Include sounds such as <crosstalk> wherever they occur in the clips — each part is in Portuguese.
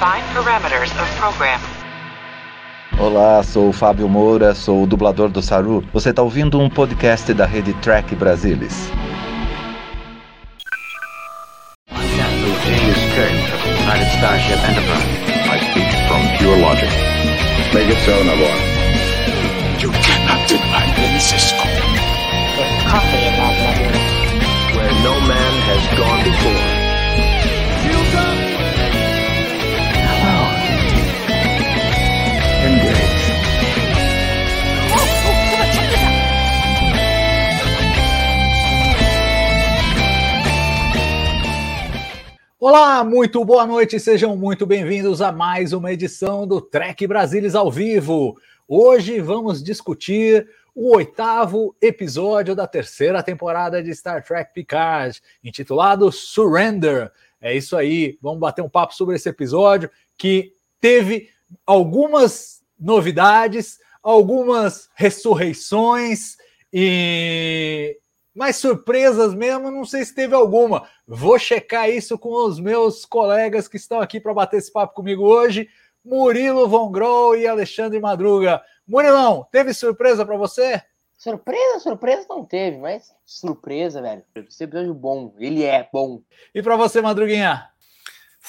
Define parameters of program. Olá, sou o Fábio Moura, sou o dublador do Saru. Você está ouvindo um podcast da rede Track Brasilis. Starship Enterprise. I speak from pure logic. Make it so, Nabor. Olá, muito boa noite, sejam muito bem-vindos a mais uma edição do Trek Brasilis ao vivo. Hoje vamos discutir o oitavo episódio da terceira temporada de Star Trek Picard, intitulado Surrender. É isso aí, vamos bater um papo sobre esse episódio que teve algumas novidades, algumas ressurreições e mas surpresas mesmo, não sei se teve alguma. Vou checar isso com os meus colegas que estão aqui para bater esse papo comigo hoje, Murilo Von Groll e Alexandre Madruga. Murilão, teve surpresa para você? Surpresa, surpresa não teve, mas surpresa, velho. Esse episódio bom, ele é bom. E para você, Madruguinha?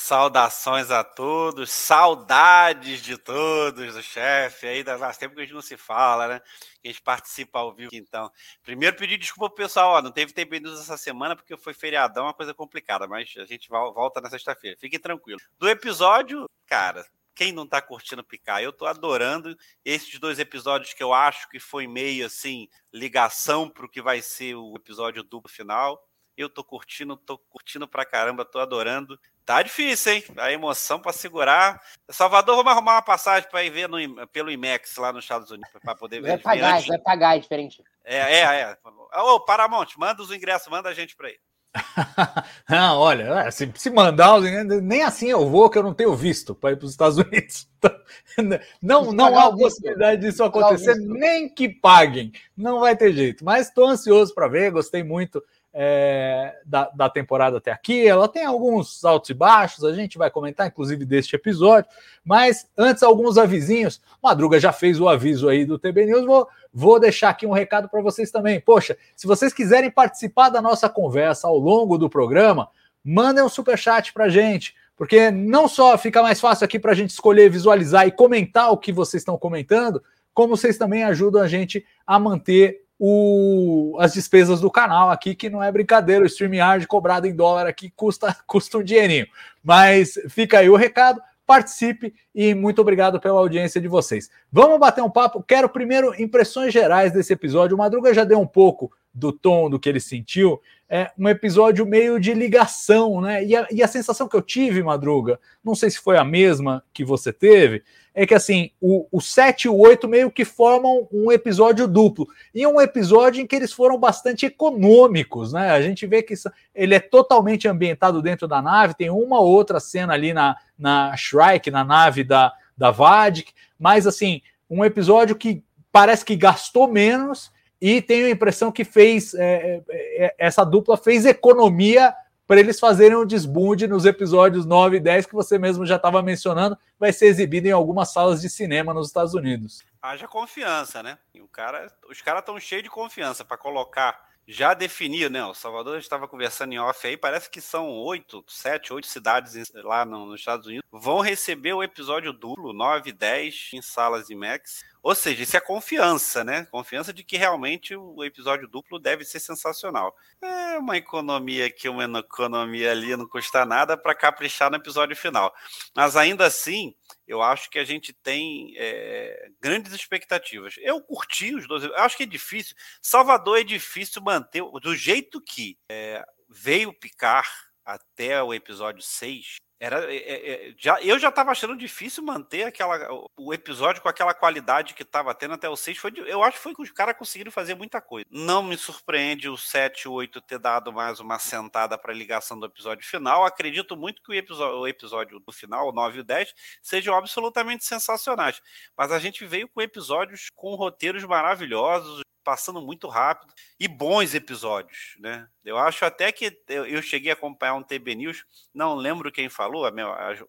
Saudações a todos, saudades de todos, do chefe. Aí faz tempo que a gente não se fala, né? Que a gente participa ao vivo. Então, primeiro pedir desculpa pro pessoal, ó, não teve tempo news essa semana porque foi feriadão, uma coisa complicada, mas a gente volta na sexta-feira. Fiquem tranquilos. Do episódio, cara, quem não tá curtindo picar? Eu tô adorando esses dois episódios que eu acho que foi meio assim, ligação pro que vai ser o episódio duplo final. Eu tô curtindo, tô curtindo pra caramba, tô adorando. Tá difícil, hein? A emoção para segurar. Salvador, vamos arrumar uma passagem para ir ver no, pelo IMEX lá nos Estados Unidos para poder ver. Vai pagar, antes. vai pagar, é diferente. É, é, é. Ô, Paramount, manda os ingressos, manda a gente para aí. <laughs> não, olha, se, se mandar, nem assim eu vou, que eu não tenho visto para ir para os Estados Unidos. <laughs> Não, não há possibilidade disso acontecer, nem que paguem. Não vai ter jeito. Mas estou ansioso para ver, gostei muito é, da, da, temporada até aqui. Ela tem alguns altos e baixos, a gente vai comentar, inclusive, deste episódio. Mas antes, alguns avisinhos. Madruga já fez o aviso aí do TB News. Vou, vou deixar aqui um recado para vocês também. Poxa, se vocês quiserem participar da nossa conversa ao longo do programa, mandem um superchat para gente. Porque não só fica mais fácil aqui para a gente escolher, visualizar e comentar o que vocês estão comentando, como vocês também ajudam a gente a manter o, as despesas do canal aqui, que não é brincadeira, o StreamYard cobrado em dólar aqui custa, <laughs> custa um dinheirinho. Mas fica aí o recado, participe e muito obrigado pela audiência de vocês. Vamos bater um papo. Quero primeiro impressões gerais desse episódio. O Madruga já deu um pouco do tom do que ele sentiu. É um episódio meio de ligação, né? E a, e a sensação que eu tive, Madruga, não sei se foi a mesma que você teve, é que assim, o, o 7 e o 8 meio que formam um episódio duplo. E um episódio em que eles foram bastante econômicos, né? A gente vê que isso, ele é totalmente ambientado dentro da nave, tem uma outra cena ali na, na Shrike, na nave da, da Vadik, mas assim, um episódio que parece que gastou menos e tenho a impressão que fez é, é, essa dupla fez economia para eles fazerem um desbunde nos episódios 9 e 10 que você mesmo já estava mencionando, vai ser exibido em algumas salas de cinema nos Estados Unidos. Haja confiança, né? O cara, os caras estão cheios de confiança para colocar já definir, né? O Salvador estava conversando em off aí, parece que são oito, sete, oito cidades lá nos Estados Unidos vão receber o episódio duplo, 9 e 10, em salas IMAX. Ou seja, isso é confiança, né? Confiança de que realmente o episódio duplo deve ser sensacional. É uma economia aqui, uma economia ali, não custa nada para caprichar no episódio final. Mas ainda assim, eu acho que a gente tem é, grandes expectativas. Eu curti os dois, eu acho que é difícil. Salvador é difícil manter, do jeito que é, veio picar até o episódio 6, era, é, é, já, eu já estava achando difícil manter aquela, o episódio com aquela qualidade que estava tendo até o 6. Foi, eu acho que foi que os caras conseguiram fazer muita coisa. Não me surpreende o 7 e o 8 ter dado mais uma sentada para a ligação do episódio final. Acredito muito que o episódio, o episódio do final, o 9 e o 10, sejam absolutamente sensacionais. Mas a gente veio com episódios com roteiros maravilhosos, passando muito rápido e bons episódios, né? Eu acho até que eu, cheguei a acompanhar um TB News, não lembro quem falou,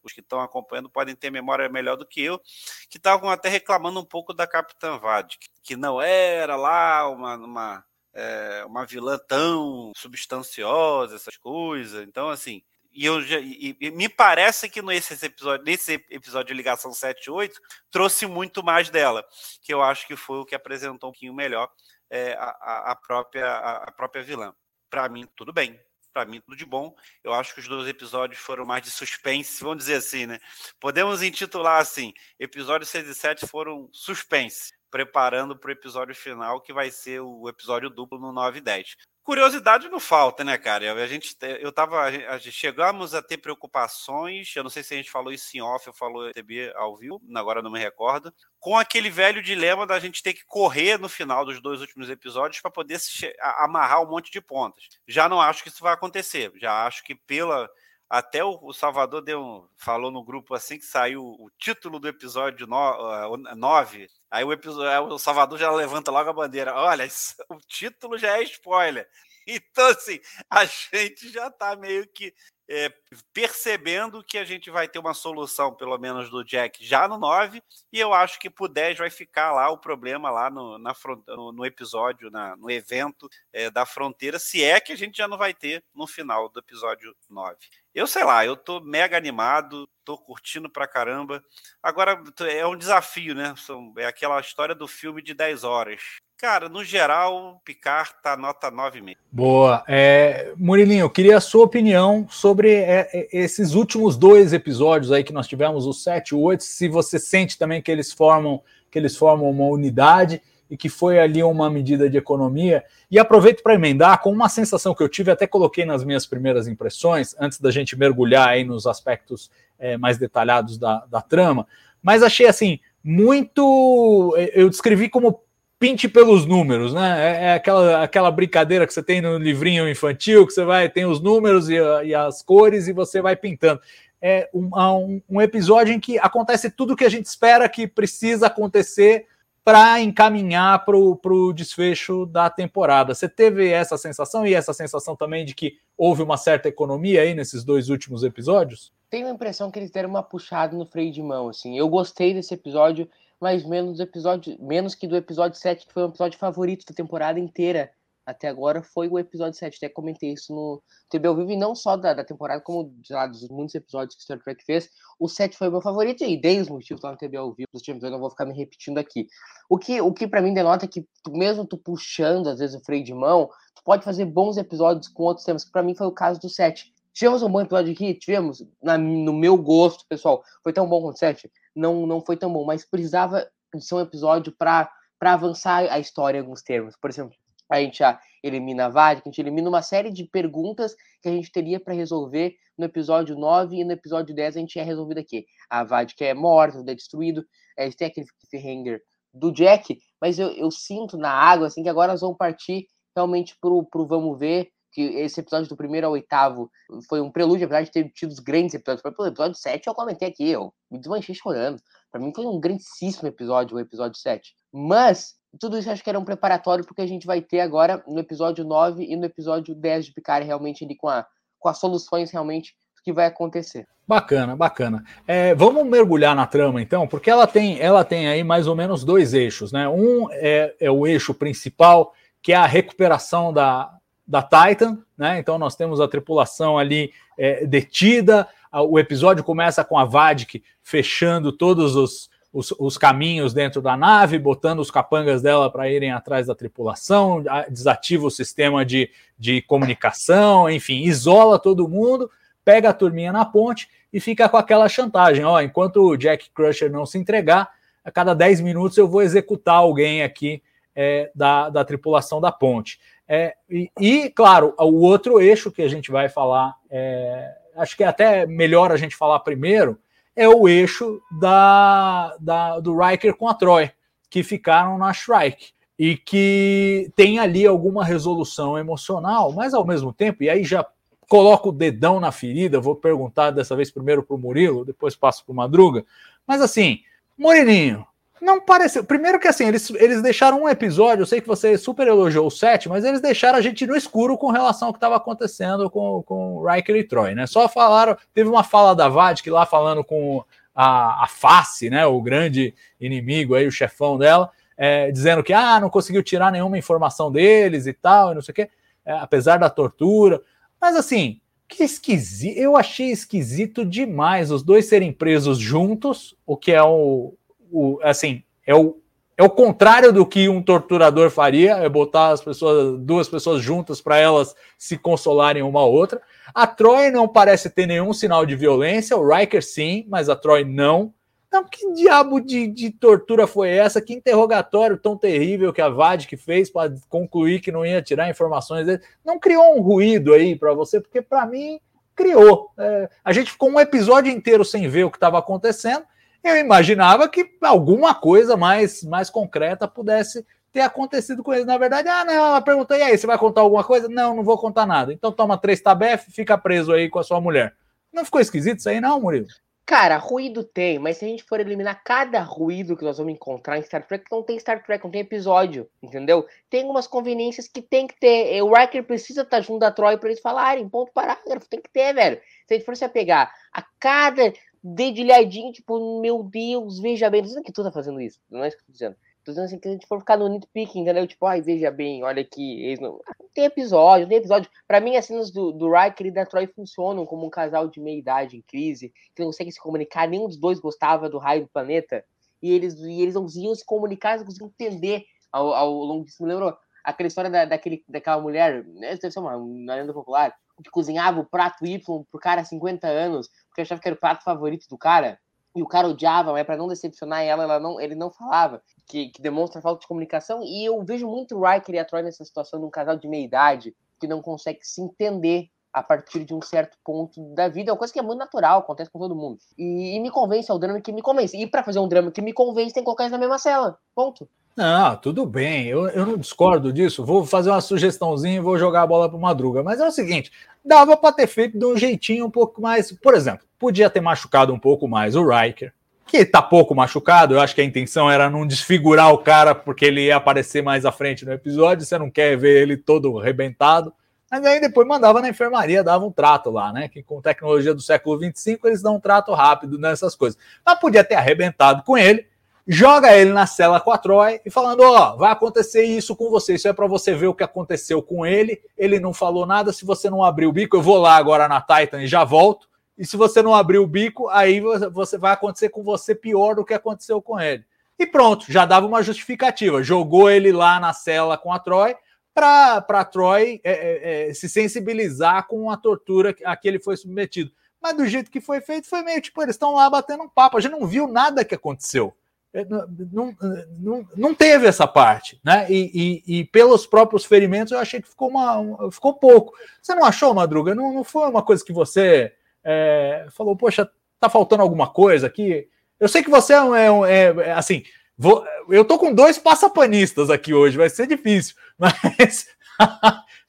os que estão acompanhando podem ter memória melhor do que eu, que estavam até reclamando um pouco da Capitã Vade, que não era lá uma, uma, é, uma vilã tão substanciosa, essas coisas. Então, assim, e, eu e, e, me parece que nesse episódio, nesse episódio de ligação 7 e 8 trouxe muito mais dela, que eu acho que foi o que apresentou um pouquinho melhor é, a, a, própria, a própria vilã. Para mim, tudo bem. Para mim, tudo de bom. Eu acho que os dois episódios foram mais de suspense, vamos dizer assim, né? Podemos intitular assim: episódios 6 e 7 foram suspense preparando para o episódio final, que vai ser o episódio duplo no 9 e 10. Curiosidade não falta, né, cara? A gente, eu tava, a gente, chegamos a ter preocupações. Eu não sei se a gente falou isso em off ou falou TV ao vivo, agora não me recordo. Com aquele velho dilema da gente ter que correr no final dos dois últimos episódios para poder se, a, amarrar um monte de pontas. Já não acho que isso vai acontecer. Já acho que pela até o, o Salvador deu falou no grupo assim que saiu o título do episódio 9. Aí o, episódio, o Salvador já levanta logo a bandeira. Olha, o título já é spoiler. <laughs> Então, assim, a gente já está meio que é, percebendo que a gente vai ter uma solução, pelo menos do Jack, já no 9, e eu acho que pro 10 vai ficar lá o problema lá no, na, no, no episódio, na, no evento é, da fronteira, se é que a gente já não vai ter no final do episódio 9. Eu sei lá, eu tô mega animado, tô curtindo pra caramba. Agora é um desafio, né? É aquela história do filme de 10 horas. Cara, no geral, Picard tá nota 9,5. Boa. É, Murilinho, eu queria a sua opinião sobre é, é, esses últimos dois episódios aí que nós tivemos, o 7 e o 8, se você sente também que eles formam que eles formam uma unidade e que foi ali uma medida de economia. E aproveito para emendar com uma sensação que eu tive, até coloquei nas minhas primeiras impressões, antes da gente mergulhar aí nos aspectos é, mais detalhados da, da trama, mas achei assim, muito. Eu descrevi como pinte pelos números, né? É, é, aquela, aquela brincadeira que você tem no livrinho infantil, que você vai, tem os números e, e as cores e você vai pintando. É um, um, episódio em que acontece tudo que a gente espera que precisa acontecer para encaminhar para o desfecho da temporada. Você teve essa sensação e essa sensação também de que houve uma certa economia aí nesses dois últimos episódios? Tenho a impressão que eles deram uma puxada no freio de mão, assim. Eu gostei desse episódio mas menos episódio, menos que do episódio 7, que foi um episódio favorito da temporada inteira até agora, foi o episódio 7. Até comentei isso no TB ao vivo, e não só da, da temporada, como lá, dos muitos episódios que Star Trek fez. O 7 foi o meu favorito, e dei os motivos lá no TB ao vivo, eu não vou ficar me repetindo aqui. O que, o que para mim denota que, tu, mesmo tu puxando, às vezes, o freio de mão, tu pode fazer bons episódios com outros temas, que para mim foi o caso do 7. Tivemos um bom episódio aqui? Tivemos. Na, no meu gosto, pessoal. Foi tão bom quanto o 7? Não, não foi tão bom, mas precisava ser um episódio para avançar a história em alguns termos. Por exemplo, a gente já elimina a VAD, a gente elimina uma série de perguntas que a gente teria para resolver no episódio 9 e no episódio 10 a gente é resolvido aqui. A VAD que é morta, é destruído, é, tem aquele cliffhanger do Jack, mas eu, eu sinto na água assim que agora nós vamos partir realmente pro, pro vamos ver, que esse episódio do primeiro ao oitavo foi um prelúdio, apesar de ter tido os grandes episódios. Foi episódio 7, eu comentei aqui, eu me desmanchei chorando. Para mim foi um grandíssimo episódio, o episódio 7. Mas tudo isso acho que era um preparatório porque a gente vai ter agora no episódio 9 e no episódio 10 de Picard realmente ali com, a, com as soluções realmente do que vai acontecer. Bacana, bacana. É, vamos mergulhar na trama então, porque ela tem, ela tem aí mais ou menos dois eixos, né? Um é, é o eixo principal, que é a recuperação da, da Titan, né? Então nós temos a tripulação ali é, detida. O episódio começa com a Vadik fechando todos os, os, os, caminhos dentro da nave, botando os capangas dela para irem atrás da tripulação, desativa o sistema de, de comunicação, enfim, isola todo mundo, pega a turminha na ponte e fica com aquela chantagem: ó, enquanto o Jack Crusher não se entregar, a cada 10 minutos eu vou executar alguém aqui é, da, da tripulação da ponte. É, e, e, claro, o outro eixo que a gente vai falar, é, acho que é até melhor a gente falar primeiro, é o eixo da, da, do Riker com a Troy, que ficaram na Shrike. E que tem ali alguma resolução emocional, mas ao mesmo tempo, e aí já coloco o dedão na ferida, vou perguntar dessa vez primeiro para o Murilo, depois passo para o Madruga. Mas assim, Murilinho, Não pareceu. Primeiro que assim, eles, eles deixaram um episódio, eu sei que você super elogiou o 7, mas eles deixaram a gente no escuro com relação ao que estava acontecendo com, com Riker e Troy, né? Só falaram, teve uma fala da Vadik lá falando com a, a face, né? O grande inimigo aí, o chefão dela, é, dizendo que ah, não conseguiu tirar nenhuma informação deles e tal, e não sei o quê, é, apesar da tortura. Mas assim, que esquisito. Eu achei esquisito demais os dois serem presos juntos, o que é o, o assim, é o, é o contrário do que um torturador faria, é botar as pessoas, duas pessoas juntas para elas se consolarem uma a outra. A Troy não parece ter nenhum sinal de violência, o Riker sim, mas a Troy não. Então, que diabo de, de tortura foi essa? Que interrogatório tão terrível que a VAD fez para concluir que não ia tirar informações dele? Não criou um ruído aí para você? Porque para mim criou. É, a gente ficou um episódio inteiro sem ver o que estava acontecendo. Eu imaginava que alguma coisa mais, mais concreta pudesse ter acontecido com eles. Na verdade, ah, não, ela perguntou, e aí, você vai contar alguma coisa? Não, não vou contar nada. Então toma três tabef fica preso aí com a sua mulher. Não ficou esquisito isso aí, não, Murilo? Cara, ruído tem, mas se a gente for eliminar cada ruído que nós vamos encontrar em Star Trek, não tem Star Trek, não tem episódio, entendeu? Tem algumas conveniências que tem que ter. O Riker precisa estar junto da Troy para eles falarem, ponto parágrafo, tem que ter, velho. Se a gente for se apegar a cada dedilhadinho, tipo, meu Deus, veja bem, não sei que tu tá fazendo isso, não é isso que eu tô dizendo. Tô dizendo assim, que a gente for ficar no nitpicking, entendeu? Tipo, ai, veja bem, olha aqui. Eles não... Tem episódio, tem episódio. Pra mim, as cenas do, do Riker e da Troy funcionam como um casal de meia idade em crise, que não conseguem se comunicar, nenhum dos dois gostava do raio do planeta, e eles, e eles não conseguiam se comunicar, não conseguiam entender ao, ao longo disso. Me lembrou aquela história da, daquele, daquela mulher, né, deve ser uma, uma lenda popular, que cozinhava o prato Y pro cara há 50 anos, porque achava que era o prato favorito do cara e o cara odiava, mas para não decepcionar ela, ela não, ele não falava, que, que, demonstra falta de comunicação. E eu vejo muito o Riker e a Troy nessa situação de um casal de meia idade que não consegue se entender a partir de um certo ponto da vida. É uma coisa que é muito natural, acontece com todo mundo. E, e me convence, é o drama que me convence. E para fazer um drama que me convence, tem que colocar eles na mesma cela. Ponto. Não, tudo bem, eu, eu não discordo disso. Vou fazer uma sugestãozinha e vou jogar a bola para Madruga. Mas é o seguinte: dava para ter feito de um jeitinho um pouco mais. Por exemplo, podia ter machucado um pouco mais o Riker, que tá pouco machucado. Eu acho que a intenção era não desfigurar o cara porque ele ia aparecer mais à frente no episódio. Você não quer ver ele todo arrebentado. Mas aí depois mandava na enfermaria, dava um trato lá, né? Que com tecnologia do século 25 eles dão um trato rápido nessas coisas. Mas podia ter arrebentado com ele joga ele na cela com a Troy e falando: Ó, oh, vai acontecer isso com você. Isso é para você ver o que aconteceu com ele. Ele não falou nada. Se você não abrir o bico, eu vou lá agora na Titan e já volto. E se você não abrir o bico, aí você vai acontecer com você pior do que aconteceu com ele. E pronto, já dava uma justificativa. Jogou ele lá na cela com a Troy para Troy é, é, é, se sensibilizar com a tortura a que ele foi submetido. Mas do jeito que foi feito, foi meio tipo, eles estão lá batendo um papo. A gente não viu nada que aconteceu. É, não, não, não teve essa parte, né? E, e, e, pelos próprios ferimentos eu achei que ficou, uma, ficou pouco. Você não achou, Madruga? Não, não foi uma coisa que você é, falou, poxa, tá faltando alguma coisa aqui? Eu sei que você é, um, é, é assim, vou, eu tô com dois passapanistas aqui hoje, vai ser difícil, <laughs> mas,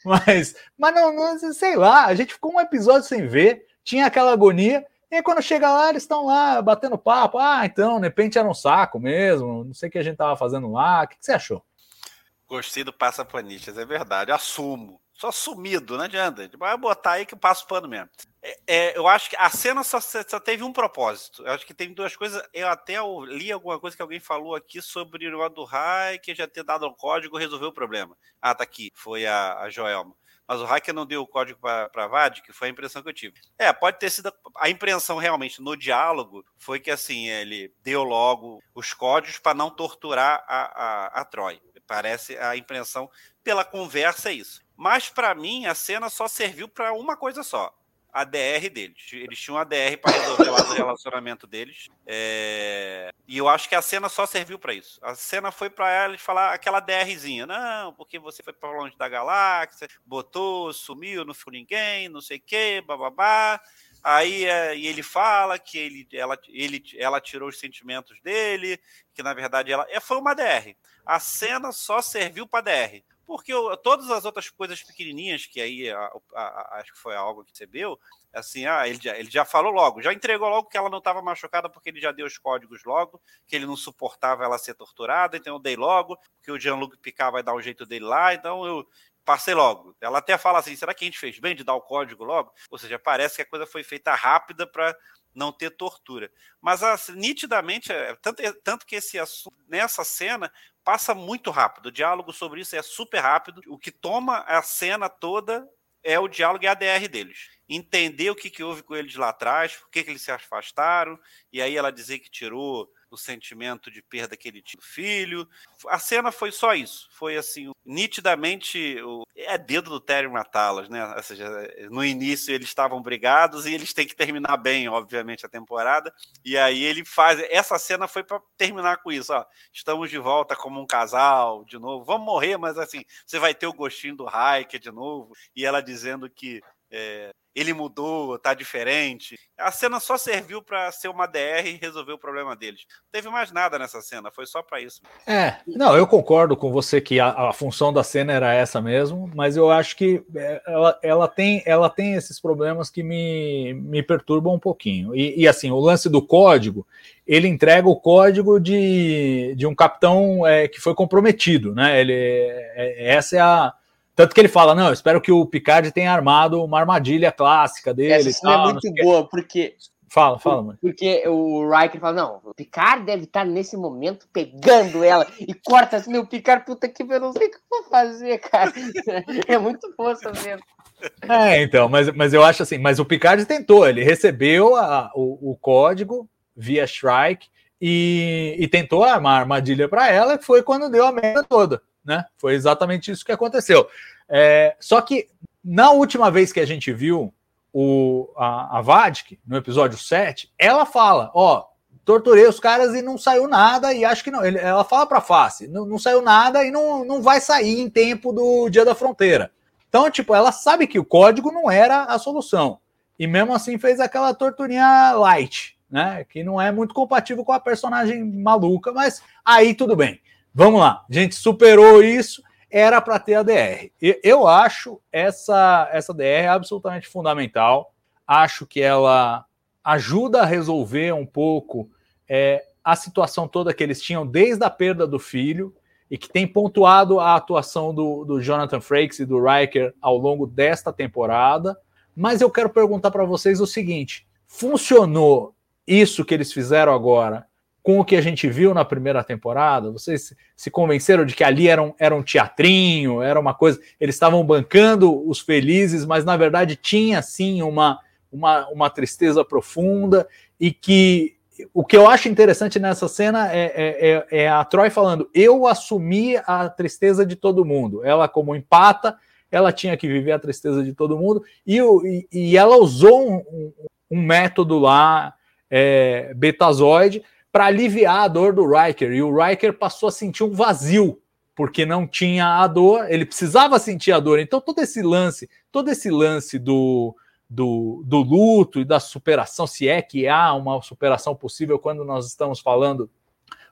mas, mas não, não, sei lá, a gente ficou um episódio sem ver, tinha aquela agonia. E aí, quando chega lá, eles estão lá batendo papo. Ah, então, de repente era um saco mesmo. Não sei o que a gente tava fazendo lá. O que, que você achou? Gostei do Passa Panistas, é verdade. Assumo. Só sumido, não adianta. Vai botar aí que eu passo pano mesmo. É, é, eu acho que a cena só, só, teve um propósito. Eu acho que tem duas coisas. Eu até li alguma coisa que alguém falou aqui sobre o negócio do Rai, que já ter dado um código resolveu o problema. Ah, tá aqui. Foi a, a Joelma mas o hacker não deu o código para VAD, que foi a impressão que eu tive. É, pode ter sido. A impressão realmente no diálogo foi que assim, ele deu logo os códigos para não torturar a, a, a Troy. Parece a impressão pela conversa é isso. Mas para mim a cena só serviu para uma coisa só: a DR deles. Eles tinham a DR para resolver o relacionamento deles. É... E eu acho que a cena só serviu para isso. A cena foi para eles falar aquela DRzinha. Não, porque você foi para longe da galáxia, botou, sumiu, não ficou ninguém, não sei o quê, bababá. Aí é, e ele fala que ele, ela, ele, ela tirou os sentimentos dele, que na verdade ela. É, foi uma DR. A cena só serviu para DR. porque eu, todas as outras coisas pequenininhas que aí a, a, a, acho que foi algo que recebeu, assim, ah, ele já, ele já falou logo, já entregou logo que ela não estava machucada porque ele já deu os códigos logo, que ele não suportava ela ser torturada, então eu dei logo, que o Jean-Luc Picard vai dar o jeito dele lá, então eu passei logo. Ela até fala assim: será que a gente fez bem de dar o código logo? Ou seja, parece que a coisa foi feita rápida para não ter tortura. Mas assim, nitidamente, é, tanto, tanto que esse assunto, nessa cena passa muito rápido. O diálogo sobre isso é super rápido. O que toma a cena toda é o diálogo e a DR deles. Entender o que, que houve com eles lá atrás, por que, que eles se afastaram, e aí ela dizer que tirou o sentimento de perda que ele tinha do filho. A cena foi só isso. Foi assim, nitidamente o... é dedo do Terry matá-las, né? Ou seja, no início eles estavam brigados e eles têm que terminar bem, obviamente, a temporada. E aí ele faz. Essa cena foi para terminar com isso. Ó, estamos de volta como um casal, de novo. Vamos morrer, mas assim, você vai ter o gostinho do Hiker de novo. E ela dizendo que é, ele mudou, tá diferente. A cena só serviu para ser uma DR e resolver o problema deles. Não teve mais nada nessa cena, foi só para isso. É, não, eu concordo com você que a, a, função da cena era essa mesmo, mas eu acho que é, ela, ela, tem, ela tem esses problemas que me, me perturbam um pouquinho. E, e assim, o lance do código, ele entrega o código de, de um capitão é, que foi comprometido, né? Ele, é, essa é a tanto que ele fala: não, espero que o Picard tenha armado uma armadilha clássica dele. Essa cena é tal, é muito boa, porque. Fala, fala, mano. Porque o Riker fala: não, o Picard deve estar nesse momento pegando ela e corta assim, o Picard, puta que eu não sei o que eu vou fazer, cara. <laughs> É muito boa essa cena. É, então, mas, mas eu acho assim, mas o Picard tentou, ele recebeu a, o, o código via Shrike e, e tentou armar armadilha para ela, que foi quando deu a merda toda né? Foi exatamente isso que aconteceu. É, só que na última vez que a gente viu o, a, a no episódio 7, ela fala: Ó, torturei os caras e não saiu nada, e acho que não. Ele, ela fala para face: não, não saiu nada e não, não vai sair em tempo do Dia da Fronteira. Então, tipo, ela sabe que o código não era a solução. E mesmo assim fez aquela torturinha light, né? Que não é muito compatível com a personagem maluca, mas aí tudo bem. Vamos lá, a gente superou isso, era para ter a DR. Eu acho essa, essa DR absolutamente fundamental. Acho que ela ajuda a resolver um pouco é, a situação toda que eles tinham desde a perda do filho e que tem pontuado a atuação do, do Jonathan Frakes e do Riker ao longo desta temporada. Mas eu quero perguntar para vocês o seguinte: funcionou isso que eles fizeram agora com o que a gente viu na primeira temporada? Vocês se convenceram de que ali era um, era um teatrinho, era uma coisa. Eles estavam bancando os felizes, mas na verdade tinha sim uma, uma, uma tristeza profunda e que. O que eu acho interessante nessa cena é, é, é, é a Troy falando: eu assumi a tristeza de todo mundo. Ela, como empata, ela tinha que viver a tristeza de todo mundo e, e, e ela usou um, um, método lá, é, betazoide, para aliviar a dor do Riker. E o Riker passou a sentir um vazio, porque não tinha a dor, ele precisava sentir a dor. Então, todo esse lance, todo esse lance do, do, do luto e da superação, se é que há uma superação possível quando nós estamos falando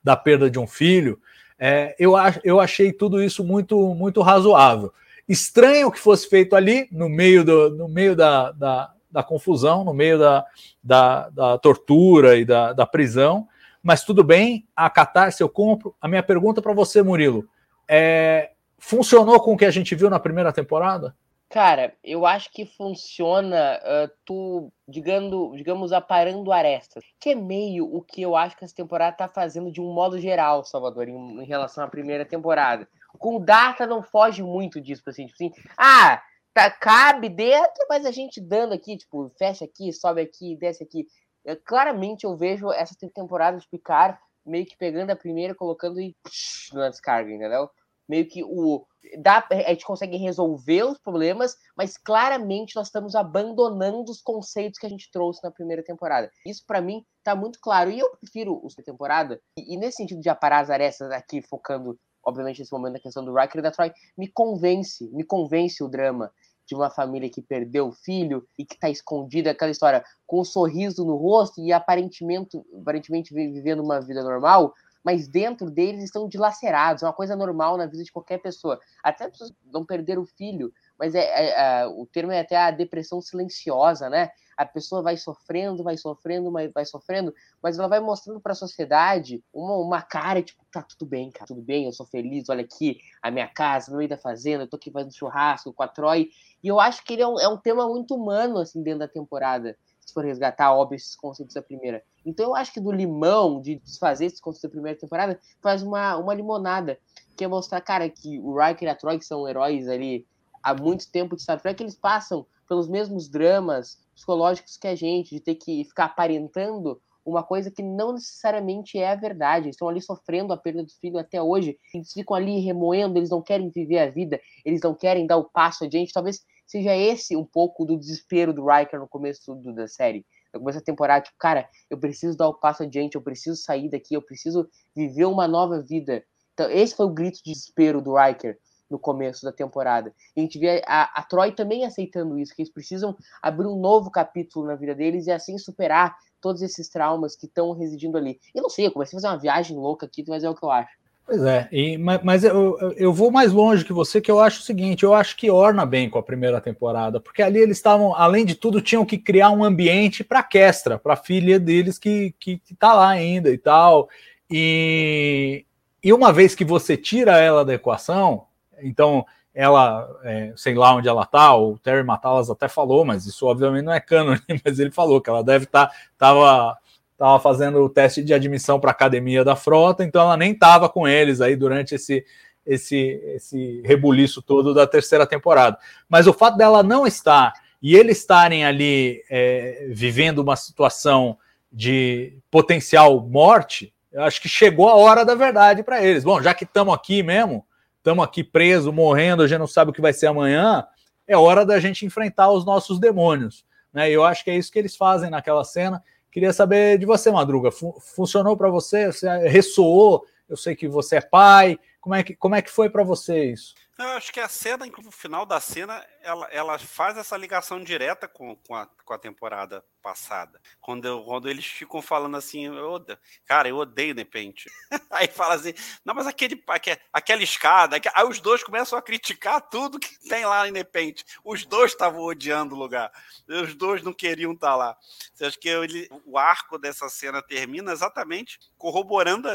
da perda de um filho, é, eu, eu achei tudo isso muito, muito razoável. Estranho que fosse feito ali, no meio, do, no meio da, da, da confusão, no meio da, da, da tortura e da, da prisão, mas tudo bem, a catarse eu compro. A minha pergunta para você, Murilo, é, funcionou com o que a gente viu na primeira temporada? Cara, eu acho que funciona uh, tu, digamos, digamos, aparando arestas, que é meio o que eu acho que essa temporada tá fazendo de um modo geral, Salvador, em, em relação à primeira temporada. Com o Data não foge muito disso, assim, tipo assim, ah, tá, cabe dentro, mas a gente dando aqui, tipo, fecha aqui, sobe aqui, desce aqui. Eu, claramente eu vejo essa temporada de Picard meio que pegando a primeira, colocando e psh, na descarga, entendeu? Meio que o. Dá, a gente consegue resolver os problemas, mas claramente nós estamos abandonando os conceitos que a gente trouxe na primeira temporada. Isso para mim tá muito claro. E eu prefiro da temporada, e, e, nesse sentido de aparar as arestas aqui, focando, obviamente, nesse momento na questão do Riker e da Troy, me convence, me convence o drama de uma família que perdeu o filho e que está escondida, aquela história, com um sorriso no rosto e aparentemente, aparentemente vivendo uma vida normal, mas dentro deles estão dilacerados, é uma coisa normal na vida de qualquer pessoa. Até pessoas não perder o filho, mas é, é, é, o termo é até a depressão silenciosa, né? A pessoa vai sofrendo, vai sofrendo, vai, vai sofrendo, mas ela vai mostrando para a sociedade uma, uma cara tipo, tá tudo bem, cara, tudo bem, eu sou feliz, olha aqui a minha casa, no meio da fazenda, eu tô aqui fazendo churrasco com a Troy. E eu acho que ele é um, é um tema muito humano, assim, dentro da temporada se for resgatar, óbvio, esses conceitos da primeira. Então eu acho que do limão, de desfazer esses conceitos da primeira temporada, faz uma, uma limonada, que é mostrar, cara, que o Riker e a Troy, que são heróis ali há muito tempo de Star Trek, eles passam pelos mesmos dramas psicológicos que a gente, de ter que ficar aparentando uma coisa que não necessariamente é a verdade. Eles estão ali sofrendo a perda do filho até hoje. Eles ficam ali remoendo, eles não querem viver a vida, eles não querem dar o passo adiante. Talvez seja esse um pouco do desespero do Riker no começo do, da série. No começo da temporada, tipo, cara, eu preciso dar o passo adiante, eu preciso sair daqui, eu preciso viver uma nova vida. Então, esse foi o grito de desespero do Riker no começo da temporada. E a gente vê a, a Troy também aceitando isso, que eles precisam abrir um novo capítulo na vida deles e assim superar todos esses traumas que estão residindo ali. Eu não sei, eu comecei a fazer uma viagem louca aqui, mas é o que eu acho. Pois é, e, mas eu, eu vou mais longe que você, que eu acho o seguinte: eu acho que orna bem com a primeira temporada, porque ali eles estavam, além de tudo, tinham que criar um ambiente para a Kestra, para a filha deles que, que, que tá lá ainda e tal. E, e uma vez que você tira ela da equação, então ela, é, sei lá onde ela tá, o Terry Matalas até falou, mas isso obviamente não é canon, <laughs> mas ele falou que ela deve estar, tá, tava estava fazendo o teste de admissão para a academia da frota, então ela nem estava com eles aí durante esse, esse, esse rebuliço todo da terceira temporada. Mas o fato dela não estar e eles estarem ali é, vivendo uma situação de potencial morte, eu acho que chegou a hora da verdade para eles. Bom, já que estamos aqui mesmo, estamos aqui presos, morrendo, a gente não sabe o que vai ser amanhã, é hora da gente enfrentar os nossos demônios. Né? Eu acho que é isso que eles fazem naquela cena. Queria saber de você, Madruga. Fun funcionou para você? Você ressoou? Eu sei que você é pai. Como é que, como é que foi para você isso? Eu acho que a cena, no final da cena, ela, ela faz essa ligação direta com, com, a, com a temporada passada. Quando, eu, quando eles ficam falando assim, eu, cara, eu odeio Nepente. <laughs> Aí fala assim, não, mas aquele, aquela escada, aí os dois começam a criticar tudo que tem lá em Nepente. Os dois estavam odiando o lugar. Os dois não queriam estar tá lá. Você acha que ele, o arco dessa cena termina exatamente corroborando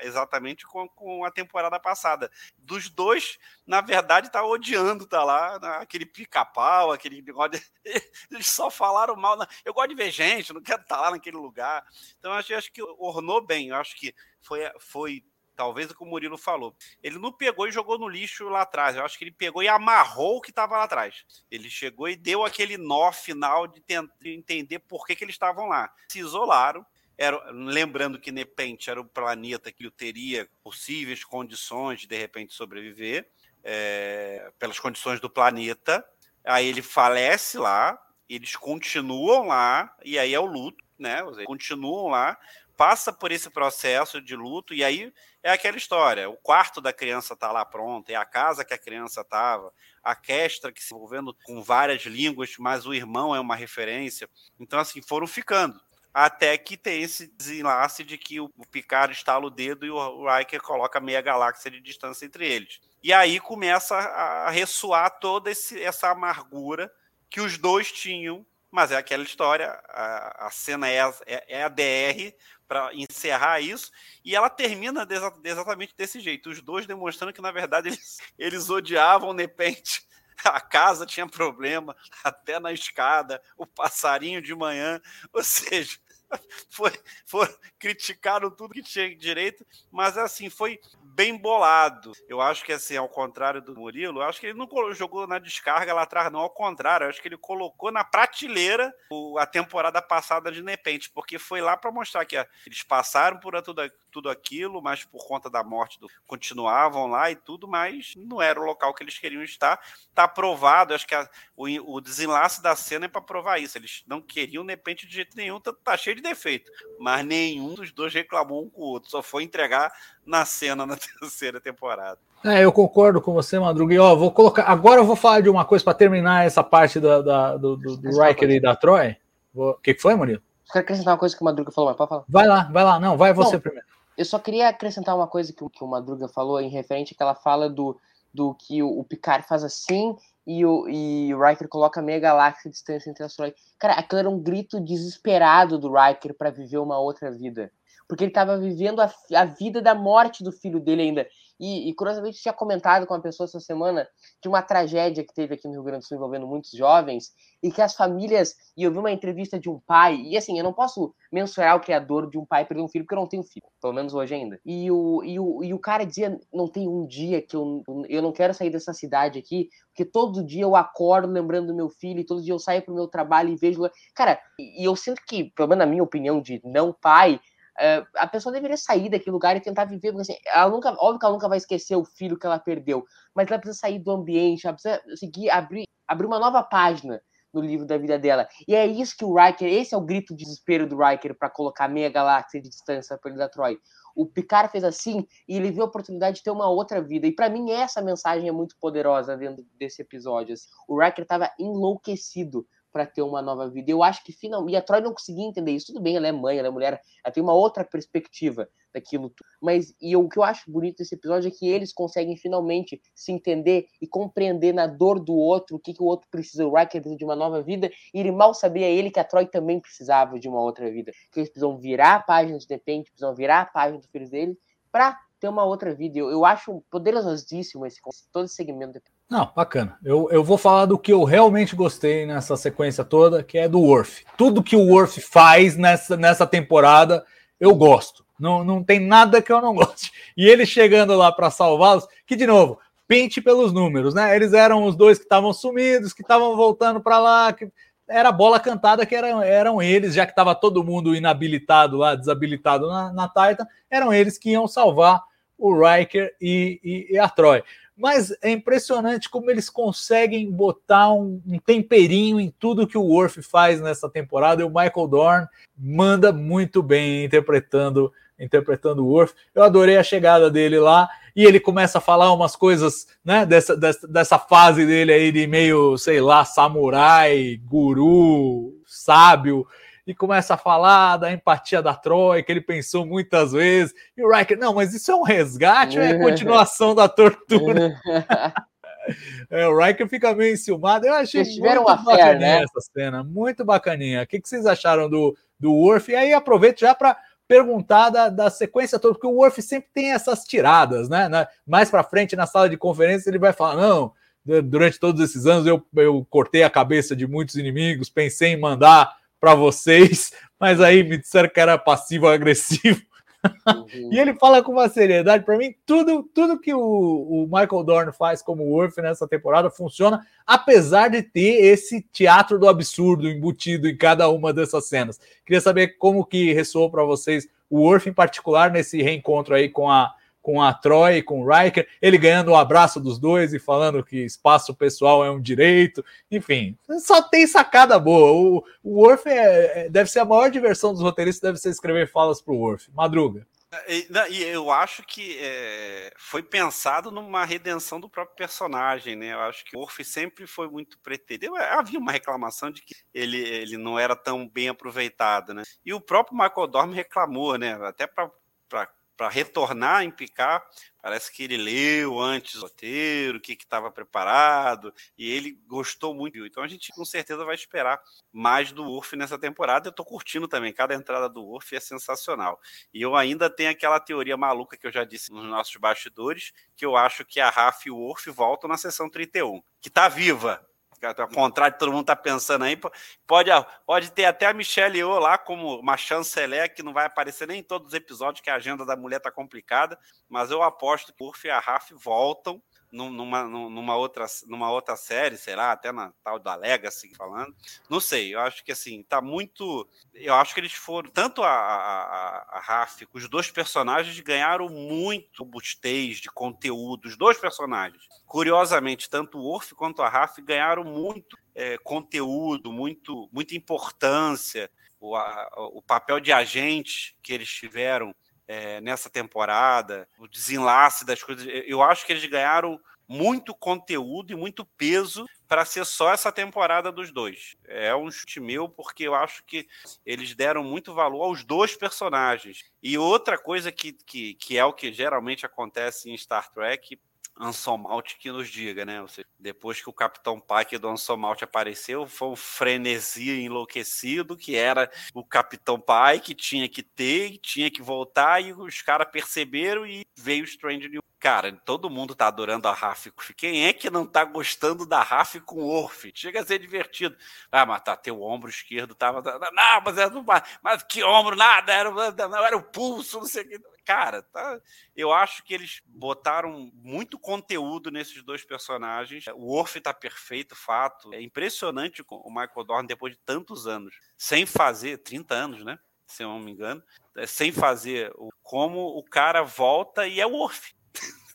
exatamente com, com a temporada passada. Dos dois, na verdade, tá odiando estar tá lá, aquele pica-pau, aquele negócio. <laughs> Eles só falaram mal. Eu gosto de ver gente, não quero estar lá naquele lugar. Então, acho, acho que ornou bem. Eu acho que foi, foi talvez o que o Murilo falou. Ele não pegou e jogou no lixo lá atrás. Eu acho que ele pegou e amarrou o que estava lá atrás. Ele chegou e deu aquele nó final de, tentar, entender por que, que eles estavam lá. Se isolaram. Era, lembrando que Nepente era o planeta que teria possíveis condições de de repente sobreviver é, pelas condições do planeta. Aí ele falece lá, eles continuam lá, e aí é o luto, né? Eles continuam lá, passa por esse processo de luto, e aí é aquela história: o quarto da criança está lá pronto, é a casa que a criança estava, a Kestra que se envolvendo com várias línguas, mas o irmão é uma referência. Então, assim, foram ficando. Até que tem esse desenlace de que o Picard estala o dedo e o Riker coloca meia galáxia de distância entre eles. E aí começa a ressoar toda esse, essa amargura que os dois tinham. Mas é aquela história, a, a cena é, é, é a DR para encerrar isso, e ela termina exatamente desse jeito. Os dois demonstrando que, na verdade, eles, <laughs> eles odiavam Nepente. <laughs> A casa tinha problema, até na escada, o passarinho de manhã. Ou seja, <laughs> foi, foi, criticaram tudo que tinha direito, mas assim, foi bem bolado. Eu acho que assim, ao contrário do Murilo, eu acho que ele não jogou na descarga lá atrás, não, ao contrário, eu acho que ele colocou na prateleira a temporada passada de Nepente, porque foi lá para mostrar que eles passaram por tudo, tudo aquilo, mas por conta da morte do continuavam lá e tudo, mas não era o local que eles queriam estar. Tá aprovado, acho que a, o, o desenlace da cena é para provar isso. Eles não queriam Nepente de jeito nenhum, tá, tá cheio de defeito, mas nenhum dos dois reclamou um com o outro, só foi entregar na cena na <laughs> terceira temporada. É, eu concordo com você, Madruga. E, ó, vou colocar. Agora eu vou falar de uma coisa para terminar essa parte da, da do, do, do Riker e da Troy. O que, que foi, Murilo? Quero acrescentar uma coisa que o Madruga falou, mas pode falar. Vai lá, vai lá. Não, vai você Não, primeiro. Eu só queria acrescentar uma coisa que, que o Madruga falou em referente que ela fala do, do que o, o Picard faz assim e o, e o Riker coloca meia galáxia de distância entre asteroides. Cara, aquilo era um grito desesperado do Riker para viver uma outra vida. Porque ele estava vivendo a, a vida da morte do filho dele ainda. E, e curiosamente, tinha comentado com uma pessoa essa semana de uma tragédia que teve aqui no Rio Grande do Sul envolvendo muitos jovens e que as famílias. E eu vi uma entrevista de um pai, e assim, eu não posso mensurar o criador de um pai perder um filho, porque eu não tenho filho, pelo menos hoje ainda. E o, e o, e o cara dizia: não tem um dia que eu, eu não quero sair dessa cidade aqui, porque todo dia eu acordo lembrando do meu filho, e todo dia eu saio pro meu trabalho e vejo. Cara, e eu sinto que, pelo menos na minha opinião de não pai, Uh, a pessoa deveria sair daquele lugar e tentar viver, porque assim, ela nunca, óbvio que ela nunca vai esquecer o filho que ela perdeu, mas ela precisa sair do ambiente, ela precisa seguir, abrir, abrir uma nova página no livro da vida dela. E é isso que o Riker, esse é o grito de desespero do Riker para colocar meia galáxia de distância para ele da Troy. O Picard fez assim e ele viu a oportunidade de ter uma outra vida. E para mim essa mensagem é muito poderosa dentro desse episódio. Assim. O Riker estava enlouquecido para ter uma nova vida. Eu acho que finalmente. E a Troy não conseguia entender isso. Tudo bem, ela é mãe, ela é mulher, ela tem uma outra perspectiva daquilo. Mas e o que eu acho bonito desse episódio é que eles conseguem finalmente se entender e compreender na dor do outro o que, que o outro precisa. O Riker precisa de uma nova vida e ele mal sabia ele que a Troy também precisava de uma outra vida. Que eles precisam virar a página de repente, precisam virar a página dos filhos dele para ter uma outra vida. Eu, eu acho poderosíssimo esse todo esse segmento. Não, bacana. Eu, eu vou falar do que eu realmente gostei nessa sequência toda, que é do Worf. Tudo que o Worf faz nessa, nessa temporada, eu gosto. Não, não tem nada que eu não goste. E ele chegando lá para salvá-los, que de novo, pente pelos números, né? Eles eram os dois que estavam sumidos, que estavam voltando para lá, que era bola cantada que eram, eram eles, já que estava todo mundo inabilitado lá, desabilitado na, na Titan, eram eles que iam salvar o Riker e, e, e a Troy. Mas é impressionante como eles conseguem botar um, um, temperinho em tudo que o Worf faz nessa temporada. E o Michael Dorn manda muito bem interpretando interpretando o Worf. Eu adorei a chegada dele lá e ele começa a falar umas coisas, né, dessa, dessa, dessa fase dele aí de meio, sei lá, samurai, guru, sábio e começa a falar da empatia da Troy, que ele pensou muitas vezes. E o Riker, não, mas isso é um resgate ou é a continuação da tortura? <laughs> é, o Riker fica meio enciumado. Eu achei Eles tiveram muito uma bacaninha né? essa cena, muito bacaninha. O que, que vocês acharam do, do Worf? E aí aproveito já para perguntar da, da, sequência toda, porque o Worf sempre tem essas tiradas, né? Na, mais para frente na sala de conferência ele vai falar: não, durante todos esses anos eu, eu cortei a cabeça de muitos inimigos, pensei em mandar para vocês, mas aí me disseram que era passivo-agressivo. Uhum. <laughs> e ele fala com uma seriedade. Para mim, tudo, tudo que o, o, Michael Dorn faz como Worf nessa temporada funciona, apesar de ter esse teatro do absurdo embutido em cada uma dessas cenas. Queria saber como que ressoou para vocês o Worf em particular nesse reencontro aí com a com a Troy, com o Riker, ele ganhando o um abraço dos dois e falando que espaço pessoal é um direito, enfim, só tem sacada boa. O, o Worf é, é, deve ser a maior diversão dos roteiristas, deve ser escrever falas para o Worf. Madruga. E, e, eu acho que é, foi pensado numa redenção do próprio personagem, né? Eu acho que o Worf sempre foi muito preterido. Havia uma reclamação de que ele, ele não era tão bem aproveitado, né? E o próprio Michael Dorm reclamou, né? Até para para retornar em Picar, parece que ele leu antes o roteiro, o que estava preparado, e ele gostou muito. Então a gente com certeza vai esperar mais do Urf nessa temporada. Eu estou curtindo também, cada entrada do Urf é sensacional. E eu ainda tenho aquela teoria maluca que eu já disse nos nossos bastidores, que eu acho que a Raf e o Urf voltam na sessão 31, que está viva, ao contrário de todo mundo tá pensando aí, pode, pode ter até a Michelle Yeoh lá como uma chanceler que não vai aparecer nem em todos os episódios, que a agenda da mulher tá complicada, mas eu aposto que o Urf e a Raf voltam numa, numa, outra, numa outra série, sei lá, até na tal da Legacy falando. Não sei, eu acho que assim, tá muito. Eu acho que eles foram. Tanto a, a, a Raf, os dois personagens ganharam muito robustez de conteúdo, os dois personagens. Curiosamente, tanto o Orf quanto a Raf ganharam muito é, conteúdo, muito, muita importância. O, a, o papel de agente que eles tiveram é, nessa temporada, o desenlace das coisas. Eu acho que eles ganharam muito conteúdo e muito peso para ser só essa temporada dos dois. É um chute meu, porque eu acho que eles deram muito valor aos dois personagens. E outra coisa que, que, que é o que geralmente acontece em Star Trek, Anson Malt que nos diga, né? Seja, depois que o Capitão Pike do Anson Malt apareceu, foi um frenesi enlouquecido, que era o Capitão Pike, tinha que ter, tinha que voltar, e os caras perceberam e veio o Strange New Cara, todo mundo tá adorando a Raf. Quem é que não tá gostando da Raf com o Orf? Chega a ser divertido. Ah, mas tá, teu ombro esquerdo tava. Não, mas, era, mas que ombro, nada, era, não, era o pulso, não sei o que. Cara, tá, eu acho que eles botaram muito conteúdo nesses dois personagens. O Orf tá perfeito, fato. É impressionante o Michael Dorn depois de tantos anos, sem fazer, 30 anos, né? Se eu não me engano, é, sem fazer como o cara volta e é o Orf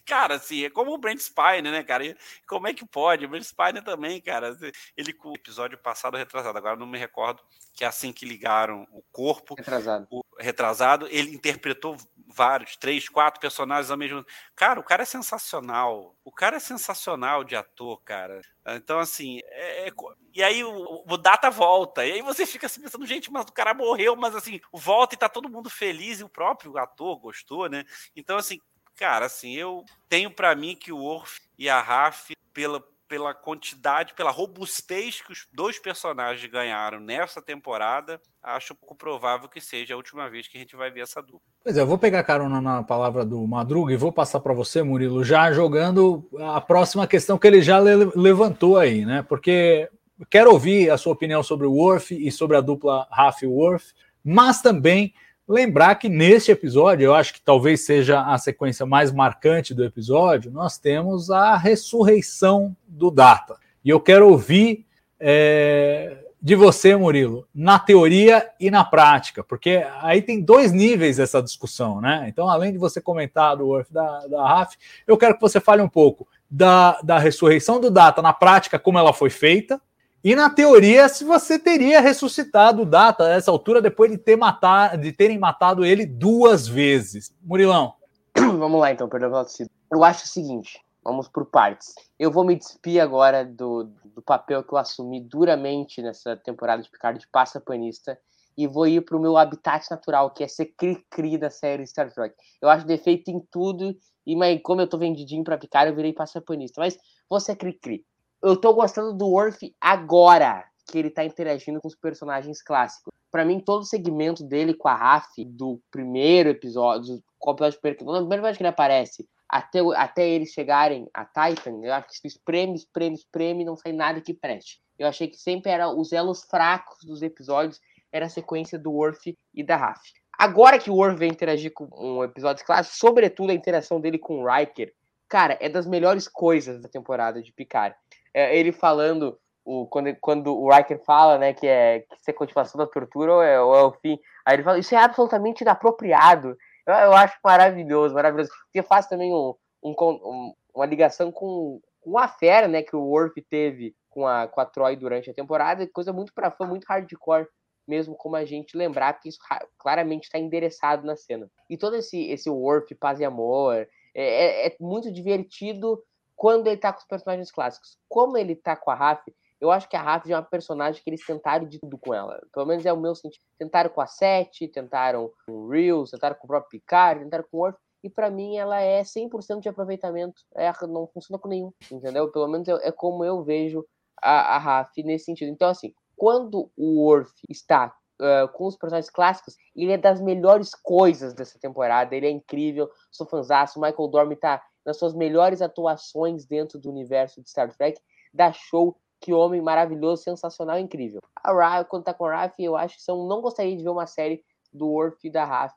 cara, assim, é como o Brent Spiner, né, cara? E como é que pode? O Brent Spiner também, cara. Assim, ele com o episódio passado retrasado, agora não me recordo que é assim que ligaram o corpo. Retrasado. O retrasado, ele interpretou vários, três, quatro personagens ao mesmo Cara, o cara é sensacional. O cara é sensacional de ator, cara. Então, assim, é, é... e aí o, o, Data volta. E aí você fica assim pensando, gente, mas o cara morreu, mas assim, volta e tá todo mundo feliz, e o próprio ator gostou, né? Então, assim, Cara, assim, eu tenho para mim que o Orf e a Raf, pela, pela quantidade, pela robustez que os dois personagens ganharam nessa temporada, acho pouco provável que seja a última vez que a gente vai ver essa dupla. Pois é, eu vou pegar carona na palavra do Madruga e vou passar para você, Murilo, já jogando a próxima questão que ele já le levantou aí, né? Porque quero ouvir a sua opinião sobre o Worf e sobre a dupla Raf e Worf, mas também Lembrar que neste episódio, eu acho que talvez seja a sequência mais marcante do episódio, nós temos a ressurreição do Data. E eu quero ouvir é, de você, Murilo, na teoria e na prática, porque aí tem dois níveis essa discussão, né? Então, além de você comentar do Worth da, da RAF, eu quero que você fale um pouco da, da ressurreição do Data na prática, como ela foi feita, e na teoria, se você teria ressuscitado o Data a essa altura depois de, ter matar, de terem matado ele duas vezes. Murilão. <clears throat> Vamos lá então, perdão pela Eu acho o seguinte, vamos por partes. Eu vou me despir agora do, do papel que eu assumi duramente nessa temporada de Picard de passapanista e vou ir para o meu habitat natural, que é ser cri-cri da série Star Trek. Eu acho defeito em tudo, e mas como eu tô vendidinho para Picard, eu virei passapanista. Mas vou ser cri-cri eu tô gostando do Worf agora que ele tá interagindo com os personagens clássicos. Para mim, todo o segmento dele com a Raf, do primeiro episódio, qual episódio primeiro, no primeiro episódio que ele aparece, até, até eles chegarem a Titan, eu acho que espreme, espreme, espreme, não sai nada que preste. Eu achei que sempre era os elos fracos dos episódios, era a sequência do Worf e da Raf. Agora que o Worf vem interagir com um episódio clássico, sobretudo a interação dele com o Riker, cara, é das melhores coisas da temporada de Picard é, ele falando, o, quando, quando o Riker fala, né, que é que isso é continuação da tortura ou é, ou é o fim, aí ele fala, isso é absolutamente inapropriado. Eu, eu acho maravilhoso, maravilhoso. Porque faz também um, um, um, uma ligação com, com a fera, né, que o Worf teve com a, com a Troy durante a temporada, coisa muito para fã, muito hardcore mesmo como a gente lembrar, porque isso claramente está endereçado na cena. E todo esse, esse Worf, paz e amor, é, é, é muito divertido quando ele tá com os personagens clássicos. Como ele tá com a Raf, eu acho que a Raf é uma personagem que eles tentaram de tudo com ela. Pelo menos é o meu sentido. Tentaram com a Sete, tentaram com o Reels, tentaram com o próprio Picard, tentaram com o Worf. E para mim ela é 100% de aproveitamento. É, não funciona com nenhum, entendeu? Pelo menos é, é como eu vejo a, a Raf nesse sentido. Então, assim, quando o Worf está Uh, com os personagens clássicos, ele é das melhores coisas dessa temporada. Ele é incrível, sou fãzaço. Michael Dorme tá nas suas melhores atuações dentro do universo de Star Trek, dá show que homem maravilhoso, sensacional, incrível. A Raf, quando tá com a Raf, eu acho que são, não gostaria de ver uma série do Worf e da Raf,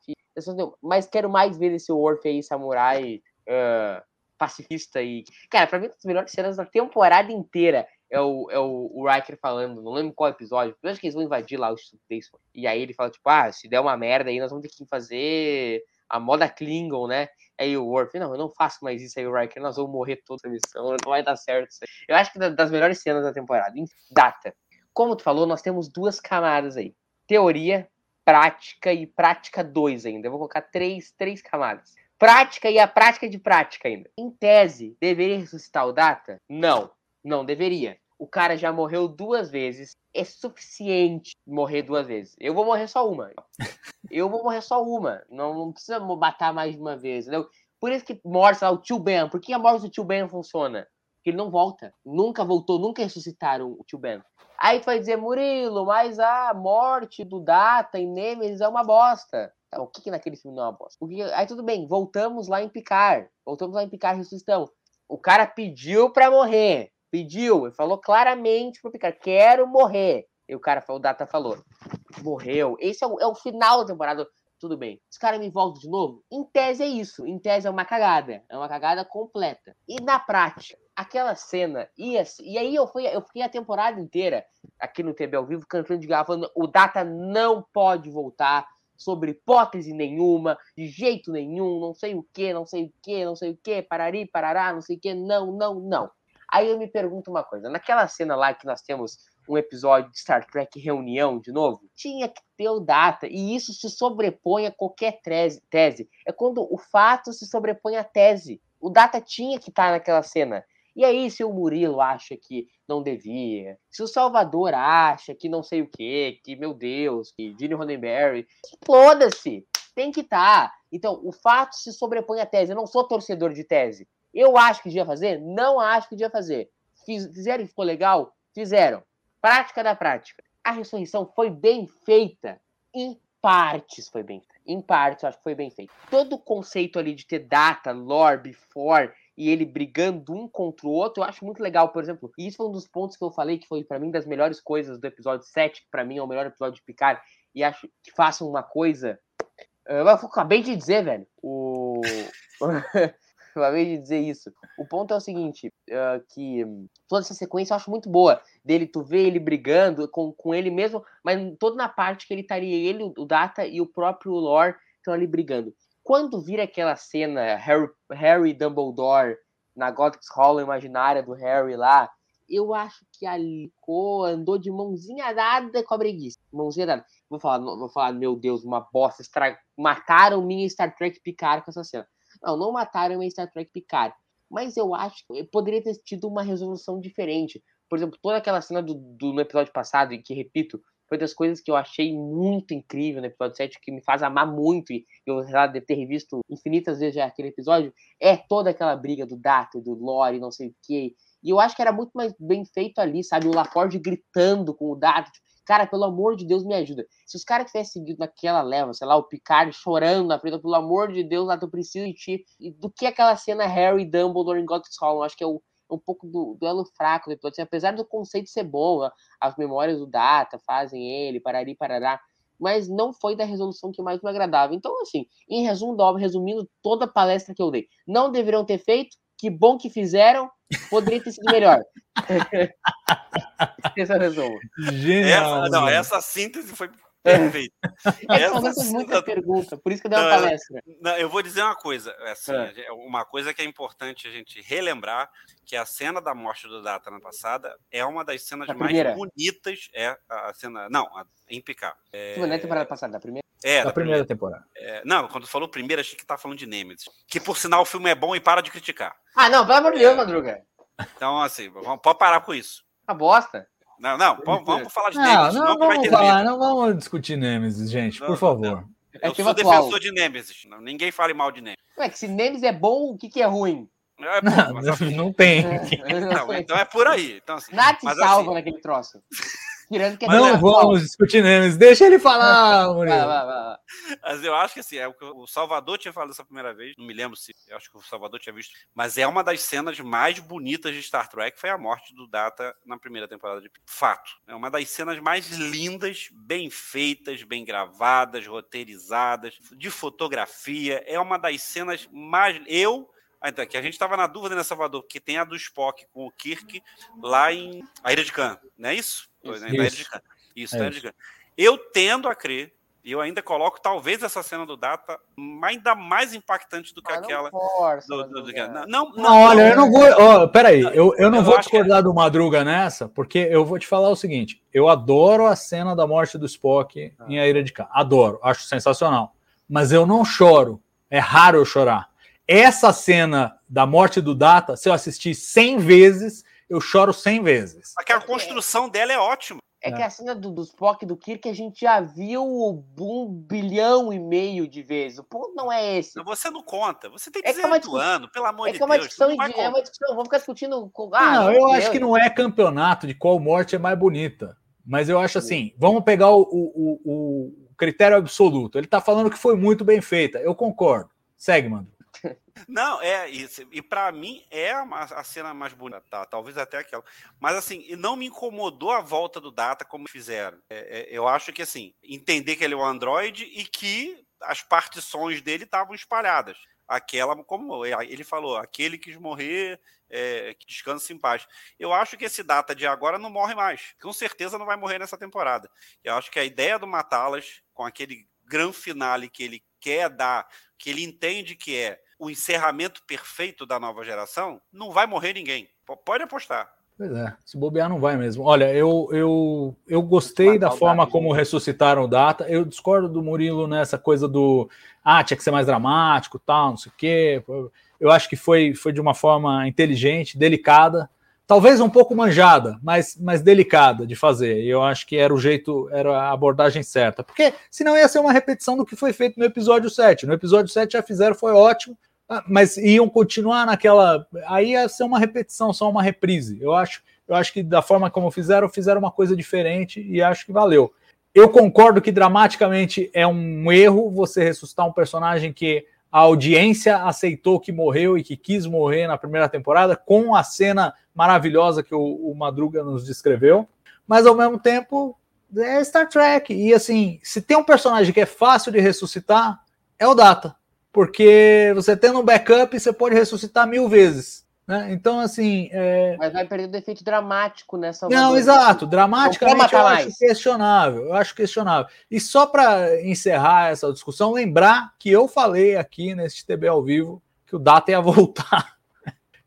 mas quero mais ver esse Worf aí, samurai, uh, pacifista e... Cara, pra mim, das melhores cenas da temporada inteira é o, é o, o Riker falando, não lembro qual episódio, eu acho que eles vão invadir lá o Instituto E aí ele fala, tipo, ah, se der uma merda aí, nós vamos ter que fazer a moda Klingon, né? Aí o Worf, não, eu não faço mais isso aí, o Riker, nós vamos morrer toda a missão, não vai dar certo isso aí. Eu acho que das melhores cenas da temporada. Data. Como tu falou, nós temos duas camadas aí. Teoria, prática e prática 2 ainda. Eu vou colocar três, três camadas. Prática e a prática de prática ainda. Em tese, deveria ressuscitar o Data? Não, não deveria. O cara já morreu duas vezes. É suficiente morrer duas vezes. Eu vou morrer só uma. <laughs> Eu vou morrer só uma. Não, não precisa matar mais de uma vez, entendeu? Por isso que morre lá o tio Ben. Por que a morte do tio Ben funciona? Porque ele não volta. Nunca voltou, nunca ressuscitaram o tio Ben. Aí tu vai dizer, Murilo, mas a morte do Data em Nemesis é uma bosta. Tá, o que, que naquele filme não é uma bosta? Que... Aí tudo bem, voltamos lá em Picar. Voltamos lá em Picar ressuscitamos. O cara pediu pra morrer. Pediu, ele falou claramente pro Picar, quero morrer. E o cara, o Data falou, morreu. Esse é o, é o final da temporada. Tudo bem. Os caras me voltam de novo? Em tese é isso. Em tese é uma cagada. É uma cagada completa. E na prática, aquela cena. E aí eu fui, eu fiquei a temporada inteira aqui no TB ao vivo cantando de garrafa, falando: o Data não pode voltar sobre hipótese nenhuma, de jeito nenhum, não sei o que, não sei o que, não sei o que, parari, parará, não sei o que, não, não, não. Aí eu me pergunto uma coisa: naquela cena lá que nós temos um episódio de Star Trek Reunião de novo, tinha que ter o data, e isso se sobrepõe a qualquer tese. É quando o fato se sobrepõe à tese. O data tinha que estar naquela cena. E aí, se o Murilo acha que não devia, se o Salvador acha que não sei o quê, que, meu Deus, que Gene Roddenberry, foda-se, tem que estar. Então, o fato se sobrepõe à tese. Eu não sou torcedor de tese. Eu acho que devia fazer? Não acho que devia fazer. Fizeram e ficou legal? Fizeram. Prática da prática. A ressurreição foi bem feita. Em partes foi bem feita. Em partes, eu acho que foi bem feita. Todo o conceito ali de ter data, lore, before e ele brigando um contra o outro, eu acho muito legal, por exemplo. E isso foi um dos pontos que eu falei que foi para mim das melhores coisas do episódio 7, que para mim é o melhor episódio de Picard, e acho que façam uma coisa. Eu acabei de dizer, velho. O. <laughs> <laughs> acabei de dizer isso. O ponto é o seguinte: uh, que toda essa sequência eu acho muito boa. Dele, tu vê ele brigando com, com ele mesmo, mas toda na parte que ele estaria, tá ele, o Data e o próprio Lore estão ali brigando. Quando vira aquela cena Harry, Harry Dumbledore na Gothic Hall imaginária do Harry lá, eu acho que a Lico andou de mãozinha dada com a breguice. Mãozinha dada. Vou falar, vou falar, meu Deus, uma bosta. Estra... Mataram minha Star Trek Picard com essa cena. Não, não mataram minha Star Trek Picard. Mas eu acho que poderia ter tido uma resolução diferente. Por exemplo, toda aquela cena do, do no episódio passado, e que, repito, foi das coisas que eu achei muito incrível no episódio 7, que me faz amar muito, e eu já de ter visto infinitas vezes já aquele episódio, é toda aquela briga do Data, do Lore, não sei o quê. E eu acho que era muito mais bem feito ali, sabe? O Laforge gritando com o Data, tipo, cara, pelo amor de Deus, me ajuda. Se os caras tivessem seguido naquela leva, sei lá, o Picard chorando na frente, pelo amor de Deus, lá, eu preciso de ti. E do que aquela cena Harry Dumbledore em Hall, eu acho que é o um pouco do duelo fraco do episódio. Apesar do conceito ser bom, as memórias do Data fazem ele, parari, parará, mas não foi da resolução que mais me agradava. Então, assim, em resumo da obra, resumindo toda a palestra que eu dei, não deveriam ter feito, que bom que fizeram, poderia ter sido melhor. <laughs> Esse o resumo. Genial. Essa, não, essa síntese foi Perfeito. <laughs> É são muita pergunta, por isso que eu dei uma palestra. Não, eu vou dizer uma coisa, assim, é. uma coisa que é importante a gente relembrar, que a cena da morte do Data na passada é uma das cenas mais bonitas, é a cena, não, a, em Picar. É... Não é temporada passada, da primeira? É, da, da primeira, primeira, temporada. É, não, quando falou primeira, achei que tá falando de Nemesis. Que por sinal o filme é bom e para de criticar. Ah, não, pelo amor de Deus, Madruga. Então, assim, vamos, pode parar com isso. A bosta. Não, não, vamos falar de não, Nemesis. Não, não vamos falar, não vamos discutir Nemesis, gente, não, por favor. Eu sou defensor de Nemesis. Ninguém fale mal de Nemesis. Ué, que se Nemesis é bom, o que, que é ruim? É bom, não, mas... não tem. <laughs> Não, então é por aí. Então, assim, Nada te salva assim... naquele troço. Tirando que não vamos discutir Nemes, deixa ele falar, <laughs> Murilo. Vai, vai, vai. Mas eu acho que assim, é o que o Salvador tinha falado essa primeira vez, não me lembro se, eu acho que o Salvador tinha visto, mas é uma das cenas mais bonitas de Star Trek, foi a morte do Data na primeira temporada de Fato. É uma das cenas mais lindas, bem feitas, bem gravadas, roteirizadas, de fotografia, é uma das cenas mais... Eu então, que a gente estava na dúvida, né, Salvador? Que tem a do Spock com o Kirk lá em a Ilha de Khan, não é isso? Isso, né? isso. De Khan. Isso, é isso. Eu tendo a crer, e eu ainda coloco talvez essa cena do Data ainda mais impactante do que ah, aquela. Não, força, do, do, do, não, não, não, olha, eu não vou. Oh, peraí, eu, eu não eu vou discordar que... do Madruga nessa, porque eu vou te falar o seguinte: eu adoro a cena da morte do Spock ah. em A Ilha de Khan. Adoro, acho sensacional. Mas eu não choro. É raro eu chorar. Essa cena da morte do Data, se eu assistir 100 vezes, eu choro 100 vezes. Aquela construção dela é ótima. É, que a cena do, do Spock e do Kirk a gente já viu um bilhão e meio de vezes. O ponto não é esse. Você não conta. Você tem É que é 18 discuss- anos, pelo amor É de que é uma Deus. discussão, não de, é uma discussão. Vamos ficar discutindo. com- Ah, não, eu Deus. acho que não é campeonato de qual morte é mais bonita. Mas eu acho assim, vamos pegar o, o- o- o critério absoluto. Ele tá falando que foi muito bem feita. Eu concordo. Segue, mano. Não, é isso. E pra mim é a, cena mais bonita, tá? Talvez até aquela. Mas assim, não me incomodou a volta do Data como fizeram. É, é, eu acho que assim, entender que ele é um Android e que as partições dele estavam espalhadas. Aquela, como ele falou, aquele quis morrer, é, que descansa em paz. Eu acho que esse Data de agora não morre mais. Com certeza não vai morrer nessa temporada. Eu acho que a ideia do matá-las, com aquele grande finale que ele quer dar, que ele entende que é o encerramento perfeito da nova geração, não vai morrer ninguém. P- Pode apostar. Pois é, se bobear não vai mesmo. Olha, eu, eu, eu gostei da forma Data, como gente. ressuscitaram o Data. Eu discordo do Murilo nessa coisa do ah, tinha que ser mais dramático, tal, não sei o quê. Eu acho que foi, foi de uma forma inteligente, delicada, talvez um pouco manjada, mas, mas delicada de fazer. E eu acho que era o jeito, era a abordagem certa. Porque senão ia ser uma repetição do que foi feito no episódio 7. No episódio 7 já fizeram, foi ótimo. Ah, Mas iam continuar naquela. Aí ia ser uma repetição, só uma reprise. Eu acho, eu acho que da forma como fizeram, fizeram uma coisa diferente e acho que valeu. Eu concordo que dramaticamente é um erro você ressuscitar um personagem que a audiência aceitou que morreu e que quis morrer na primeira temporada, com a cena maravilhosa que o, o Madruga nos descreveu. Mas ao mesmo tempo, é Star Trek. E assim, se tem um personagem que é fácil de ressuscitar, é o Data porque você tendo um backup, você pode ressuscitar mil vezes. Né? Então, assim. é, Mas vai perder o defeito dramático nessa. Não, exato. Dramaticamente eu mais. acho questionável. Eu acho questionável. E só para encerrar essa discussão, lembrar que eu falei aqui nesse TB ao vivo que o Data ia <laughs> voltar.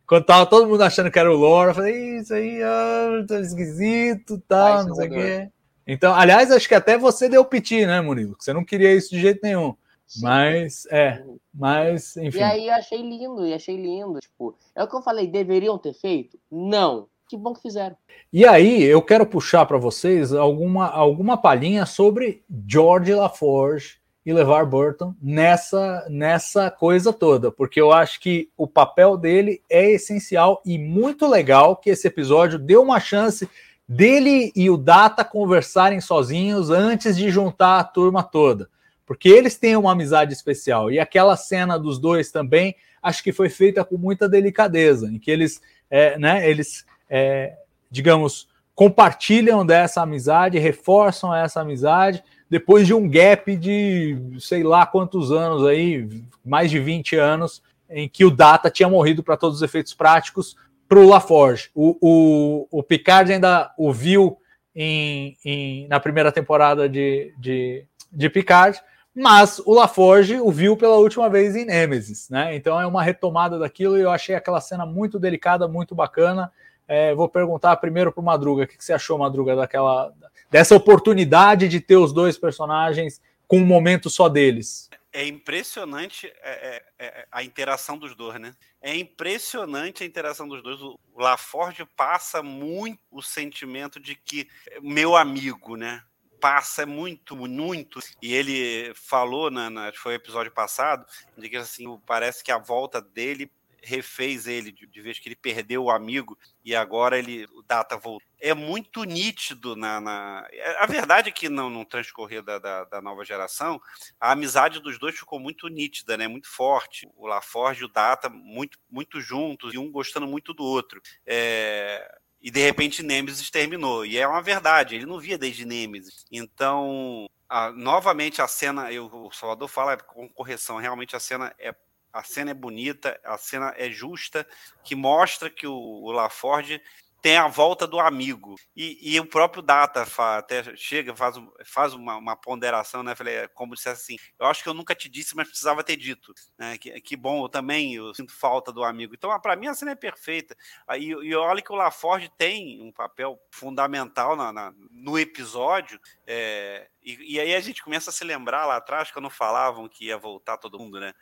Quando tava todo mundo achando que era o Lore, eu falei, isso aí, ah, tá esquisito, tal, Vai, não sei o quê. Então, aliás, acho que até você deu piti, né, Murilo? Que você não queria isso de jeito nenhum. Mas, é, mas, enfim. E aí eu achei lindo, e achei lindo. Tipo, é o que eu falei, deveriam ter feito? Não. Que bom que fizeram. E aí, eu quero puxar para vocês alguma, alguma palhinha sobre George LaForge e LeVar Burton nessa, nessa coisa toda, porque eu acho que o papel dele é essencial e muito legal que esse episódio deu uma chance dele e o Data conversarem sozinhos antes de juntar a turma toda, porque eles têm uma amizade especial e aquela cena dos dois também acho que foi feita com muita delicadeza, em que eles, é, né, eles é, digamos, compartilham dessa amizade, reforçam essa amizade, depois de um gap de sei lá quantos anos aí, mais de 20 anos, em que o Data tinha morrido para todos os efeitos práticos para o LaForge. O, o, Picard ainda o viu em, em- na primeira temporada de, de, de Picard, mas o LaForge o viu pela última vez em Nemesis, né? Então é uma retomada daquilo e eu achei aquela cena muito delicada, muito bacana. É, vou perguntar primeiro para o Madruga, o que, que você achou, Madruga, daquela dessa oportunidade de ter os dois personagens com um momento só deles? É impressionante é, é, é, a interação dos dois, né? É impressionante a interação dos dois. O Laforge passa muito o sentimento de que meu amigo, né? Passa muito, muito. E ele falou, na, na- foi o episódio passado, de que assim, parece que a volta dele refez ele de, de vez que ele perdeu o amigo e agora ele o Data voltou. É muito nítido na. na- A verdade é que no, no transcorrer da, da, da nova geração, a amizade dos dois ficou muito nítida, né? Muito forte. O LaForge e o Data muito, muito juntos, e um gostando muito do outro. É, E de repente Nemesis terminou. E é uma verdade, ele não via desde Nemesis. Então, a- novamente a cena, eu, o Salvador fala com correção, realmente a cena é. A cena é bonita, a cena é justa, que mostra que o, o LaForge tem a volta do amigo. E, e o próprio Data até chega, faz, faz uma, uma ponderação, né? Falei, é como se assim, eu acho que eu nunca te disse, mas precisava ter dito. Né? Que, que bom, eu também eu sinto falta do amigo. Então, para mim, a cena é perfeita. Aí, e olha que o LaForge tem um papel fundamental na, na- no episódio. é, E, e, aí a gente começa a se lembrar lá atrás, quando falavam que ia voltar todo mundo, né?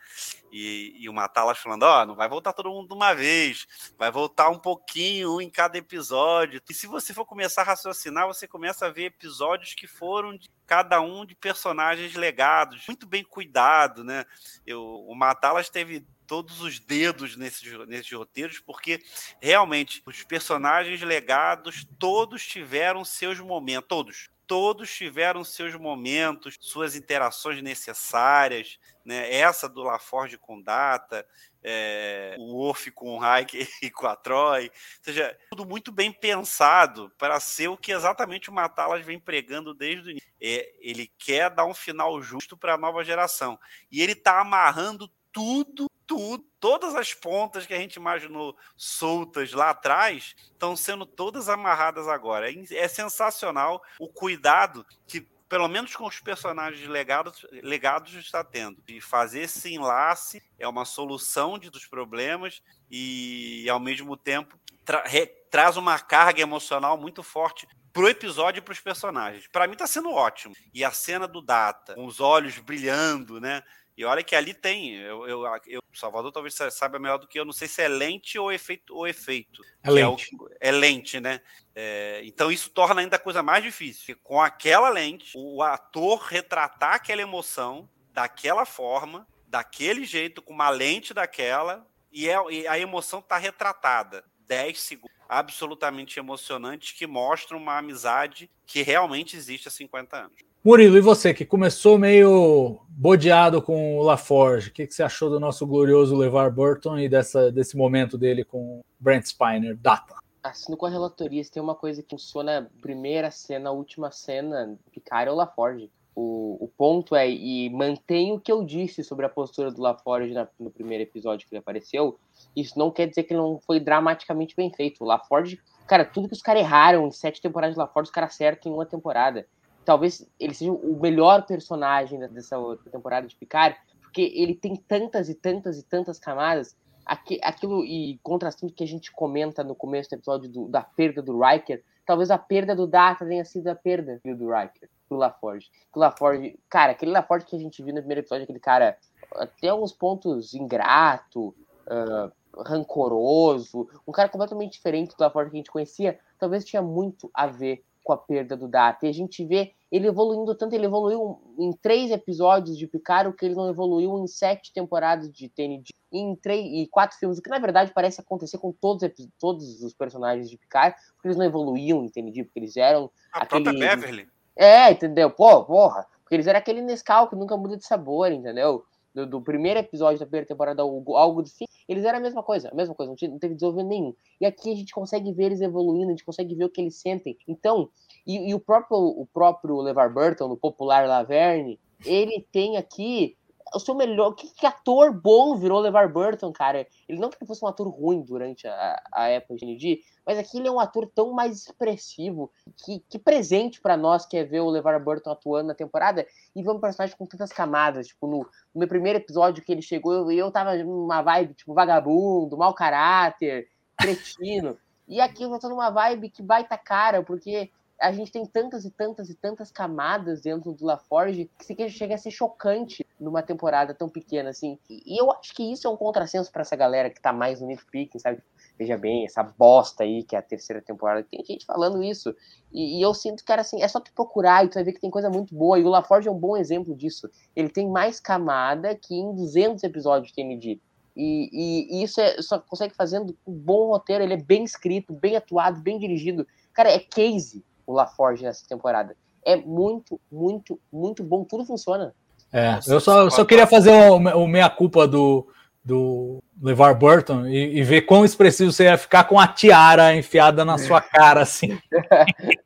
E, e o Matalas falando, ó, oh, não vai voltar todo mundo de uma vez, vai voltar um pouquinho em cada episódio. E se você for começar a raciocinar, você começa a ver episódios que foram de cada um de personagens legados, muito bem cuidado, né? Eu, o Matalas teve todos os dedos nesses, nesses roteiros, porque realmente os personagens legados todos tiveram seus momentos, todos todos tiveram seus momentos, suas interações necessárias, né? Essa do LaForge com Data, é, o Wolf com o Hayek <laughs> e com a Troy, ou seja, tudo muito bem pensado para ser o que exatamente o Matalas vem pregando desde o início. É, ele quer dar um final justo para a nova geração e ele está amarrando tudo, tudo, todas as pontas que a gente imaginou soltas lá atrás estão sendo todas amarradas agora. É, é sensacional o cuidado que pelo menos com os personagens legados, legados está tendo. De fazer esse enlace é uma solução de, dos problemas e, ao mesmo tempo, tra traz uma carga emocional muito forte pro episódio e pros personagens. Para mim tá sendo ótimo. E a cena do Data, com os olhos brilhando, né? E olha que ali tem, eu, eu, eu, Salvador talvez saiba melhor do que eu, não sei se é lente ou efeito. Ou efeito é, lente. É, o, é lente, né? É, então isso torna ainda a coisa mais difícil. Com aquela lente, o ator retratar aquela emoção daquela forma, daquele jeito, com uma lente daquela, e, é, e a emoção está retratada. 10 segundos absolutamente emocionantes que mostram uma amizade que realmente existe há 50 anos. Murilo, e você que começou meio bodeado com o LaForge, o que, que você achou do nosso glorioso LeVar Burton e dessa, desse momento dele com Brent Spiner? Data. Assino com a relatoria, se tem uma coisa que funciona primeira cena, última cena, Picard é o LaForge. O, o ponto é, e mantenho o que eu disse sobre a postura do LaForge na, no primeiro episódio que ele apareceu, isso não quer dizer que ele não foi dramaticamente bem feito. O LaForge, cara, tudo que os caras erraram em sete temporadas de LaForge, os caras acertam em uma temporada talvez ele seja o melhor personagem dessa temporada de Picard, porque ele tem tantas e tantas e tantas camadas. Aquilo, e contrastando que a gente comenta no começo do episódio do, da perda do Riker, talvez a perda do Data tenha sido a perda do Riker, do LaForge. O LaForge, cara, aquele LaForge que a gente viu no primeiro episódio, aquele cara, até alguns pontos ingrato, uh, rancoroso, um cara completamente diferente do LaForge que a gente conhecia, talvez tinha muito a ver com a perda do Data. E a gente vê ele evoluindo tanto, ele evoluiu em três episódios de Picard, o que ele não evoluiu em sete temporadas de TNG, em três, e quatro filmes, o que na verdade parece acontecer com todos, todos os personagens de Picard, porque eles não evoluíam em TNG, porque eles eram. A aquele... própria Beverly. É, entendeu? Pô, porra. Porque eles eram aquele Nescau que nunca muda de sabor, entendeu? Do, do, primeiro episódio da primeira temporada, algo do fim, eles eram a mesma coisa, a mesma coisa, não, teve desenvolvimento nenhum. E aqui a gente consegue ver eles evoluindo, a gente consegue ver o que eles sentem. Então, e, e o próprio o próprio LeVar Burton, o popular Laverne, ele tem aqui o seu melhor. Que, que ator bom virou LeVar Burton, cara. Ele não que fosse um ator ruim durante a, a época de ND, mas aqui ele é um ator tão mais expressivo, que, que presente para nós que é ver o LeVar Burton atuando na temporada e ver um personagem com tantas camadas. Tipo, no, no meu primeiro episódio que ele chegou, eu, eu tava numa vibe, tipo, vagabundo, mau caráter, cretino. <laughs> e aqui eu tô numa vibe que baita cara, porque a gente tem tantas e tantas e tantas camadas dentro do LaForge que chega a ser chocante numa temporada tão pequena assim. E eu acho que isso é um contrassenso para essa galera que tá mais no nitpicking, sabe? Veja bem, essa bosta aí que é a terceira temporada. Tem gente falando isso. E, e, eu sinto, cara, assim, é só tu procurar e tu vai ver que tem coisa muito boa. E o LaForge é um bom exemplo disso. Ele tem mais camada que em 200 episódios de TND. E, e, e isso é, só consegue fazendo um bom roteiro. Ele é bem escrito, bem atuado, bem dirigido. Cara, é case o LaForge nessa temporada. É muito, muito, muito bom. Tudo funciona. É, eu só, só queria fazer o, o meia-culpa do, do LeVar Burton e, e, ver quão expressivo você ia ficar com a tiara enfiada na sua cara, assim. <laughs>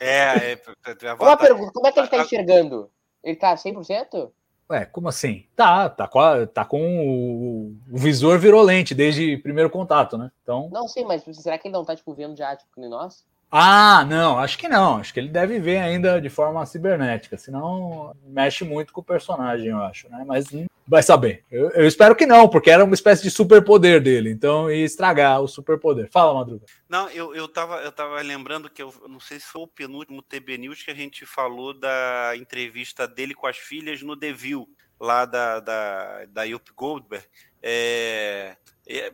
É, é, é Uma pergunta, como é que ele está enxergando? Ele está 100%? Ué, como assim? Tá, tá com, a, tá com o, o, visor virou lente desde primeiro contato, né? Então... Não sei, mas será que ele não tá, tipo, vendo já, tipo, que nem nós? Ah, não, acho que não. Acho que ele deve ver ainda de forma cibernética, senão mexe muito com o personagem, eu acho, né? Mas hum, vai saber. Eu, eu espero que não, porque era uma espécie de superpoder dele, então ia estragar o superpoder. Fala, Madruga. Não, eu, eu, tava, eu tava lembrando que eu não sei se foi o penúltimo TB News que a gente falou da entrevista dele com as filhas no Devil, lá da, da, da Yup Goldberg. É, é,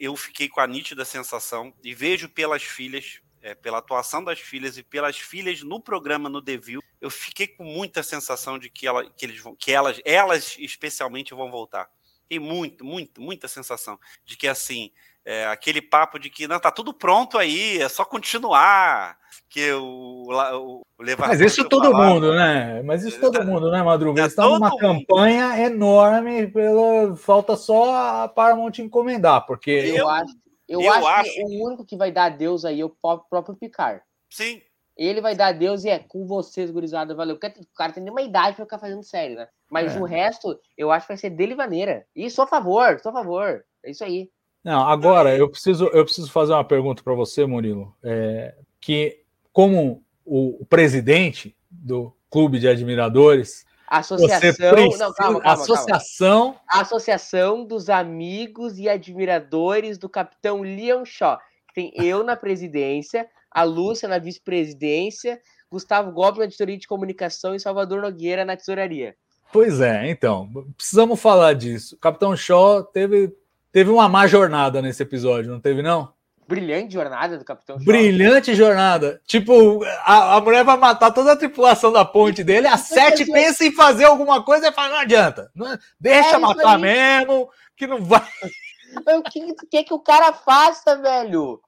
eu fiquei com a nítida sensação e vejo pelas filhas é, pela atuação das filhas e pelas filhas no programa no Devil, eu fiquei com muita sensação de que, ela, que eles vão, que elas, elas especialmente vão voltar. Tem muito, muito, muita sensação de que assim, é, aquele papo de que não tá tudo pronto aí, é só continuar. Que o, o, o levar Mas isso todo falava, mundo, né? Mas isso todo mundo, né, Madruga? Eles estão numa mundo. campanha enorme, pela falta só a Paramount encomendar, porque eu, eu acho eu, eu acho, acho, que o único que vai dar Deus aí é o próprio Picard. Sim. Ele vai dar Deus e é com vocês, gurizada, valeu. Porque o cara tem nenhuma idade pra ficar fazendo série, né? Mas é. o resto, eu acho que vai ser dele maneira. E sou a favor, sou a favor. É isso aí. Não, agora eu preciso, eu preciso fazer uma pergunta para você, Murilo. É, que como o presidente do clube de admiradores, Associação. Precisa, não, calma, calma, associação. Calma. Associação dos Amigos e Admiradores do Capitão Leon Shaw. Tem eu na presidência, a Lúcia na vice-presidência, Gustavo Gomes na editoria de comunicação e Salvador Nogueira na tesouraria. Pois é, então, precisamos falar disso. O Capitão Shaw teve, teve uma má jornada nesse episódio, não teve, não? Brilhante jornada do Capitão Shaw. Brilhante jornada. Tipo, a, a mulher vai matar toda a tripulação da ponte dele, a Sete pensa em fazer alguma coisa e fala, não adianta. Não, é, deixa é matar mesmo, que não vai. <laughs> o que, que, que o cara faça, velho?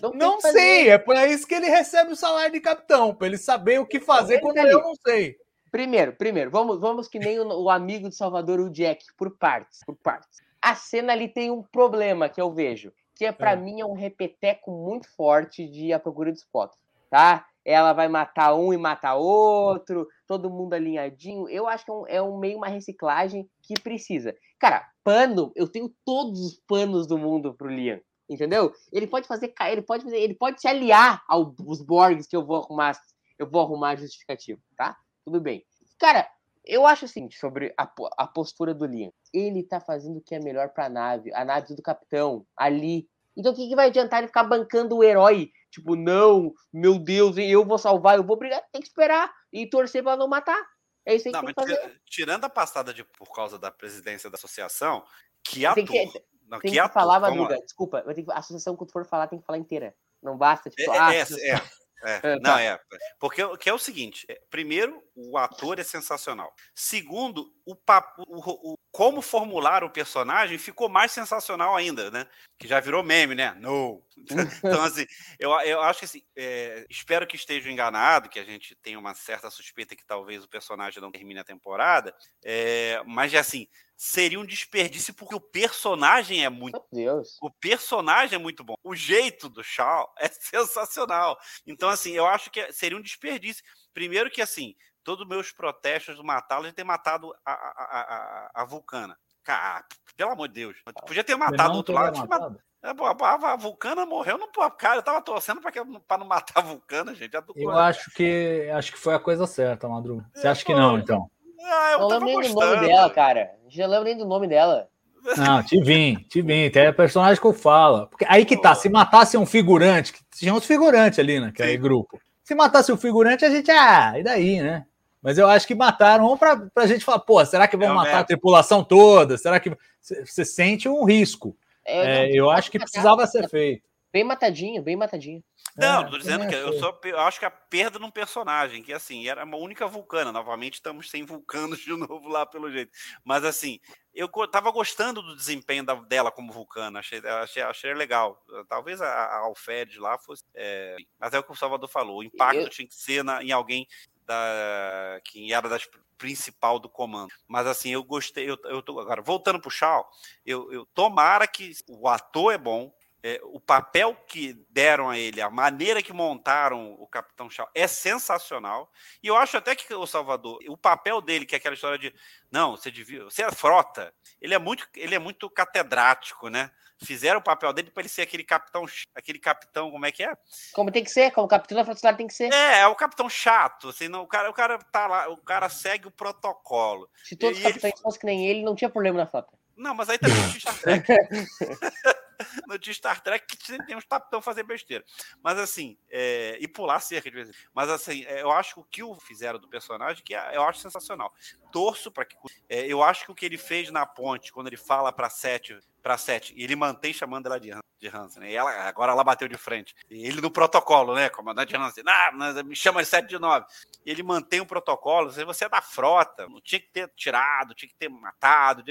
Não, não sei, é por isso que ele recebe o salário de capitão, para ele saber o que fazer quando eu não sei. Primeiro, primeiro, vamos, vamos que nem o, o amigo de Salvador, o Jack, por partes, por partes. A cena ali tem um problema que eu vejo que é para é. mim é um repeteco muito forte de A Procura dos Potos, tá? Ela vai matar um e matar outro, todo mundo alinhadinho. Eu acho que é um, é um meio uma reciclagem que precisa. Cara, pano, eu tenho todos os panos do mundo pro Liam, entendeu? Ele pode fazer, ele pode fazer, ele pode se aliar aos Borgs que eu vou arrumar, eu vou arrumar justificativo, tá? Tudo bem. Cara, eu acho assim, sobre a, a postura do Liam. Ele tá fazendo o que é melhor pra nave, a nave do capitão, ali. Então o que, que vai adiantar ele ficar bancando o herói? Tipo, não, meu Deus, eu vou salvar, eu vou brigar. Tem que esperar e torcer pra não matar. É isso que não, tem que fazer. Tirando a passada de, por causa da presidência da associação, que ator... Tem que, não, tem que, que falar, Madruga, desculpa, a associação que tu for falar tem que falar inteira. Não basta, tipo, é, ah, é, é, é, é, <laughs> não, tá. é. Porque que é o seguinte: é, primeiro, o ator é sensacional. Segundo, o, papo, o, o, como formular o personagem ficou mais sensacional ainda, né? Que já virou meme, né? No. <laughs> então, assim, eu, eu acho que assim, é, espero que esteja enganado, que a gente tenha uma certa suspeita que talvez o personagem não termine a temporada. É, mas assim, seria um desperdício porque o personagem é muito. Meu Deus. O personagem é muito bom. O jeito do Shaw é <laughs> sensacional. Então, assim, eu acho que seria um desperdício. Primeiro que, assim, todos os meus protestos do matá-lo de ter matado a, a, a, a Vulcana. Cara, pelo amor de Deus. Podia ter matado do outro lado. Matado. É, a, a, Vulcana morreu no cara. Eu tava torcendo para não matar a Vulcana, gente. Eu acho que acho que foi a coisa certa, Madruga. Você é, acha que não, então? Ah, eu não lembro nem do nome dela, cara. Já lembro nem do nome dela. Não, Tivim, Tivim, tem personagem que eu falo. Porque aí que tá, se matasse um figurante, que tinha uns figurantes ali naquele Sim. grupo. Se matasse um figurante, a gente, ah, e daí, né? Mas eu acho que mataram pra, pra gente falar, pô, será que vão é matar a tripulação toda? Será que você sente um risco? É, é, eu acho que precisava ser feito. Bem matadinho, bem matadinho. Não, é, tô dizendo que eu só eu acho que a perda num personagem, que assim, era uma única vulcana. Novamente, estamos sem vulcanos de <laughs> novo lá, pelo jeito. Mas assim, eu tava gostando do desempenho da, dela como vulcana, achei, achei, achei legal. Talvez a, a Alfred lá fosse. É, mas é o que o Salvador falou: o impacto eu... tinha que ser na, em alguém da, que era das principal do comando. Mas assim, eu gostei. Eu, eu tô, agora, voltando pro Shaw, eu, eu tomara que o ator é bom, é, o papel que deram a ele, a maneira que montaram o Capitão Shaw é sensacional. E eu acho até que o Salvador, o papel dele, que é aquela história de não, você devia, você é frota, ele é muito, ele é muito catedrático, né? Fizeram o papel dele para ele ser aquele capitão, aquele capitão, como é que é? Como tem que ser, como capitão da frota tem que ser. É, é o capitão chato, assim, não, o cara, o cara tá lá, o cara segue o protocolo. Se todos os capitães ele... fossem que nem ele, não tinha problema na frota. Não, mas aí também tinha Star Trek. No de Star Trek que sempre tem uns tapetão fazer besteira. Mas assim, é, e pular cerca de vez. Mas assim, é, eu acho que o que o fizeram do personagem, que é, eu acho sensacional. Torço para que. É, eu acho que o que ele fez na ponte, quando ele fala para Sete, para Sete, e ele mantém chamando ela de, de Hansen, né? E ela, agora ela bateu de frente. E ele no protocolo, né? Comandante Hansen, ah, me chama de 7 de 9. E ele mantém o protocolo, você é da frota, não tinha que ter tirado, tinha que ter matado.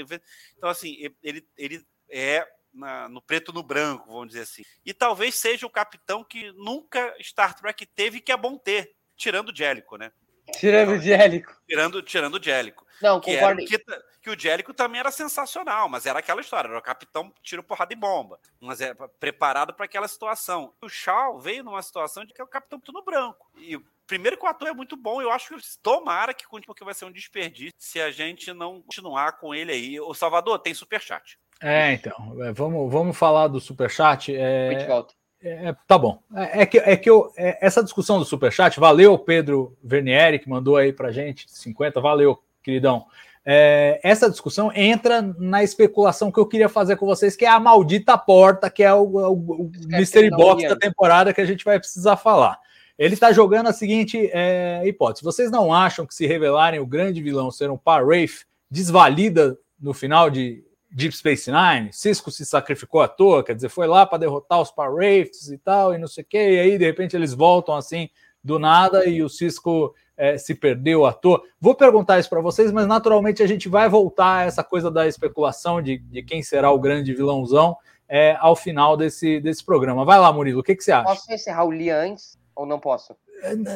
Então, assim, ele, ele é na, no preto no branco, vamos dizer assim. E talvez seja o capitão que nunca Star Trek teve que é bom ter, tirando o Jellico, né? Tirando o Jellico. Tirando, tirando o Jellico. Não, que concordo. Que, que, o Jellico também era sensacional, mas era aquela história, era o capitão tiro porrada e bomba, mas é preparado para aquela situação. O Shaw veio numa situação de que é o capitão tudo branco. E primeiro que o ator é muito bom, eu acho que tomara que continue, porque vai ser um desperdício se a gente não continuar com ele aí. O Salvador tem superchat. É, então, é, vamos, vamos falar do superchat. É, é, tá bom. É, é, que, é que eu, é, essa discussão do superchat, valeu Pedro Vernieri, que mandou aí pra gente 50, valeu, queridão. É, essa discussão entra na especulação que eu queria fazer com vocês, que é a maldita porta, que é o, o, o Mystery Box da temporada que a gente vai precisar falar. Ele está jogando a seguinte é, hipótese: vocês não acham que se revelarem o grande vilão ser um Par-Wraith, desvalida no final de Deep Space Nine, Cisco se sacrificou à toa, quer dizer, foi lá para derrotar os Power Wraiths e tal, e não sei o quê, e aí de repente eles voltam assim do nada e o Cisco é, se perdeu à toa. Vou perguntar isso para vocês, mas naturalmente a gente vai voltar a essa coisa da especulação de, de quem será o grande vilãozão é, ao final desse, desse programa. Vai lá, Murilo, o que, que você acha? Posso encerrar o Lia antes ou não posso?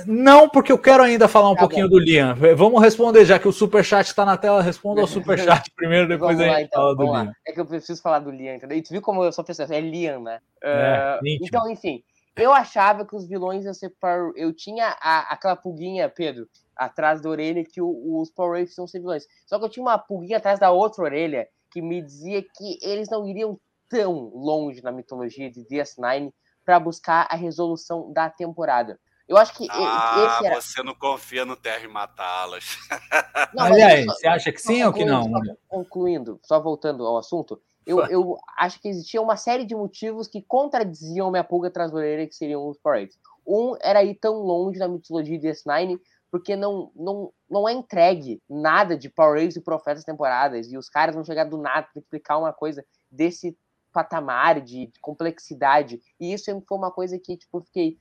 Não, porque eu quero ainda falar um tá pouquinho bom. do Liam. Vamos responder, já que o superchat está na tela, responda ao <laughs> superchat primeiro, depois vamos a gente então, fala do Liam. É que eu preciso falar do Liam, entendeu? E tu viu como eu sou pessoa, é Liam, né? É, uh, então, enfim, eu achava que os vilões iam ser par... Eu tinha a, aquela pulguinha, Pedro, atrás da orelha que o, os Power Rangers iam ser vilões. Só que eu tinha uma pulguinha atrás da outra orelha que me dizia que eles não iriam tão longe na mitologia de DS9 para buscar a resolução da temporada. Eu acho que ah, esse era... você não confia no Terry matá-las. <laughs> Aliás, você acha que sim ou que não? Só concluindo, só voltando ao assunto, eu, eu, acho que existia uma série de motivos que contradiziam minha pulga atrás da orelha, que seriam os parades. Um era ir tão longe na mitologia de S9, porque não, não, não é entregue nada de Power Rangers e Profetas temporadas, e os caras vão chegar do nada para explicar uma coisa desse patamar de, de, complexidade. E isso foi uma coisa que, tipo, fiquei.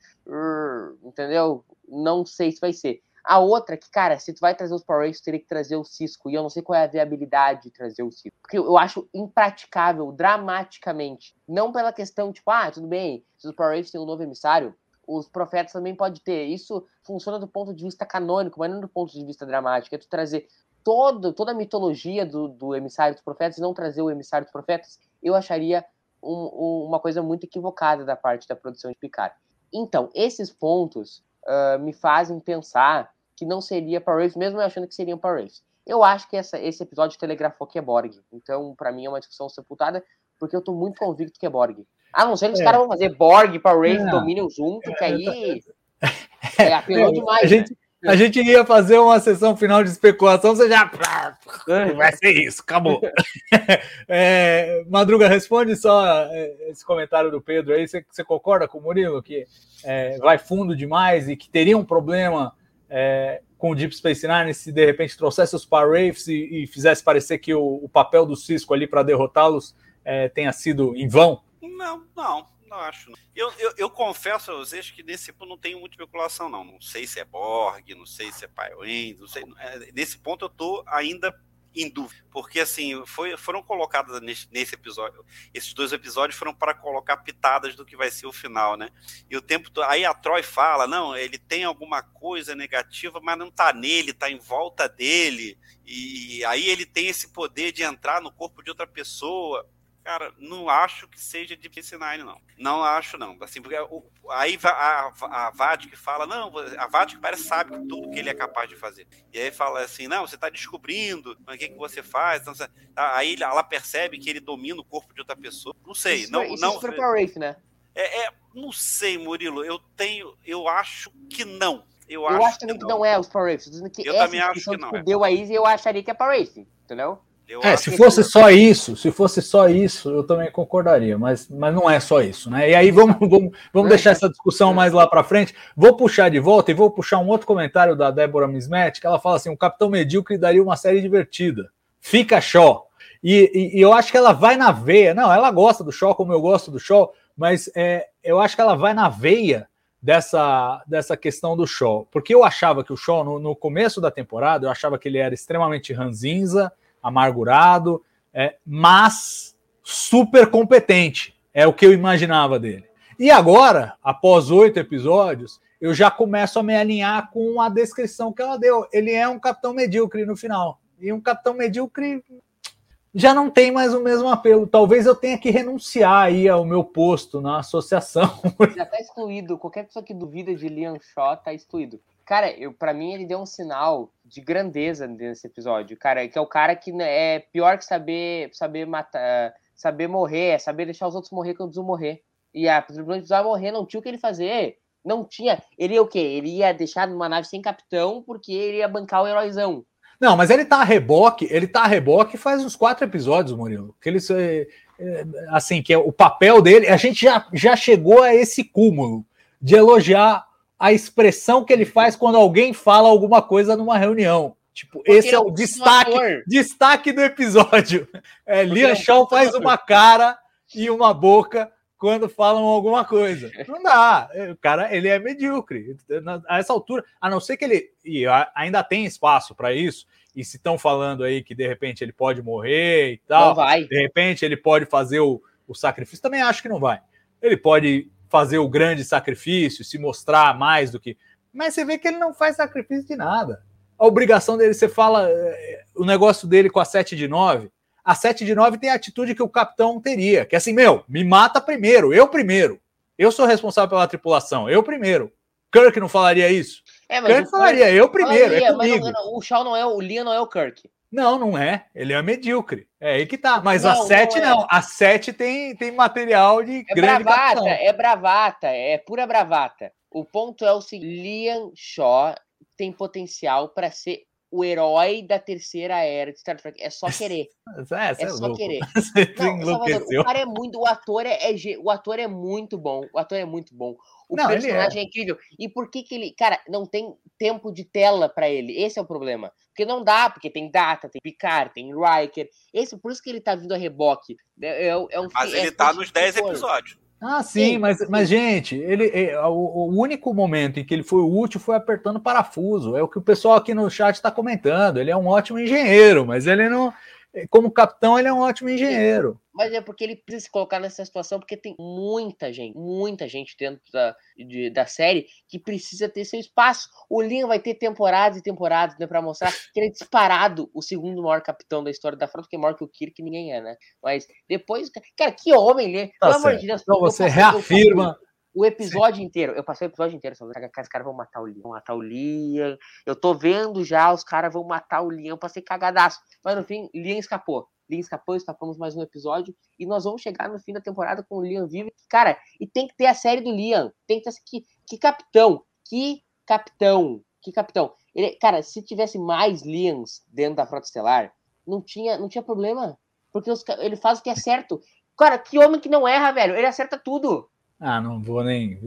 entendeu? Não sei se vai ser. A outra, que, cara, se tu vai trazer os Power Rangers, teria que trazer o Cisco. E eu não sei qual é a viabilidade de trazer o Cisco. Porque eu acho impraticável, dramaticamente. Não pela questão, tipo, ah, tudo bem, se os Power Rangers têm um novo emissário, os profetas também pode ter. Isso funciona do ponto de vista canônico, mas não do ponto de vista dramático. É tu trazer todo, toda a mitologia do, do emissário dos profetas e não trazer o emissário dos profetas eu acharia um, um, uma coisa muito equivocada da parte da produção de Picard. Então, esses pontos uh, me fazem pensar que não seria Power Race, mesmo eu achando que seriam Power Race. Eu acho que essa, esse episódio telegrafou que é Borg. Então, para mim, é uma discussão sepultada, porque eu tô muito convicto que é Borg. A não ser que os é. caras vão fazer Borg, Power Race, Dominion junto, que aí <laughs> é, apelou demais. A gente, né? A gente ia fazer uma sessão final de especulação, você já. Vai ser isso, acabou. <laughs> É, Madruga, responde só é, esse comentário do Pedro aí. Você, você concorda com o Murilo que é, vai fundo demais e que teria um problema é, com o Deep Space Nine se de repente trouxesse os Parwraiths e, e fizesse parecer que o, o papel do Cisco ali para derrotá-los é, tenha sido em vão? Não, não não acho. Eu, eu, eu, confesso a vocês que nesse ponto não tenho muita especulação, não. Não sei se é Borg, não sei se é Pioneer, não sei. É, nesse ponto eu tô ainda em dúvida. Porque, assim, foi, foram colocadas nesse, nesse, episódio. Esses dois episódios foram para colocar pitadas do que vai ser o final, né? E o tempo todo. Aí a Troy fala: não, ele tem alguma coisa negativa, mas não tá nele, tá em volta dele. E aí ele tem esse poder de entrar no corpo de outra pessoa Cara, não acho que seja de PC9, não. Não acho, não. Assim, porque o, aí a, a, a Vatic fala, não, a Vatic parece sabe tudo que ele é capaz de fazer. E aí fala assim, não, você está descobrindo o que, que você faz. Então, você, tá, aí ela percebe que ele domina o corpo de outra pessoa. Não sei. Isso, não, isso não, foi pra Rafe, né? É, é, não sei, Murilo. Eu tenho. Eu acho que não. Eu, Eu acho, acho também que não é os Power dizendo que Eu essa também acho que não é. fudeu a Izzy, eu acharia que é Power Race, entendeu? Eu É, se que fosse não. só isso, se fosse só isso, eu também concordaria, mas, mas não é só isso, né? E aí vamos, <laughs> vamos, vamos deixar essa discussão mais lá para frente. Vou puxar de volta e vou puxar um outro comentário da Débora Mismet, que ela fala assim: o Capitão Medíocre daria uma série divertida. Fica Shaw. E, e- e eu acho que ela vai na veia. Não, ela gosta do Shaw como eu gosto do Shaw, mas é, eu acho que ela vai na veia dessa, dessa questão do Shaw. Porque eu achava que o Shaw, no, no começo da temporada, eu achava que ele era extremamente ranzinza, amargurado, é, mas super competente. É o que eu imaginava dele. E agora, após oito episódios, eu já começo a me alinhar com a descrição que ela deu. Ele é um capitão medíocre no final. E um capitão medíocre já não tem mais o mesmo apelo. Talvez eu tenha que renunciar aí ao meu posto na associação. Já <laughs> tá excluído. Qualquer pessoa que duvida de Liam Shaw tá excluído. Cara, eu, pra mim ele deu um sinal de grandeza nesse episódio. Cara, que é o cara que né, é pior que saber, saber matar, saber morrer, é saber deixar os outros morrer quando precisam morrer. E a tripulante precisava morrer, não tinha o que ele fazer. Não tinha. Ele ia o quê? Ele ia deixar numa nave sem capitão porque ele ia bancar o heróizão. Não, mas ele tá a reboque, ele tá a reboque faz uns quatro episódios, Murilo. Que ele, é, é, assim, que é o papel dele, a gente já, já chegou a esse cúmulo de elogiar a expressão que ele faz quando alguém fala alguma coisa numa reunião. Tipo, Porque esse é é o destaque, destaque do episódio. <laughs> É, é um Shaw faz uma cara e uma boca quando falam alguma coisa. <laughs> Não dá. O cara, ele é medíocre. A essa altura, a não ser que ele. E ainda tem espaço para isso. E se estão falando aí que de repente ele pode morrer e tal. Não vai. De repente ele pode fazer o, o sacrifício. Também acho que não vai. Ele pode fazer o grande sacrifício, se mostrar mais do que. Mas você vê que ele não faz sacrifício de nada. A obrigação dele, você fala eh, o negócio dele com a 7 de 9. A 7 de 9 tem a atitude que o capitão teria, que é assim, meu, me mata primeiro, eu primeiro. Eu sou responsável pela tripulação, eu primeiro. Kirk não falaria isso? É, Kirk falaria, eu primeiro, é Falaria, mas comigo. não- não, o Shaw não é o Liam, não é o Kirk. Não, não é. Ele é medíocre. É aí que tá. Mas Não, a não 7 é. não. A 7 tem, tem material de É grande bravata, é bravata, é pura bravata. O ponto é o seguinte: Liam Shaw tem potencial para ser o herói da terceira era de Star Trek. É só querer. É, É é só louco. querer. <laughs> Você Não, o cara é muito. O ator é, é o ator é muito bom. O ator é muito bom. O Não, ele personagem é. incrível. E por que que ele, cara, não tem tempo de tela pra ele? Esse é o problema. Porque não dá, porque tem Data, tem Picard, tem Riker. Esse, por isso que ele tá vindo a reboque. É, é, é um Mas fi- é ele tá nos de 10 conforto. episódios. Ah, sim, Sim, mas, mas gente, ele, é, o, o único momento em que ele foi útil foi apertando parafuso. É o que o pessoal aqui no chat está comentando. Ele é um ótimo engenheiro, mas ele não. Como capitão, ele é um ótimo engenheiro. Mas é porque ele precisa se colocar nessa situação, porque tem muita gente, muita gente dentro da, de- da série que precisa ter seu espaço. O Liam vai ter temporadas e temporadas né, para mostrar que ele é disparado o segundo maior capitão da história da frota, porque é maior que o Kirk ninguém é, né? Mas depois, cara, que homem ele é. Tá Pelo amor de Deus. Então você reafirma. O episódio inteiro, eu passei o episódio inteiro, só cara, os caras vão matar o Liam, vão matar o Liam. Eu tô vendo já, os caras vão matar o Liam, eu passei cagadaço. Mas no fim, Liam escapou. Liam escapou, escapamos mais um episódio. E nós vamos chegar no fim da temporada com o Liam vivo. Cara, e tem que ter a série do Liam. Tem que ter que, que capitão. Que capitão. Que capitão. Ele, cara, se tivesse mais Liams dentro da Frota Estelar, não tinha, não tinha problema. Porque os ele faz o que é certo. Cara, que homem que não erra, velho. Ele acerta tudo. Ah, não vou nem.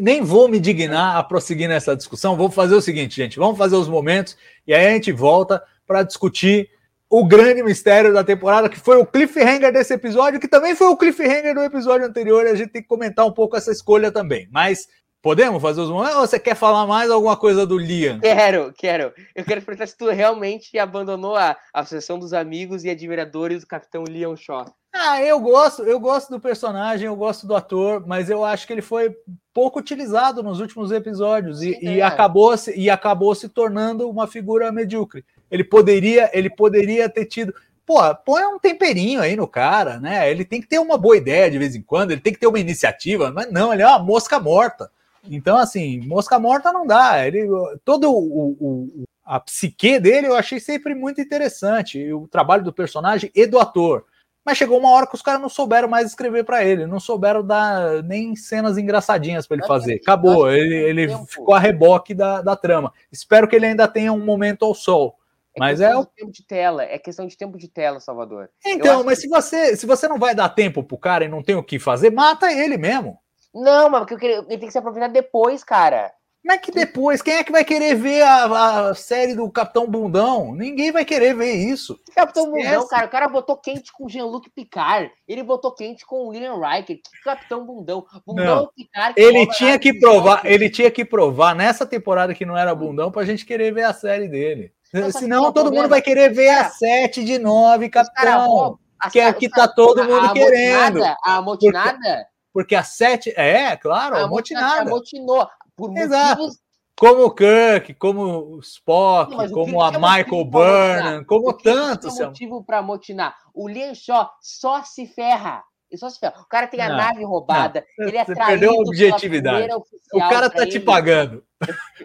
Nem vou me dignar a prosseguir nessa discussão. Vou fazer o seguinte, gente. Vamos fazer os momentos e aí a gente volta para discutir o grande mistério da temporada, que foi o cliffhanger desse episódio, que também foi o cliffhanger do episódio anterior. E a gente tem que comentar um pouco essa escolha também. Mas podemos fazer os momentos? Ou você quer falar mais alguma coisa do Liam? Quero, quero. Eu quero perguntar se tu realmente abandonou a a Associação dos Amigos e Admiradores do Capitão Leon Shaw. Ah, eu gosto, eu gosto do personagem, eu gosto do ator, mas eu acho que ele foi pouco utilizado nos últimos episódios e, e é. acabou se e acabou se tornando uma figura medíocre. Ele poderia, ele poderia ter tido. pô, põe um temperinho aí no cara, né? Ele tem que ter uma boa ideia de vez em quando, ele tem que ter uma iniciativa, mas não, ele é uma mosca morta. Então, assim, mosca morta não dá. Ele, todo o, o a psique dele eu achei sempre muito interessante, o trabalho do personagem e do ator. Mas chegou uma hora que os caras não souberam mais escrever para ele, não souberam dar nem cenas engraçadinhas para ele fazer. Acabou, ele, ele ficou a reboque da, da trama. Espero que ele ainda tenha um momento ao sol. É mas é o tempo de tela, é questão de tempo de tela, Salvador. Então, mas que... se você se você não vai dar tempo pro cara e não tem o que fazer, mata ele mesmo. Não, mas porque ele tem que se aproveitar depois, cara. Como é que depois? Quem é que vai querer ver a, a série do Capitão Bundão? Ninguém vai querer ver isso. Capitão Bundão, cara, o cara botou quente com Jean-Luc Picard. Ele botou quente com William Riker. Que Capitão Bundão? Bundão não. Picard. ele tinha que provar, ele tinha que provar nessa temporada que não era Bundão pra gente querer ver a série dele. Então, Senão todo mundo vai querer ver a 7 de 9, Capitão. Que é que tá todo mundo a querendo. A amotinada? Porque, a 7, é, claro, amotinada. Amotinou por Exato. motivos. Como o Kirk, como o Spock, Não, como o a Michael Burnham, como tantos. Tem motivo para motinar. O Lian Shaw só se ferra. Ele só se ferra. O cara tem a não, nave roubada. Não. Ele é Você perdeu a objetividade. O cara tá te pagando.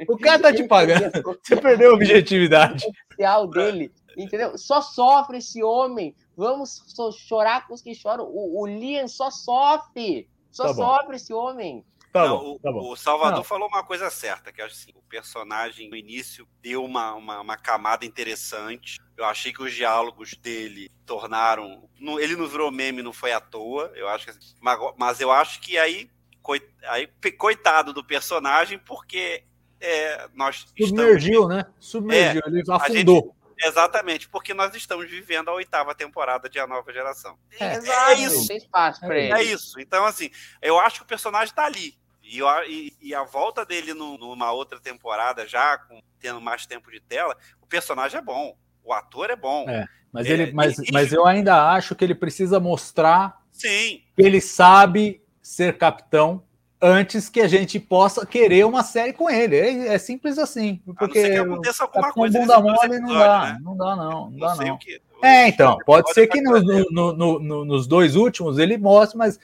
O cara tá te <laughs> pagando. Você perdeu a objetividade. O oficial dele, entendeu? Só sofre esse homem. Vamos chorar com os que choram. O, o Liam só sofre. Só tá sofre esse homem. Tá não, bom, tá bom. O, Salvador não. falou uma coisa certa, que assim, o personagem no início deu uma, uma, uma, camada interessante. Eu achei que os diálogos dele tornaram. Ele não virou meme, não foi à toa. Eu acho que, assim, mas, mas eu acho que aí, coit, aí coitado do personagem, porque é, nós Submergiu, estamos, né? Submergiu, é, ele afundou. Exatamente, porque nós estamos vivendo a oitava temporada de A Nova Geração. É, é isso. Tem espaço para ele. É isso. Então, assim, eu acho que o personagem está ali. E, e, e, a volta dele no, numa outra temporada, já com, tendo mais tempo de tela, o personagem é bom. O ator é bom. É, mas, ele, mas, e, mas eu ainda acho que ele precisa mostrar sim. que ele sabe ser capitão antes que a gente possa querer uma série com ele. É, é simples assim. Porque a não aconteça alguma coisa. Bunda mole não dá, né? não dá, não. Não, dá, não. Que, é, então, pode ser que no, no, no, nos dois últimos ele mostre, mas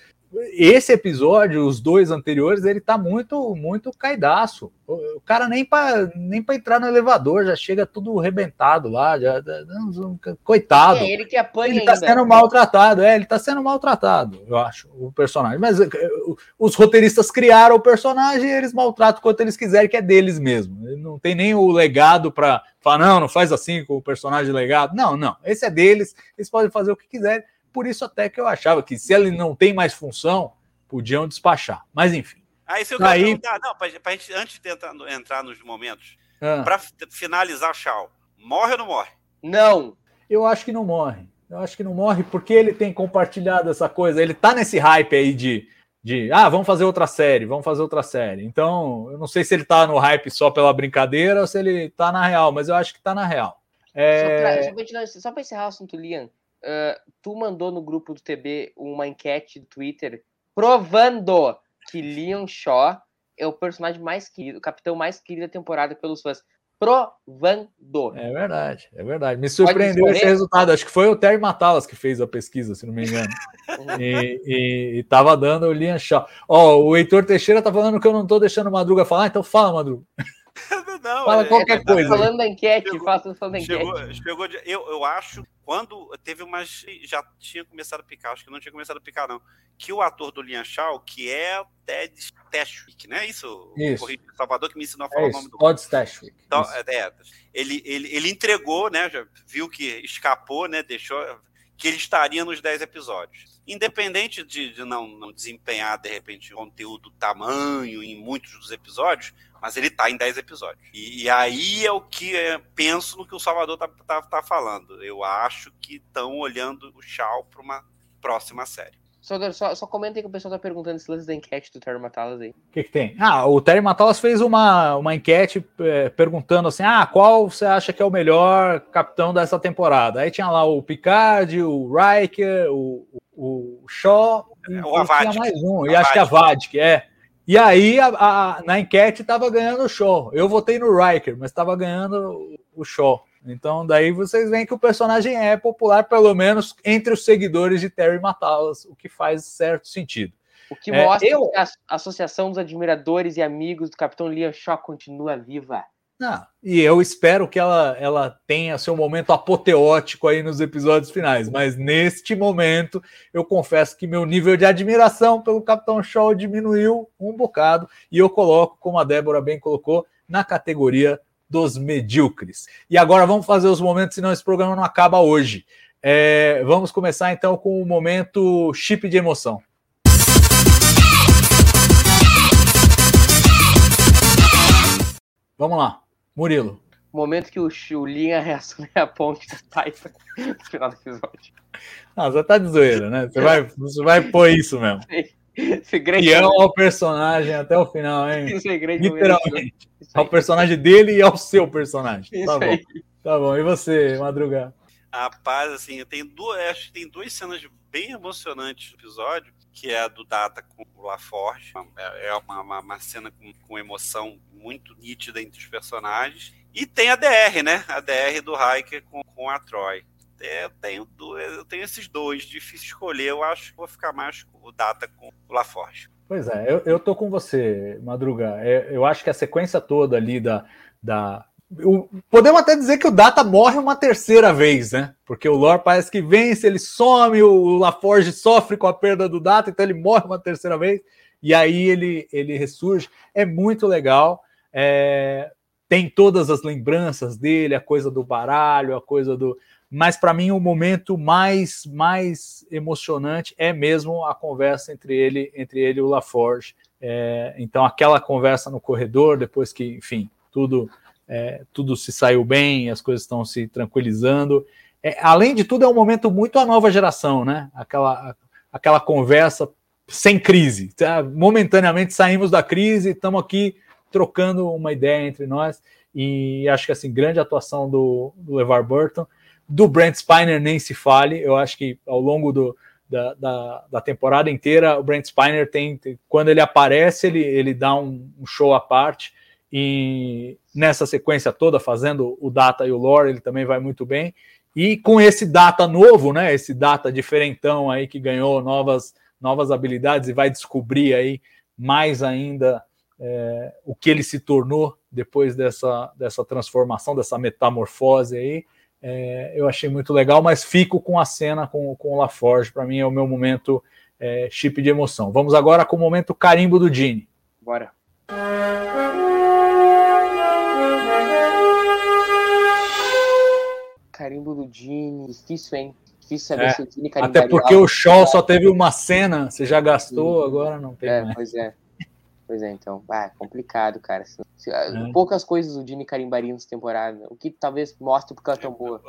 esse episódio, os dois anteriores, ele tá muito, muito caidaço. O, cara nem para nem para entrar no elevador já chega tudo rebentado lá, já, coitado. É ele que apanha Ele tá ainda. sendo maltratado, é, ele tá sendo maltratado, eu acho, o personagem. Mas eh, os roteiristas criaram o personagem e eles maltratam quanto eles quiserem, que é deles mesmo. Não tem nem o legado para falar, não, não faz assim com o personagem legado. Não, não, esse é deles, eles podem fazer o que quiserem. Por isso até que eu achava que se ele não tem mais função, podiam despachar. Mas enfim. Aí se eu Aí... perguntar, não, pra, pra gente, antes de entrar, entrar nos momentos, ah. para finalizar o Shaw, morre ou não morre? Não. Eu acho que não morre. Eu acho que não morre porque ele tem compartilhado essa coisa. Ele tá nesse hype aí de, de ah, vamos fazer outra série, vamos fazer outra série. Então, eu não sei se ele tá no hype só pela brincadeira ou se ele tá na real, mas eu acho que tá na real. É... Só para encerrar o assunto, Lian, uh, tu mandou no grupo do TB uma enquete do Twitter provando que Leon Shaw é o personagem mais querido, o capitão mais querido da temporada pelos fãs. Provando. É verdade, é verdade. Me surpreendeu esse resultado. Acho que foi o Terry Matalas que fez a pesquisa, se não me engano. <laughs> e, e, e tava dando o Liam Shaw. Ó, oh, o Heitor Teixeira tá falando que eu não tô deixando o Madruga falar, então fala, Madruga. Não, Fala é, qualquer é, coisa. Falando da enquete, chegou, faça sua enquete. Chegou, chegou de, eu, eu acho, quando teve umas. Já tinha começado a picar, acho que não tinha começado a picar, não. Que o ator do Lian Shaw, que é Ted Stashwick, né? Isso, Isso. o Salvador que me ensinou a falar é o nome do. Todd Stashwick. Então, é, ele, ele, ele entregou, né? Já viu que escapou, né? Deixou que ele estaria nos 10 episódios. Independente de, de não, não, desempenhar, de repente, conteúdo tamanho em muitos dos episódios, mas ele está em 10 episódios. E, e, aí é o que é, penso no que o Salvador tá, tá, tá falando. Eu acho que estão olhando o Shaw para uma próxima série. Só, só, só comenta aí que o pessoal tá perguntando esse lance da enquete do Terry Matalas aí. O que, que, tem? Ah, o Terry Matalas fez uma, uma enquete é, perguntando assim: ah, qual você acha que é o melhor capitão dessa temporada? Aí tinha lá o Picard, o Riker, o, o, Shaw e, é, o Avad. tinha mais um, e acho que a Vadik, é. E aí, a, a, na enquete, tava ganhando o Shaw. Eu votei no Riker, mas tava ganhando o Shaw. Então, daí vocês veem que o personagem é popular, pelo menos entre os seguidores de Terry Matalas, o que faz certo sentido. O que é, mostra eu... que a Associação dos Admiradores e Amigos do Capitão Liam Shaw continua viva. Ah, e eu espero que ela, ela tenha seu momento apoteótico aí nos episódios finais, mas neste momento eu confesso que meu nível de admiração pelo Capitão Shaw diminuiu um bocado e eu coloco, como a Débora bem colocou, na categoria dos medíocres. E agora vamos fazer os momentos, senão esse programa não acaba hoje. É, vamos começar então com o momento chip de emoção. Vamos lá. Murilo. Momento que o Chulinha reassume a ponte do Titan no final do episódio. Ah, você tá de zoeira, né? Você vai, você vai pôr isso mesmo. E é o personagem até o final, hein? <laughs> Literalmente. Ao personagem dele e ao seu personagem. Isso tá bom. Aí. Tá bom. E você, Madruga? Rapaz, assim, tem duas, acho que tem duas cenas bem emocionantes no episódio, que é a do Data com o LaForge. É, é uma, uma, uma cena com, com emoção muito nítida entre os personagens. E tem a DR, né? A DR do Hiker com, com a Troy. É, eu tenho, eu tenho esses dois, difícil escolher. Eu acho que vou ficar mais com o Data com o LaForge. Pois é, eu, eu tô com você, Madruga. É, eu acho que a sequência toda ali da. da o, podemos até dizer que o Data morre uma terceira vez, né? Porque o Lore parece que vence, ele some, o LaForge sofre com a perda do Data, então ele morre uma terceira vez, e aí ele, ele ressurge. É muito legal. É, tem todas as lembranças dele, a coisa do baralho, a coisa do. Mas para mim o momento mais mais emocionante é mesmo a conversa entre ele entre ele e o LaForge. É, então aquela conversa no corredor, depois que, enfim, tudo é, tudo se saiu bem, as coisas estão se tranquilizando. É, além de tudo, é um momento muito a nova geração, né? Aquela, aquela conversa sem crise. Tá? Momentaneamente saímos da crise, estamos aqui trocando uma ideia entre nós. E acho que assim, grande atuação do, do LeVar Burton. Do Brent Spiner nem se fale. Eu acho que ao longo do, da, da, da, temporada inteira, o Brent Spiner tem, tem, quando ele aparece, ele, ele dá um, um, show à parte. E nessa sequência toda, fazendo o Data e o Lore, ele também vai muito bem. E com esse Data novo, né? Esse Data diferentão aí que ganhou novas, novas habilidades e vai descobrir aí mais ainda é, o que ele se tornou depois dessa, dessa transformação, dessa metamorfose aí. É, eu achei muito legal, mas fico com a cena com, com o LaForge. Para mim é o meu momento é, chip de emoção. Vamos agora com o momento carimbo do Gene. Bora. Carimbo do Gene, difícil, hein? Difícil saber é, se o Gene Até porque o Shaw só teve uma cena, você já gastou, agora não tem é, mais. Pois é. Pois é, então. Ah, é complicado, cara. É. Poucas coisas o Dini carimbaria nessa temporada. O que talvez mostre porque ela é tão boa.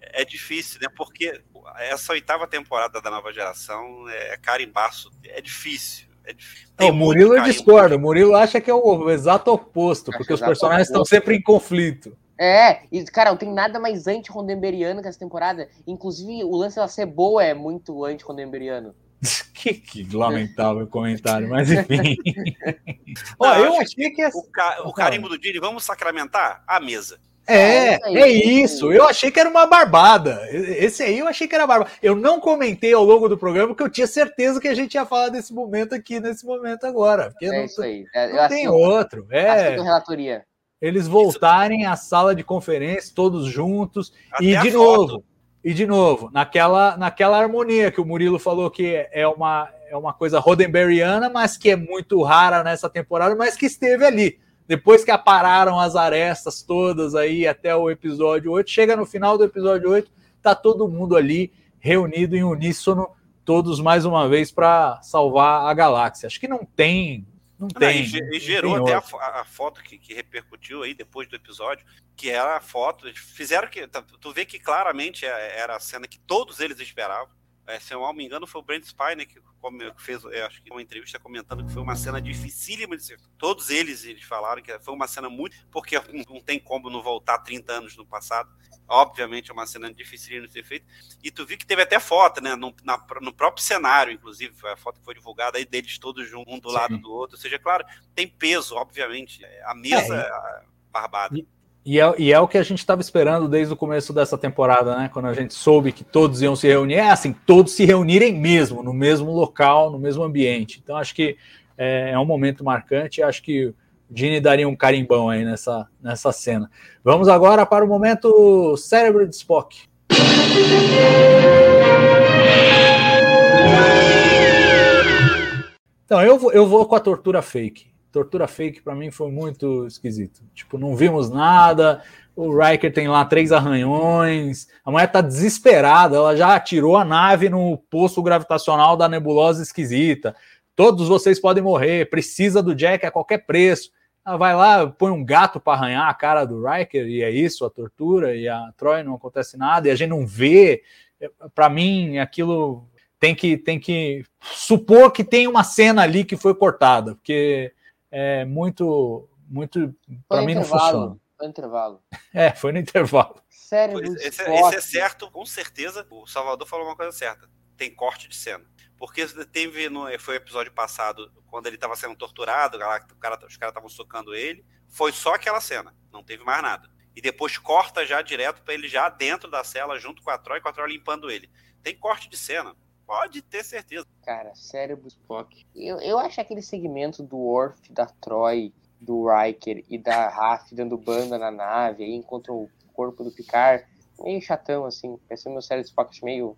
É difícil, né? Porque essa oitava temporada da nova geração é carimbaço. É difícil. É difícil. o Murilo discorda. O Murilo acha que é o exato oposto, porque os personagens estão sempre em conflito. É, e, cara, não tem nada mais anti-rondemberiano que essa temporada. Inclusive, o lance da ser boa é muito anti-rondemberiano. <laughs> que, que, lamentável comentário, mas <laughs> enfim. Ó, eu achei que essa... o, ca... o carimbo do Dini, vamos sacramentar a mesa. É, é isso. Eu achei que era uma barbada. Esse aí eu achei que era barbada. Eu não comentei ao longo do programa porque eu tinha certeza que a gente ia falar desse momento aqui, nesse momento agora. Porque é não, isso aí. É, não tem outro. É. relatoria. Eles voltarem à sala de conferência, todos juntos. Até e, de novo, foto. E, de novo, naquela, naquela harmonia que o Murilo falou que é uma, é uma coisa Roddenberryana, mas que é muito rara nessa temporada, mas que esteve ali. Depois que apararam as arestas todas aí até o episódio 8, chega no final do episódio 8, tá todo mundo ali reunido em uníssono, todos mais uma vez para salvar a galáxia. Acho que não tem não tem. e, gerou até a, a, foto que, que, repercutiu aí depois do episódio, que era a foto. Fizeram que. Tu vê que claramente é, era a cena que todos eles esperavam. É, se eu não me engano, foi o Brent Spiner que fez, acho que uma entrevista comentando que foi uma cena dificílima de ser. Todos eles, eles falaram que foi uma cena muito. Porque <laughs> não tem como não voltar 30 anos no passado. Obviamente é uma cena difícil de ser feita. E tu viu que teve até foto, né? No, na, no próprio cenário, inclusive, a foto que foi divulgada aí deles todos juntos, um do Sim. lado do outro. Ou seja, claro, tem peso, obviamente. A mesa é. barbada. E, E é, e é o que a gente estava esperando desde o começo dessa temporada, né? Quando a gente soube que todos iam se reunir. É assim, todos se reunirem mesmo, no mesmo local, no mesmo ambiente. Então, acho que é, é um momento marcante. Acho que o Gini daria um carimbão aí nessa, nessa cena. Vamos agora para o momento cérebro de Spock. Então, eu eu vou com a tortura fake tortura fake para mim foi muito esquisito. Tipo, não vimos nada. O Riker tem lá três arranhões. A mulher tá desesperada. Ela já atirou a nave no poço gravitacional da nebulosa esquisita. Todos vocês podem morrer. Precisa do Jack a qualquer preço. Ela vai lá, põe um gato para arranhar a cara do Riker e é isso, a tortura. E a Troy não acontece nada. E a gente não vê. Para mim, aquilo tem que tem que supor que tem uma cena ali que foi cortada, porque é muito, muito para mim não funciona. Foi no intervalo. <laughs> É, foi no intervalo. Sério, esse, esse, é certo, com certeza. O Salvador falou uma coisa certa. Tem corte de cena. Porque teve no foi episódio passado, quando ele estava sendo torturado, cara, os caras estavam socando ele, foi só aquela cena, não teve mais nada. E depois corta já direto para ele já dentro da cela, junto com a Troy, com a Troy limpando ele. Tem corte de cena. Pode ter certeza. Cara, cérebro Spock. Eu, eu acho aquele segmento do Worf, da Troy, do Riker e da Raf dando banda na nave, aí encontram o corpo do Picard, meio chatão, assim. Parece meu cérebro Spock meio.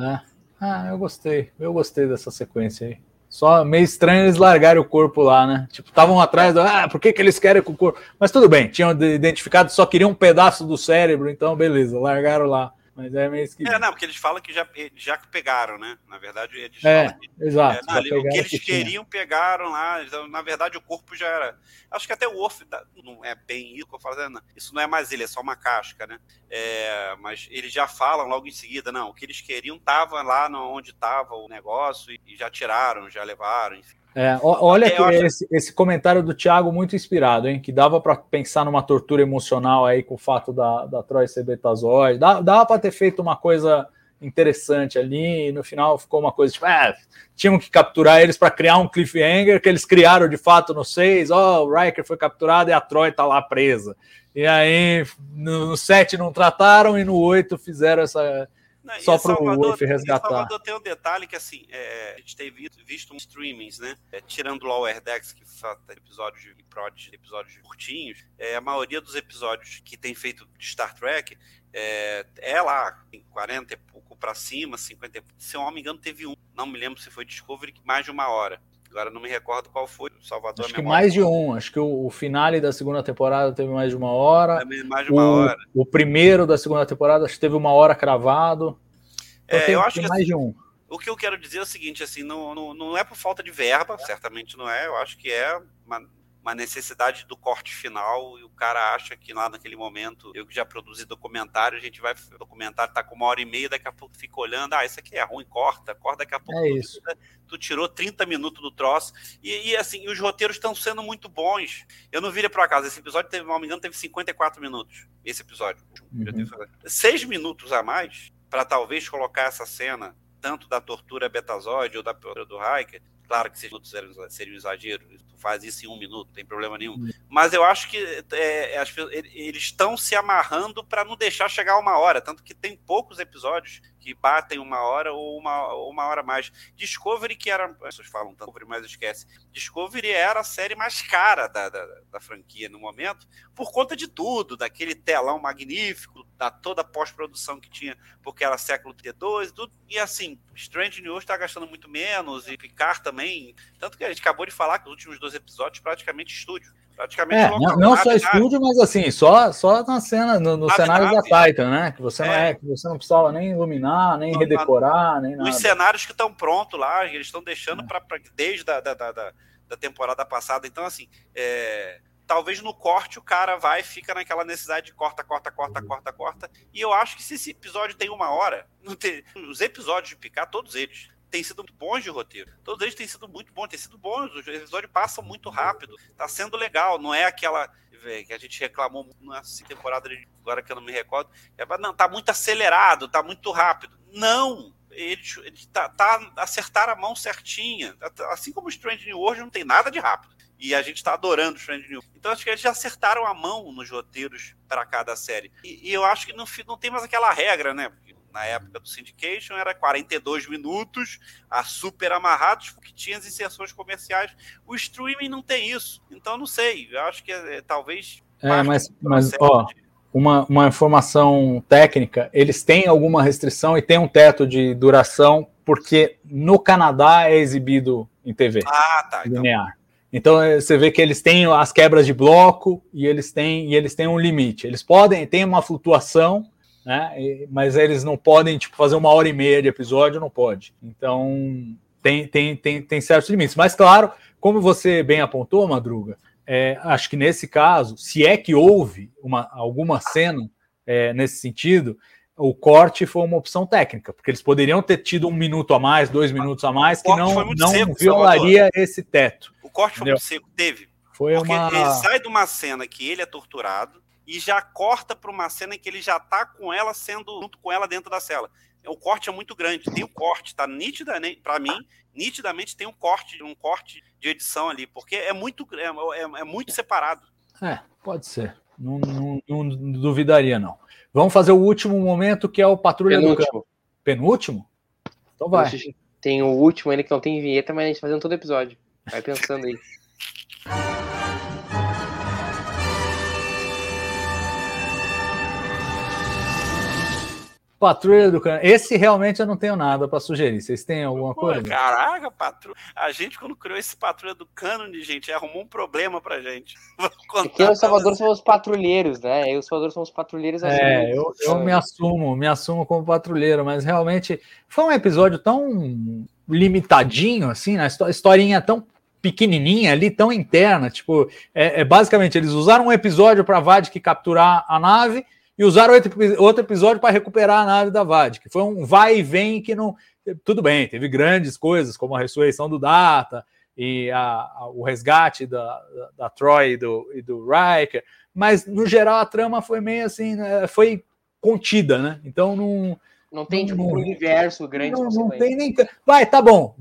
Ah, ah, eu gostei. Eu gostei dessa sequência aí. Só meio estranho eles largarem o corpo lá, né? Tipo, estavam atrás do. Ah, por que, que eles querem com o corpo? Mas tudo bem, tinham identificado, só queriam um pedaço do cérebro, então beleza, largaram lá. Mas é meio esquisito. É, não, porque eles falam que já, já pegaram, né? Na verdade, eles é, que, exato. É, não, o que eles que queriam, pegaram lá. Então, na verdade, o corpo já era. Acho que até o Worf não é bem isso que eu falo, isso não é mais ele, é só uma casca, né? É, mas eles já falam logo em seguida, não, o que eles queriam estava lá onde estava o negócio e, e já tiraram, já levaram, enfim. É, olha que acho... esse, esse, comentário do Thiago muito inspirado, hein? Que dava para pensar numa tortura emocional aí com o fato da, da Troy ser betazoide. Dava, dava para ter feito uma coisa interessante ali, e no final ficou uma coisa tipo, é, tinham que capturar eles para criar um cliffhanger que eles criaram de fato no 6, ó, oh, o Riker foi capturado e a Troy tá lá presa. E aí no 7 não trataram e no 8 fizeram essa não, Só para o Wolf resgatar. Salvador tem um detalhe que, assim, é, a gente tem visto, visto uns streamings, né? É, tirando o Lower Decks, que só tem episódios de prod, episódios curtinhos, é, a maioria dos episódios que tem feito de Star Trek é, é lá, em 40 e pouco para cima, 50 e pouco. Se eu não me engano, teve um, não me lembro se foi Discovery, mais de uma hora. Agora não me recordo qual foi. Salvador Acho que mais de um. Acho que o, o finale da segunda temporada teve mais de uma hora. Também mais de uma o, hora. O primeiro da segunda temporada acho que teve uma hora cravado. Então é, eu acho que mais assim, de um. O que eu quero dizer é o seguinte, assim, não, não, não é por falta de verba, certamente não é. Eu acho que é uma, uma necessidade do corte final e o cara acha que lá naquele momento, eu que já produzi documentário, a gente vai, o documentário tá com uma hora e meia, daqui a pouco fica olhando, ah, isso aqui é ruim, corta, corta, daqui a pouco é isso. Tu, tu, tirou 30 minutos do troço, e, e assim, os roteiros estão sendo muito bons. Eu não virei por acaso, esse episódio, teve, não me engano, teve 54 minutos, esse episódio. Uhum. Seis minutos a mais, para talvez colocar essa cena, tanto da tortura betazoide ou da tortura do Hiker, Claro que minutos seria um exagero, tu faz isso em um minuto, não tem problema nenhum. Hum. Mas eu acho que é, as, eles estão se amarrando para não deixar chegar uma hora, tanto que tem poucos episódios que batem uma hora ou uma, uma hora mais. Discovery, que era. As pessoas falam tanto, mas esquece. Discovery era a série mais cara da, da, da franquia no momento, por conta de tudo, daquele telão magnífico, da toda a pós-produção que tinha, porque era século T2 e tudo. E assim, Strange New está gastando muito menos, e Picard também. Tanto que a gente acabou de falar que os últimos dois episódios praticamente estúdio. Praticamente é, não, só estúdio, mas assim, só, só na cena, no, no cenário da Titan, né? Que você, é. Não é, que você não precisava nem iluminar, nem não, redecorar, nem nada. Os cenários que estão prontos lá, eles estão deixando é. para desde a da, da, da, da, temporada passada. Então, assim, é, talvez no corte o cara vai e fica naquela necessidade de corta, corta, corta, uhum. corta, corta. E eu acho que se esse episódio tem uma hora, tem, os episódios de picar, todos eles, têm sido bons de roteiro. Todos eles têm sido muito bons, têm sido bons. Os episódios passam muito rápido. Tá sendo legal. Não é aquela que a gente reclamou nessa temporada, agora que eu não me recordo. É, não, tá muito acelerado, tá muito rápido. Não! Eles, eles tá, tá acertar a mão certinha. Assim como o Strange New World não tem nada de rápido. E a gente tá adorando Strange New. Então acho que eles já acertaram a mão nos roteiros para cada série. E, e, eu acho que não, não tem mais aquela regra, né? Na época do Syndication era 42 minutos, a super amarrados, porque tinha as inserções comerciais. O streaming não tem isso. Então não sei. Eu acho que é, talvez. É, mas, mas ó, uma, uma informação técnica, eles têm alguma restrição e tem um teto de duração, porque no Canadá é exibido em TV. Ah, tá. Então. Linear. Então é, você vê que eles têm as quebras de bloco e eles têm e eles têm um limite. Eles podem ter uma flutuação, né? Mas eles não podem tipo fazer uma hora e meia de episódio, não pode. Então tem tem tem, tem certos limites. Mas claro, como você bem apontou, Madruga, é, acho que nesse caso, se é que houve uma, alguma cena é, nesse sentido, o corte foi uma opção técnica, porque eles poderiam ter tido um minuto a mais, dois minutos a mais, que não, não seco, violaria Salvador. esse teto. O corte foi muito seco, teve. Foi porque uma... ele sai de uma cena que ele é torturado e já corta para uma cena em que ele já tá com ela sendo junto com ela dentro da cela. O corte é muito grande, tem o corte, tá nitidamente, para mim, nitidamente tem um corte, um corte de edição ali, porque é muito, é, é, é muito separado. É, pode ser. Não, não, não, duvidaria, não. Vamos fazer o último momento, que é o Patrulha Penúltimo. do Campo. Penúltimo? Então vai. Tem o último ainda que não tem vinheta, mas a gente tá fazendo todo episódio. Vai pensando aí. <laughs> Patrulha do Cano. Esse realmente eu não tenho nada para sugerir. Vocês têm alguma Pô, coisa? Caraca, patrulha. A gente, quando criou esse Patrulha do Cânone, gente, arrumou um problema pra gente. <laughs> Aqui em Salvador são os patrulheiros, né? Eu, Salvador são os patrulheiros. É, eu, eu me assumo, me assumo como patrulheiro, mas realmente foi um episódio tão limitadinho, assim, né? A historinha tão pequenininha ali, tão interna. Tipo, é, é basicamente eles usaram um episódio para Vadik capturar a nave e usaram outro, outro episódio para recuperar a nave da VAD, que foi um vai e vem que não. Tudo bem, teve grandes coisas, como a ressurreição do Data e a, a, o resgate da, da, da Troy e do, e do Riker, mas no geral a trama foi meio assim, né, foi contida, né? Então não. Não tem tipo, um universo grande. Não, não tem nem. Vai, tá bom.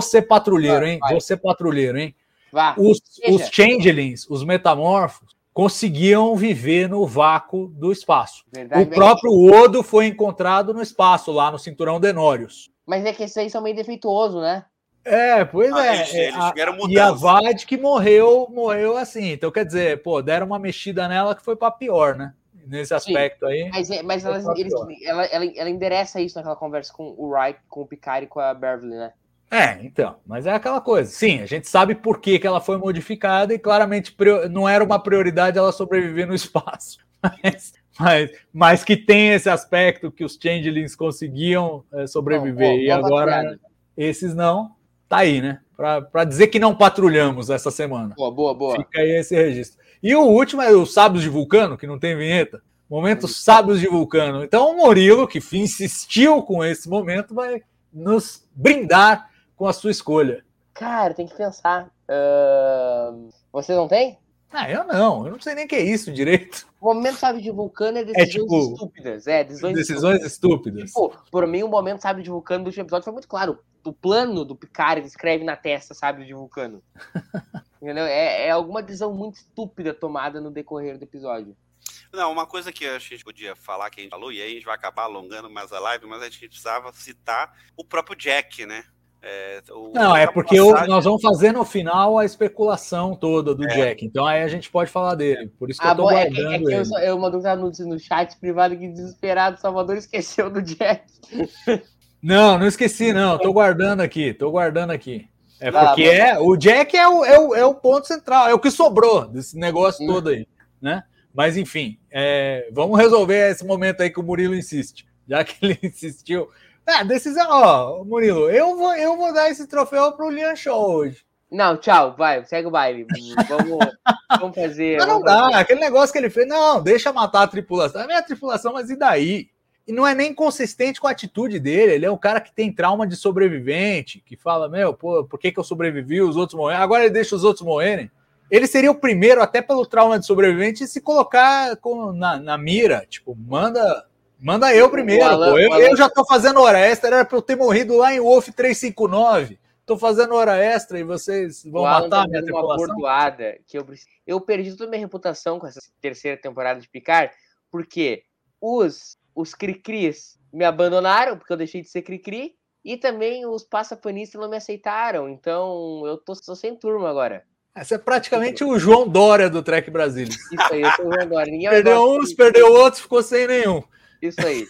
Ser patrulheiro, hein? Vai. Vou ser patrulheiro, hein? Vá. Os, os changelings, os metamorfos, conseguiam viver no vácuo do espaço. Verdade, o próprio Odo foi encontrado no espaço, lá no cinturão Denórios. Mas é que esses aí são meio defeituosos, né? É, pois ah, é. Eles, eles a, e a Vade que morreu, morreu assim. Então, quer dizer, pô, deram uma mexida nela que foi para pior, né? Nesse aspecto Sim, aí. Mas, é, mas elas, eles, ela, ela, ela endereça isso naquela conversa com o Wright, com o Picard e com a Beverly, né? É, então, mas é aquela coisa. Sim, a gente sabe por que, que ela foi modificada e claramente não era uma prioridade ela sobreviver no <laughs> espaço. Mas, mas, mas que tem esse aspecto que os changelings conseguiam é, sobreviver e agora esses não, tá aí, né? Para dizer que não patrulhamos essa semana. Boa, boa, boa. Fica aí esse registro. E o último é os Sábios de Vulcano, que não tem vinheta. Momento Sábios de Vulcano. Então o Murilo, que insistiu com esse momento, vai nos brindar com a sua escolha? Cara, tem que pensar. Uh... Você não tem? Ah, eu não. Eu não sei nem o que é isso direito. O momento, sabe, de Vulcano é decisões é, tipo, estúpidas. É, decisões, decisões estúpidas. estúpidas. Tipo, por mim, o momento, sabe, de Vulcano do último episódio foi muito claro. O plano do Picard escreve na testa, sabe, de Vulcano. <laughs> Entendeu? É, é alguma decisão muito estúpida tomada no decorrer do episódio. Não, uma coisa que a gente podia falar, que a gente falou, e aí a gente vai acabar alongando mais a live, mas a gente precisava citar o próprio Jack, né? É, não, é porque passagem... nós vamos fazer no final a especulação toda do é. Jack. Então aí a gente pode falar dele. Por isso que ah, eu tô bom, guardando. É que, é que eu, eu mandei no, no chat privado que desesperado o Salvador esqueceu do Jack. Não, não esqueci, não. Tô guardando aqui, tô guardando aqui. É porque ah, é, o Jack é o, é, o, é o ponto central, é o que sobrou desse negócio hum. todo aí, né? Mas enfim, é, vamos resolver esse momento aí que o Murilo insiste. Já que ele <laughs> insistiu, é, decisão, ó, Murilo, eu vou, eu vou dar esse troféu pro Lian Show hoje. Não, tchau, vai, segue o baile. Vamos, <laughs> vamos fazer. Mas não dá, fazer. aquele negócio que ele fez, não, deixa matar a tripulação. É a minha tripulação, mas e daí? E não é nem consistente com a atitude dele. Ele é um cara que tem trauma de sobrevivente, que fala, meu, pô, por que, que eu sobrevivi, os outros morreram? Agora ele deixa os outros morrerem. Ele seria o primeiro, até pelo trauma de sobrevivente, se colocar com, na, na mira. Tipo, manda Manda eu primeiro, Alan, pô. Eu, Alan... eu, já tô fazendo hora extra, era pra eu ter morrido lá em Wolf 359. tô fazendo hora extra e vocês vão o Alan matar tá minha dando uma tripulação. bordoada que eu. Eu perdi toda a minha reputação com essa terceira temporada de Picard, porque os, os Cricris me abandonaram, porque eu deixei de ser Cricri, e também os passapanistas não me aceitaram. Então eu tô, tô sem turma agora. Esse é praticamente o João Dória do Trek Brasilis. Isso aí, eu tô vendo agora. Ninguém <laughs> vai Perdeu uns, de- perdeu outros, ficou sem nenhum. Isso aí.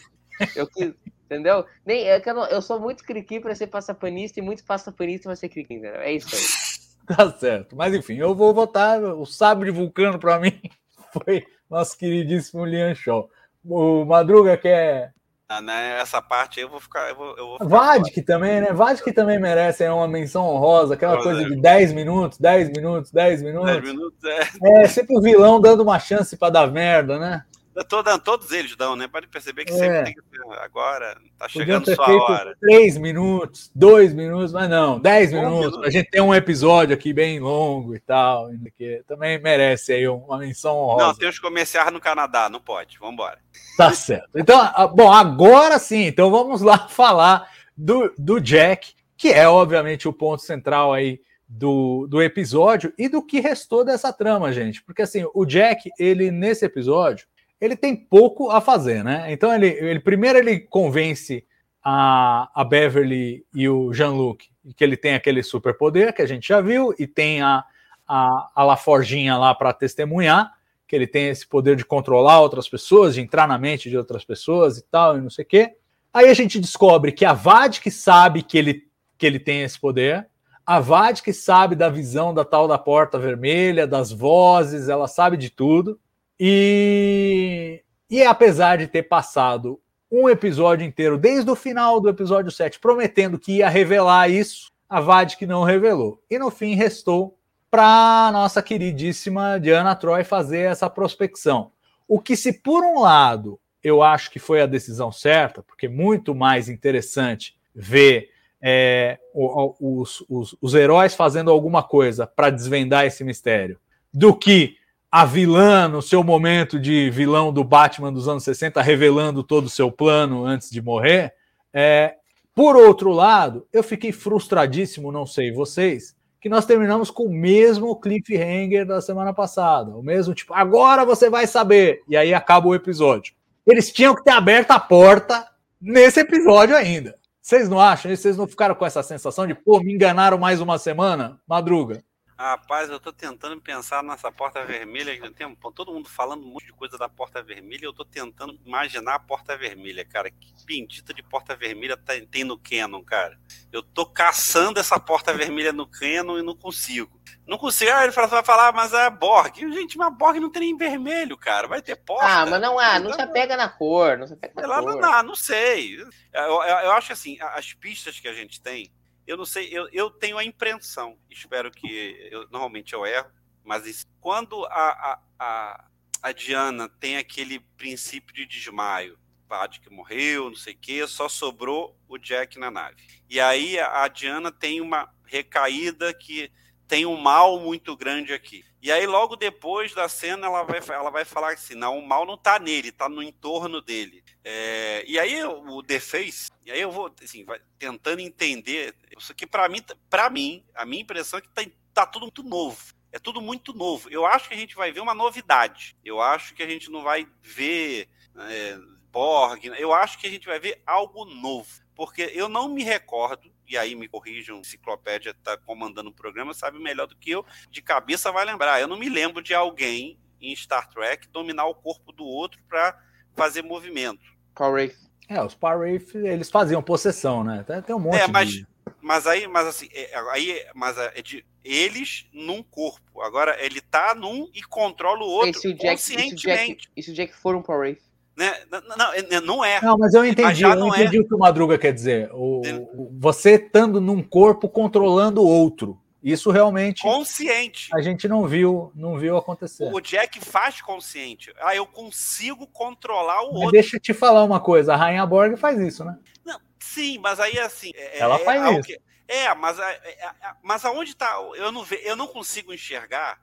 Eu quis, entendeu? Nem, é que eu, não- eu sou muito Cricri pra ser passapanista e muito passapanista pra ser Cricri, entendeu? É isso aí. <laughs> Tá certo. Mas enfim, eu vou votar. O sabre vulcano para mim <laughs> foi nosso queridíssimo Lian Shaw. O Madruga quer. Ah, né, essa parte aí eu vou ficar. Eu vou, eu vou ficar também, né? Vadik também merece aí uma menção honrosa, aquela coisa é. de 10 minutos, 10 minutos, 10 fora. minutos. 10 minutos, é. É sempre o vilão dando uma chance para dar merda, né? Dando, todos eles dão, né? Pode perceber que É. sempre tem que. Agora, tá chegando sua hora. 3 minutos, 2 minutos, mas não, 10 Um minutos. minuto. A gente tem um episódio aqui bem longo e tal, que também merece aí uma menção honrosa. Não, tem os comerciais no Canadá, não pode. Vambora. Tá certo. Então, a- bom, agora sim, então vamos lá <laughs> falar do, do Jack, que é obviamente o ponto central aí do, do episódio e do que restou dessa trama, gente. Porque assim, o Jack, ele nesse episódio, ele tem pouco a fazer, né? Então ele, ele primeiro ele convence a, a Beverly e o Jean-Luc que ele tem aquele superpoder que a gente já viu e tem a, a, a Laforginha lá para testemunhar que ele tem esse poder de controlar outras pessoas, de entrar na mente de outras pessoas e tal, e não sei o quê. Aí a gente descobre que a Vadik sabe que ele, que ele tem esse poder, a Vadik sabe da visão da tal da porta vermelha, das vozes, ela sabe de tudo. E, e apesar de ter passado um episódio inteiro, desde o final do episódio 7, prometendo que ia revelar isso, a Vadik não revelou. E no fim restou para nossa queridíssima Diana Troy fazer essa prospecção. O que, se por um lado eu acho que foi a decisão certa, porque é muito mais interessante ver é, os, os- os heróis fazendo alguma coisa para desvendar esse mistério, do que a vilã, no seu momento de vilão do Batman dos anos 60, revelando todo o seu plano antes de morrer. É, por outro lado, eu fiquei frustradíssimo, não sei vocês, que nós terminamos com o mesmo cliffhanger da semana passada. O mesmo tipo, agora você vai saber. E aí acaba o episódio. Eles tinham que ter aberto a porta nesse episódio ainda. Vocês não acham? Vocês não ficaram com essa sensação de, pô, me enganaram mais uma semana? Madruga. Rapaz, eu tô tentando pensar nessa porta vermelha. que Tem pô, todo mundo falando um monte de coisa da porta vermelha. Eu tô tentando imaginar a porta vermelha, cara. Que bendita de porta vermelha tem, tem no Canon, cara. Eu tô caçando essa porta vermelha no Canon e não consigo. Não consigo. Ah, ele fala- vai falar, mas é Borg. Gente, mas Borg não tem nem vermelho, cara. Vai ter porta. Ah, mas não há, não se Então, apega na cor, não se apega Sei na cor. não, dá, não sei. Eu, eu, eu acho que assim, as pistas que a gente tem, eu não sei, eu, eu tenho a impressão, espero que eu, normalmente eu erro, mas quando a, a, a, a Diana tem aquele princípio de desmaio, Vade que morreu, não sei o quê, só sobrou o Jack na nave. E aí a, Diana tem uma recaída que tem um mal muito grande aqui. E aí, logo depois da cena, ela vai, ela vai falar assim: não, o mal não tá nele, tá no entorno dele. É, e aí, o The Face, e aí eu vou assim, vai, tentando entender. Isso aqui, para mim, para mim, a minha impressão é que tá, tá tudo muito novo. É tudo muito novo. Eu acho que a gente vai ver uma novidade. Eu acho que a gente não vai ver é, Borg. Eu acho que a gente vai ver algo novo. Porque eu não me recordo, e aí me corrijam, a enciclopédia está comandando o programa, sabe melhor do que eu, de cabeça vai lembrar. Eu não me lembro de alguém em Star Trek dominar o corpo do outro para fazer movimento. Power Wraith. É, os Power Wraith, eles faziam possessão, né? Tem, tem um monte É, mas, de... mas aí, mas assim, é, aí, mas é de eles num corpo. Agora ele tá num e controla o outro E se o Jack, e se o Jack, conscientemente. e se o Jack for um Power Wraith? Né? Não, não, é- não é. Não, mas eu entendi, Mas eu é. entendi o que o Madruga quer dizer. O, o- você estando num corpo controlando o outro. Isso realmente Consciente. a gente não viu, não viu acontecer. O Jack faz consciente. Ah, eu consigo controlar o Mas outro. deixa eu te falar uma coisa, a Rainha Borg faz isso, né? Não, sim, mas aí assim. é- Ela é faz algo isso. é, mas, é- é- é- mas aonde tá? Eu não, ve, eu não consigo enxergar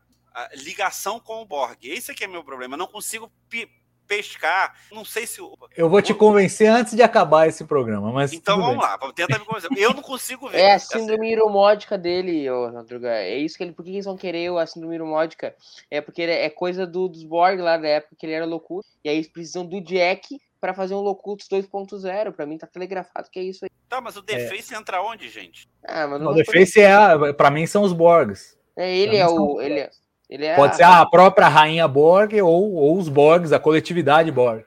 ligação com o Borg. Esse aqui é meu problema. Eu não consigo pescar. Não sei se. Eu vou te convencer antes de acabar esse programa, mas. Então vamos bem. lá, tenta me convencer. Eu não consigo ver. É a síndrome iromódica dele, ô, Madruga. É isso que ele. Por que eles vão querer a síndrome iromódica? É porque é coisa do, dos Borg lá da época que ele era louco. E aí eles precisam do Jack para fazer um Locutus 2.0. Para mim tá telegrafado que é isso aí. Tá, mas o Deface é. entra onde, gente? Ah, mas não o Deface é, para mim são os Borgs. É, ele é o ele é, ele é Pode a... ser a própria rainha Borg ou, ou os Borgs, a coletividade Borg.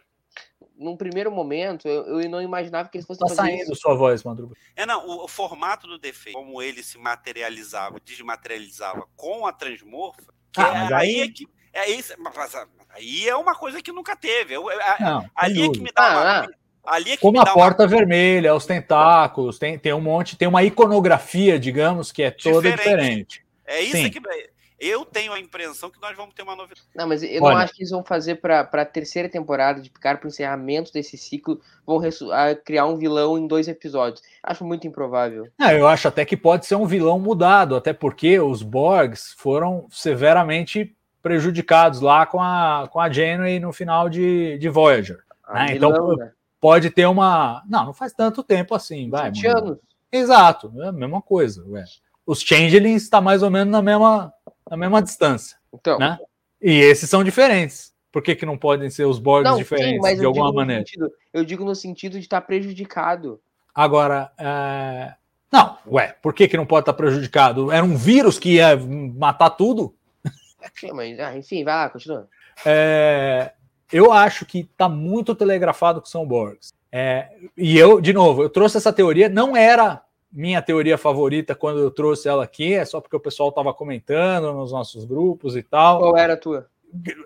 Num primeiro momento, eu, eu não imaginava que eles fossem tá fazer saindo isso. sua voz, Madruga. É, não, o, o formato do Deface, como ele se materializava, desmaterializava com a transmorfa, ah, é, mas aí... aí é que é isso, mas, aí é uma coisa que nunca teve. Eu, não, ali é que me dá ah, uma. Ali é que Como a porta uma... vermelha, os tentáculos, tem, tem um monte, tem uma iconografia, digamos, que é toda diferente. diferente. É isso Sim. que eu tenho a impressão que nós vamos ter uma novidade. Não, mas eu Olha, não acho que eles vão fazer para a terceira temporada de Picard, para o encerramento desse ciclo, vão criar um vilão em dois episódios. Acho muito improvável. Não, eu acho até que pode ser um vilão mudado, até porque os Borgs foram severamente prejudicados lá com a, com a Janeway no final de, de Voyager. Né? Então né? pode ter uma. Não, não faz tanto tempo assim, vai. anos. Exato, é a mesma coisa. Ué. Os Changelings está mais ou menos na mesma, na mesma distância. Então. Né? E esses são diferentes. Por que, que não podem ser os Borgs diferentes sim, de alguma maneira? Sentido, eu digo no sentido de estar tá prejudicado. Agora, é... não, ué, por que, que não pode estar tá prejudicado? Era um vírus que ia matar tudo? Mas, ah, enfim, vai lá, continua. É, eu acho que está muito telegrafado que são Borgs. É, e eu, de novo, eu trouxe essa teoria, não era minha teoria favorita quando eu trouxe ela aqui, é só porque o pessoal estava comentando nos nossos grupos e tal. Qual era a tua?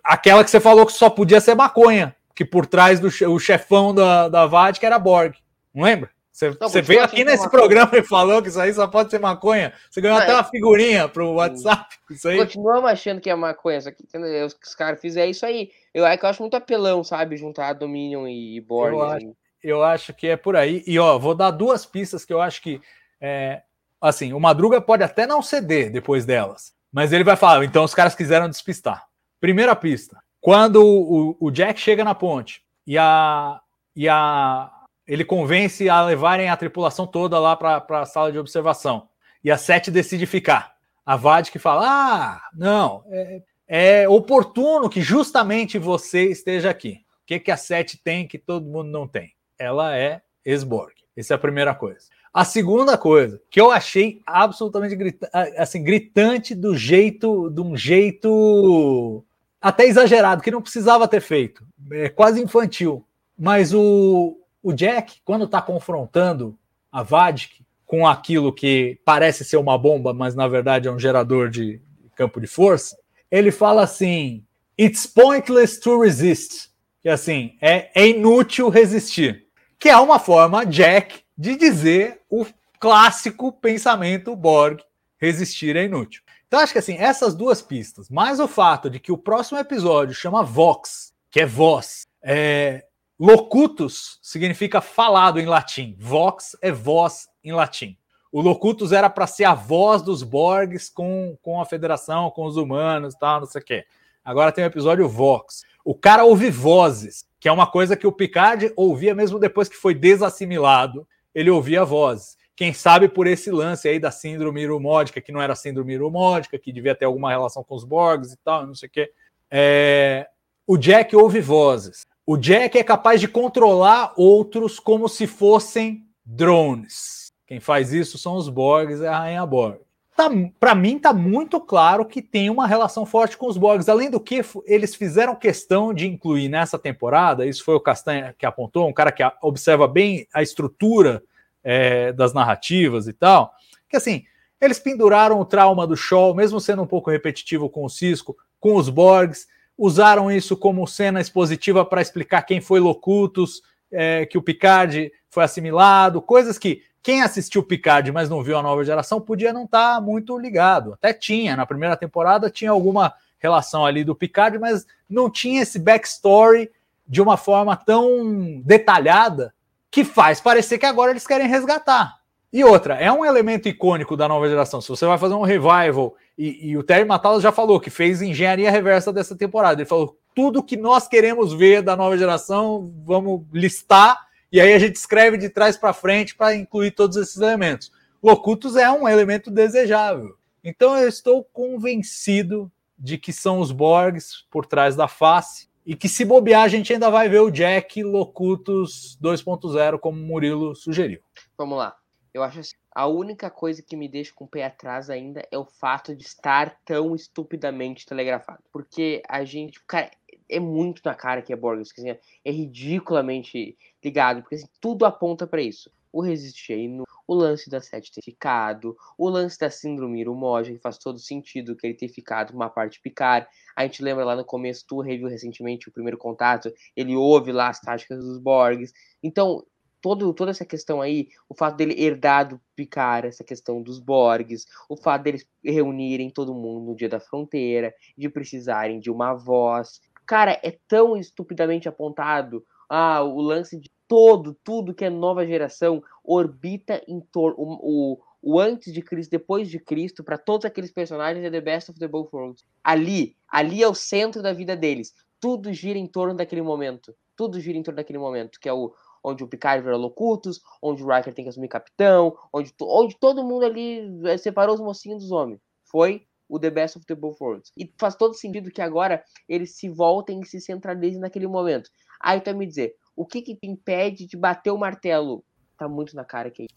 Aquela que você falou que só podia ser maconha, que por trás do o chefão da, da VAD que era Borg. Não lembra? Você, não, você veio aqui nesse programa e falou que isso aí só pode ser maconha. Você ganhou não, até uma figurinha pro WhatsApp. Isso aí. Continuamos achando que é maconha. Aqui, entendeu? Os, os caras fizeram isso aí. Eu, é que eu acho muito apelão, sabe? Juntar Dominion e Borg. Eu, assim. acho, eu acho que é por aí. E ó, vou dar duas pistas que eu acho que. É, assim, o Madruga pode até não ceder depois delas. Mas ele vai falar, então os caras quiseram despistar. Primeira pista. Quando o, o Jack chega na ponte e a, e a ele convence a levarem a tripulação toda lá para a sala de observação. E a Sete decide ficar. A Vad que fala: Ah, não, é, é, oportuno que justamente você esteja aqui. O que, que a Sete tem que todo mundo não tem? Ela é Esborg. Essa é a primeira coisa. A segunda coisa, que eu achei absolutamente grita assim, gritante do jeito, de um jeito até exagerado, que não precisava ter feito. É quase infantil. Mas o, o Jack, quando está confrontando a Vadik com aquilo que parece ser uma bomba, mas na verdade é um gerador de campo de força, ele fala assim: It's pointless to resist. Que assim, é, é inútil resistir. Que é uma forma, Jack, de dizer o clássico pensamento Borg: resistir é inútil. Então, acho que assim, essas duas pistas, mais o fato de que o próximo episódio chama Vox, que é voz, é, Locutus significa falado em latim. Vox é voz em latim. O locutus era para ser a voz dos Borgs com, com a federação, com os humanos, tal, não sei o quê. Agora tem o episódio Vox. O cara ouve vozes, que é uma coisa que o Picard ouvia mesmo depois que foi desassimilado. Ele ouvia vozes. Quem sabe por esse lance aí da síndrome iromódica, que não era síndrome iromódica, que devia ter alguma relação com os Borgs e tal, não sei o quê. É... O Jack ouve vozes. O Jack é capaz de controlar outros como se fossem drones. Quem faz isso são os Borgs e a Rainha Borg. Tá, Para mim, tá muito claro que tem uma relação forte com os Borgs. Além do que, eles fizeram questão de incluir nessa temporada, isso foi o Castanha que apontou, um cara que observa bem a estrutura é, das narrativas e tal, que assim, eles penduraram o trauma do Shaw, mesmo sendo um pouco repetitivo com o Cisco, com os Borgs, usaram isso como cena expositiva para explicar quem foi Locutus, é, que o Picard foi assimilado, coisas que quem assistiu Picard, mas não viu a nova geração, podia não estar tá muito ligado. Até tinha, na primeira temporada tinha alguma relação ali do Picard, mas não tinha esse backstory de uma forma tão detalhada que faz parecer que agora eles querem resgatar. E outra, é um elemento icônico da nova geração. Se você vai fazer um revival, e, e o Terry Matalas já falou que fez engenharia reversa dessa temporada. Ele falou: tudo que nós queremos ver da nova geração, vamos listar, e aí a gente escreve de trás para frente para incluir todos esses elementos. Locutus é um elemento desejável. Então eu estou convencido de que são os Borgs por trás da face e que se bobear a gente ainda vai ver o Jack Locutus 2.0 como o Murilo sugeriu. Vamos lá. Eu acho assim, a única coisa que me deixa com o pé atrás ainda é o fato de estar tão estupidamente telegrafado. Porque a gente, cara, é muito na cara que é Borges, assim, é ridiculamente ligado, porque assim, tudo aponta para isso. O Resistino, o lance da sete ter ficado, o lance da síndrome Irumoja, que faz todo sentido que ele ter ficado uma parte picar. A gente lembra lá no começo, tu reviu recentemente o primeiro contato, ele ouve lá as táticas dos Borgs. Então, todo, toda essa questão aí, o fato dele herdar do Picard, essa questão dos Borgs, o fato deles reunirem todo mundo no dia da fronteira, de precisarem de uma voz. Cara, é tão estupidamente apontado ah, o lance de todo, tudo que é nova geração orbita em torno. O, o, antes de Cristo, depois de Cristo, para todos aqueles personagens é The Best of the Both Worlds. Ali, ali é o centro da vida deles. Tudo gira em torno daquele momento. Tudo gira em torno daquele momento, que é o onde o Picard vira Locutus, onde o Riker tem que assumir capitão, onde, onde todo mundo ali eh, separou os mocinhos dos homens. Foi o The Best of the Both Worlds. E faz todo sentido que agora eles se voltem e se centralizem naquele momento. Aí tu vai me dizer, o que que te impede de bater o martelo? Tá muito na cara que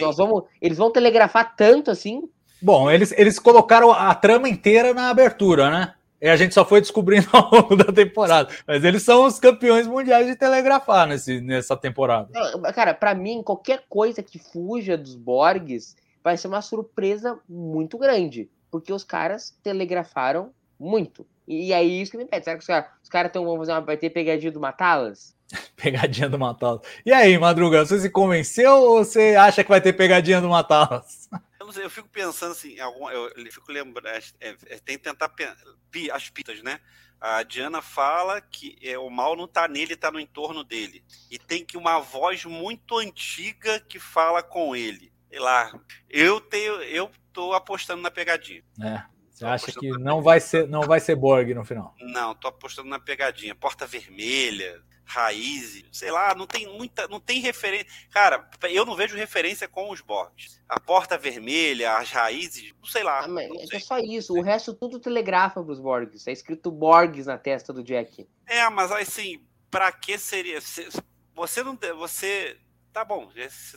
nós vamos, eles vão telegrafar tanto assim? Bom, eles, eles colocaram a trama inteira na abertura, né? E a gente só foi descobrindo <laughs> ao longo da temporada. Mas eles são os campeões mundiais de telegrafar nesse, nessa temporada. Cara, para mim, qualquer coisa que fuja dos Borgs vai ser uma surpresa muito grande. Porque os caras telegrafaram muito. E aí isso que me impede. Será que os caras cara vão fazer uma. Vai ter pegadinha do Matalas? <laughs> pegadinha do Matalas. E aí, Madruga, você se convenceu ou você acha que vai ter pegadinha do Matalas? <laughs> Eu, sei, eu fico pensando assim, algum, eu, eu fico lembrando, é, é, é tem que tentar as pistas, né? A Diana fala que é, o mal não tá nele, tá no entorno dele. E tem que uma voz muito antiga que fala com ele. Sei lá. Eu tenho, eu tô apostando na pegadinha. É. Você acha que não vai ser, não vai ser Borg no final? Não, tô apostando na pegadinha. Porta vermelha, raízes, sei lá, não tem muita, não tem referência. Cara, eu não vejo referência com os Borgs. A porta vermelha, as raízes, não sei lá. Ah, não é sei. só isso, o resto tudo telegrafa pros Borgs. É escrito Borgs na testa do Jack. É, mas assim, para que seria? Você não, você tá bom,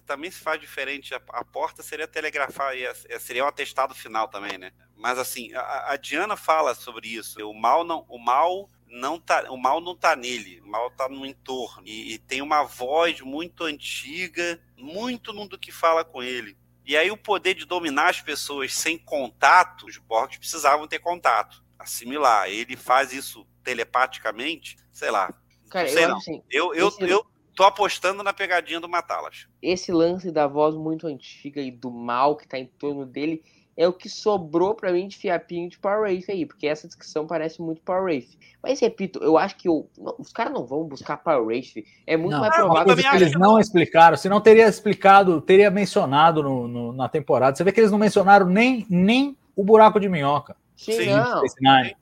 também se faz diferente. A, a porta seria telegrafar, seria um atestado final também, né? Mas assim, a, a Diana fala sobre isso. O mal não, o mal não tá, o mal não tá nele, o mal tá no entorno. E, e tem uma voz muito antiga, muito no do que fala com ele. E aí o poder de dominar as pessoas sem contato, os Borgs precisavam ter contato, assimilar. Ele faz isso telepaticamente, sei lá. Cara, sei eu, não. Assim, eu, eu, eu tô apostando na pegadinha do Matalas. Esse lance da voz muito antiga e do mal que tá em torno dele é o que sobrou para mim de fiapinho de Power Wraith aí, porque essa descrição parece muito Power Wraith. Mas repito, eu acho que eu, não, os caras não vão buscar Power Wraith. É muito não, mais provável. que eles não explicaram, se não teria explicado, teria mencionado no, no, na temporada. Você vê que eles não mencionaram nem, nem o buraco de minhoca. Sim, Sim não.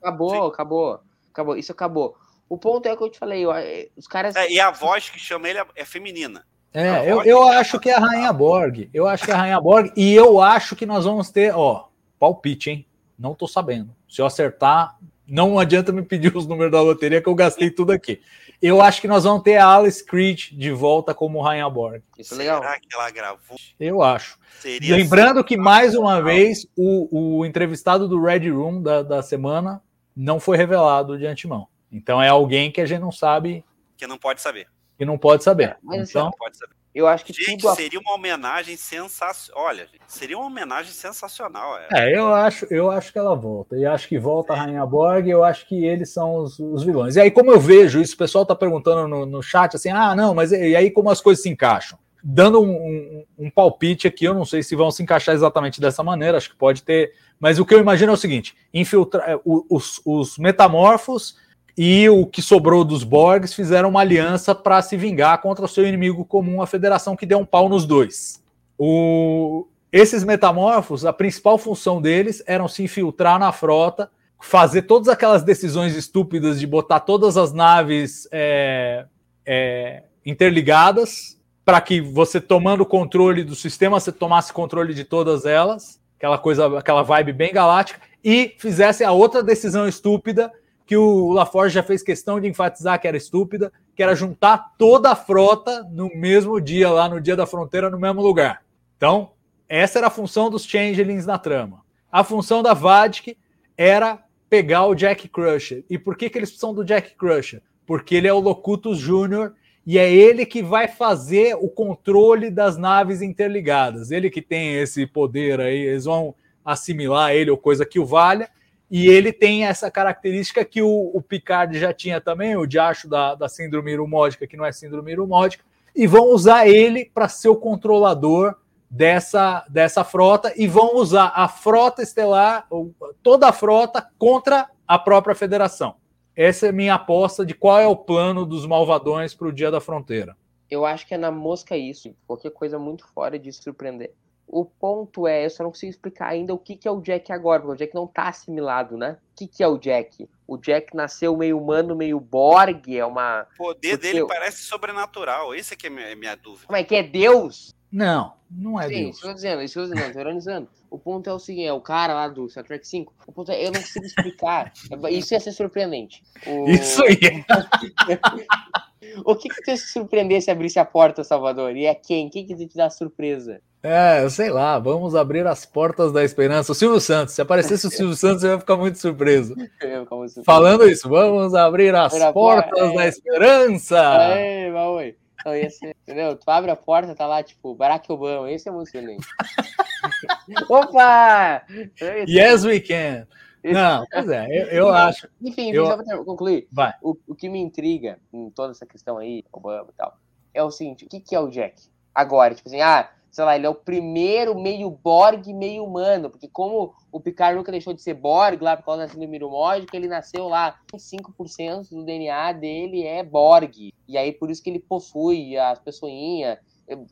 Acabou, Sim. acabou, acabou. Isso acabou. O ponto é o que eu te falei, eh, os caras. É, e a voz que chama ele é, é feminina. É, eu, eu acho que é a Rainha Borg. Eu acho que é a Rainha Borg. E eu acho que nós vamos ter, ó, palpite, hein? Não tô sabendo. Se eu acertar, não adianta me pedir os números da loteria que eu gastei tudo aqui. Eu acho que nós vamos ter a Alice Creed de volta como Rainha Borg. Isso é legal. Será que ela gravou? Eu acho. Seria Lembrando que, mais uma vez, o, o entrevistado do Red Room da, da semana não foi revelado de antemão. Então é alguém que a gente não sabe. Que não pode saber que não pode saber. Mas, então, pode saber. Eu acho que gente, tudo... seria uma homenagem sensacional. Olha, seria uma homenagem sensacional. É. é, eu acho, eu acho que ela volta. E acho que volta a Rainha Borg. Eu acho que eles são os, os, vilões. E aí, como eu vejo isso, o pessoal está perguntando no, no chat assim: ah, não, mas e aí como as coisas se encaixam? Dando um, um, um palpite aqui, eu não sei se vão se encaixar exatamente dessa maneira. Acho que pode ter. Mas o que eu imagino é o seguinte: infiltrar é, os, os metamorfos e o que sobrou dos Borgs fizeram uma aliança para se vingar contra o seu inimigo comum, a Federação, que deu um pau nos dois. O... Esses metamorfos, a principal função deles era se infiltrar na frota fazer todas aquelas decisões estúpidas de botar todas as naves é, é, interligadas para que você tomando o controle do sistema, você tomasse controle de todas elas, aquela coisa, aquela vibe bem galáctica, e fizesse a outra decisão estúpida que o LaForge já fez questão de enfatizar que era estúpida, que era juntar toda a frota no mesmo dia, lá no dia da fronteira, no mesmo lugar. Então, essa era a função dos Changelings na trama. A função da Vadik era pegar o Jack Crusher. E por que, que eles precisam do Jack Crusher? Porque ele é o Locutus Júnior e é ele que vai fazer o controle das naves interligadas. Ele que tem esse poder aí, eles vão assimilar ele ou coisa que o valha. E ele tem essa característica que o, o Picard já tinha também, o diacho da, da síndrome irumódica, que não é síndrome irumódica, e vão usar ele para ser o controlador dessa, dessa frota e vão usar a frota estelar, toda a frota, contra a própria federação. Essa é a minha aposta de qual é o plano dos malvadões para o Dia da Fronteira. Eu acho que é na mosca isso. Qualquer coisa muito fora de surpreender. O ponto é, eu só não consigo explicar ainda o que, que é o Jack agora, porque o Jack não tá assimilado, né? O que, que é o Jack? O Jack nasceu meio humano, meio Borg, é uma. O poder porque dele eu... parece sobrenatural, esse é que é minha, minha dúvida. Como é que é Deus? Não, não é Sim, Deus. Isso que eu tô dizendo, isso que eu tô dizendo, tô ironizando. O ponto é o seguinte, é o cara lá do Star Trek 5, o ponto é, eu não consigo explicar. Isso ia ser surpreendente. O... <laughs> Isso aí. <laughs> o que que te surpreender se abrisse a porta, Salvador? E é quem? Quem que te dá surpresa? É, sei lá, vamos abrir as portas da esperança. O Silvio Santos, se aparecesse o Silvio Santos, eu ia ficar muito surpreso. <laughs> surpreso. Falando isso, vamos abrir as portas é... da esperança. É, vai, então, esse, entendeu? Tu abre a porta, tá lá, tipo, Barack Obama. Esse é emocionante. <laughs> Opa! Yes, we can. Não, pois é, eu, eu acho. Enfim, eu... só pra concluir. Vai. O, o que me intriga em toda essa questão aí, Obama e tal, é o seguinte: o que, que é o Jack? Agora, tipo assim, ah, sei lá, ele é o primeiro meio Borg, meio humano, porque como o Picard nunca deixou de ser Borg lá por causa da síndrome mágica, ele nasceu lá, 5% do DNA dele é Borg, e aí por isso que ele possui as pessoinhas,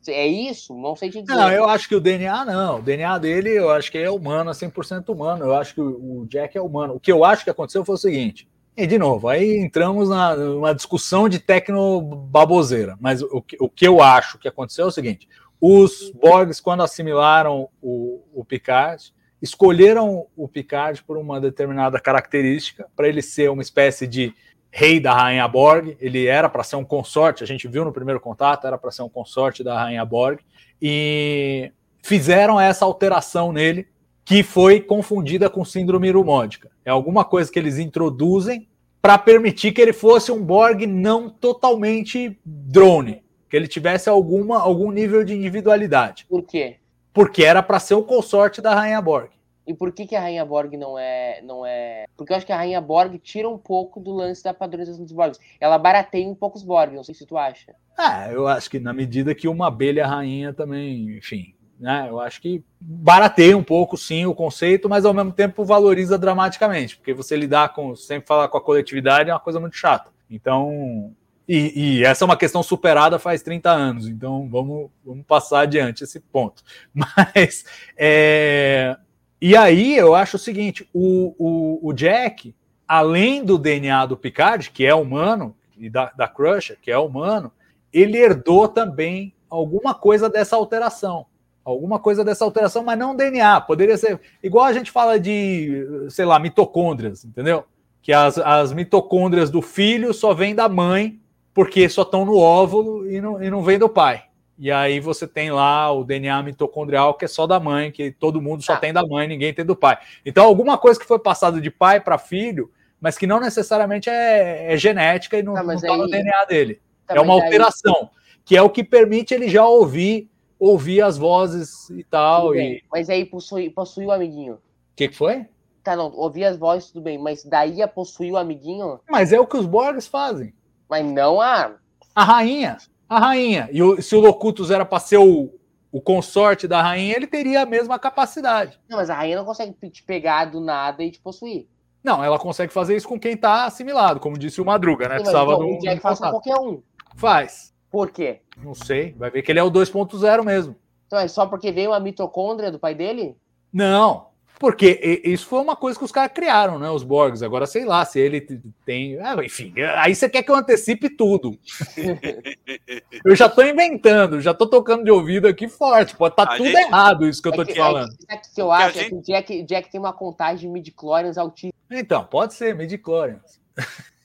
é isso? Não sei te dizer. Não, eu acho que o DNA não. O DNA dele, eu acho que é humano, é 100% humano. Eu acho que o Jack é humano. O que eu acho que aconteceu foi o seguinte. E, de novo, aí entramos na, numa discussão de tecno baboseira. Mas o que, o que eu acho que aconteceu é o seguinte: os Borgs, quando assimilaram o, o Picard, escolheram o Picard por uma determinada característica, para ele ser uma espécie de rei da Rainha Borg. Ele era para ser um consorte, a gente viu no primeiro contato, era para ser um consorte da Rainha Borg. E fizeram essa alteração nele, que foi confundida com síndrome irumódica. É alguma coisa que eles introduzem para permitir que ele fosse um Borg não totalmente drone que ele tivesse alguma, algum nível de individualidade. Por quê? Porque era para ser o consorte da Rainha Borg. E por que, que a Rainha Borg não é, não é. Porque eu acho que a Rainha Borg tira um pouco do lance da padronização dos Borgs. Ela barateia um pouco os Borg, não sei se tu acha. Ah, eu acho que na medida que uma abelha rainha também, enfim, né? Eu acho que barateia um pouco, sim, o conceito, mas ao mesmo tempo valoriza dramaticamente, porque você lidar com, sempre falar com a coletividade é uma coisa muito chata. Então, e, e, essa é uma questão superada faz 30 anos, então vamos, vamos passar adiante esse ponto. <laughs> Mas, é, e aí eu acho o seguinte: o, o, o, Jack, além do DNA do Picard, que é humano, e da, da Crusher, que é humano, ele herdou também alguma coisa dessa alteração. Alguma coisa dessa alteração, mas não DNA. Poderia ser igual a gente fala de, sei lá, mitocôndrias, entendeu? Que as, as mitocôndrias do filho só vêm da mãe porque só estão no óvulo e não, e não vem do pai. E aí você tem lá o DNA mitocondrial que é só da mãe, que todo mundo só ah. tem da mãe, ninguém tem do pai. Então, alguma coisa que foi passada de pai para filho, mas que não necessariamente é, é genética e não, está tá no DNA dele. Tá, é uma alteração, aí... que é o que permite ele já ouvir ouvir as vozes e tal. E... Mas aí possui, possui o amiguinho. O que, que foi? Tá, não, ouvir as vozes, tudo bem, mas daí a possuir o amiguinho. Mas é o que os Borgs fazem. Mas não a. A rainha. A rainha. E o, se o Locutus era para ser o, o consorte da rainha, ele teria a mesma capacidade. Não, mas a rainha não consegue te pegar do nada e te possuir. Não, ela consegue fazer isso com quem tá assimilado, como disse o Madruga, né? Sim, Precisava então, do. Jack faz com qualquer um. Faz. Por quê? Não sei. Vai ver que ele é o 2.0 mesmo. Então é só porque veio a mitocôndria do pai dele? Não. Porque isso foi uma coisa que os caras criaram, né? Os Borgs. Agora, sei lá, se ele tem. Ah, enfim, aí você quer que eu antecipe tudo. <laughs> eu já tô inventando, já tô tocando de ouvido aqui forte. Pode estar tá tudo gente... errado isso que eu tô é que, te falando. É que, que eu acho gente... é que o Jack, Jack tem uma contagem de midi-chlorians altíssima. Então, pode ser, midi-chlorians.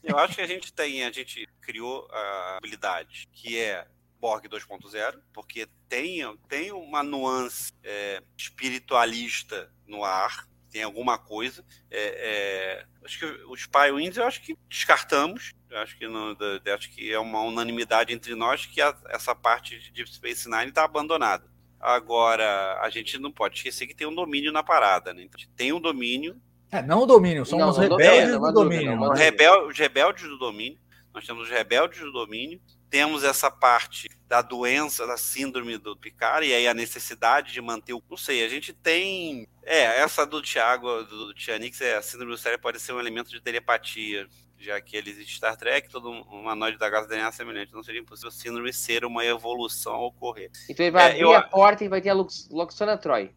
Eu acho que a gente tem, a gente criou a habilidade que é Borg 2.0, porque tem, tem uma nuance é, espiritualista no ar, tem alguma coisa. É, é, acho que os Pywinds eu acho que descartamos. Eu acho que, não, acho que é uma unanimidade entre nós que a, essa parte de Deep Space Nine está abandonada. Agora, a gente não pode esquecer que tem um domínio na parada, né? Então, tem um domínio. É, não o domínio, são não, os rebeldes do domínio. Não, rebel, os rebeldes do domínio. Nós temos os rebeldes do domínio temos essa parte da doença, da síndrome do Picard, e aí a necessidade de manter o. Não sei, a gente tem. É, essa do Thiago, do Tianix, é a síndrome do cérebro pode ser um elemento de telepatia, já que eles Star Trek, todo humanoide da gás DNA semelhante. Não seria impossível a síndrome ser uma evolução ocorrer. Então ele vai é, abrir eu... a porta e vai ter a Luxona Troy.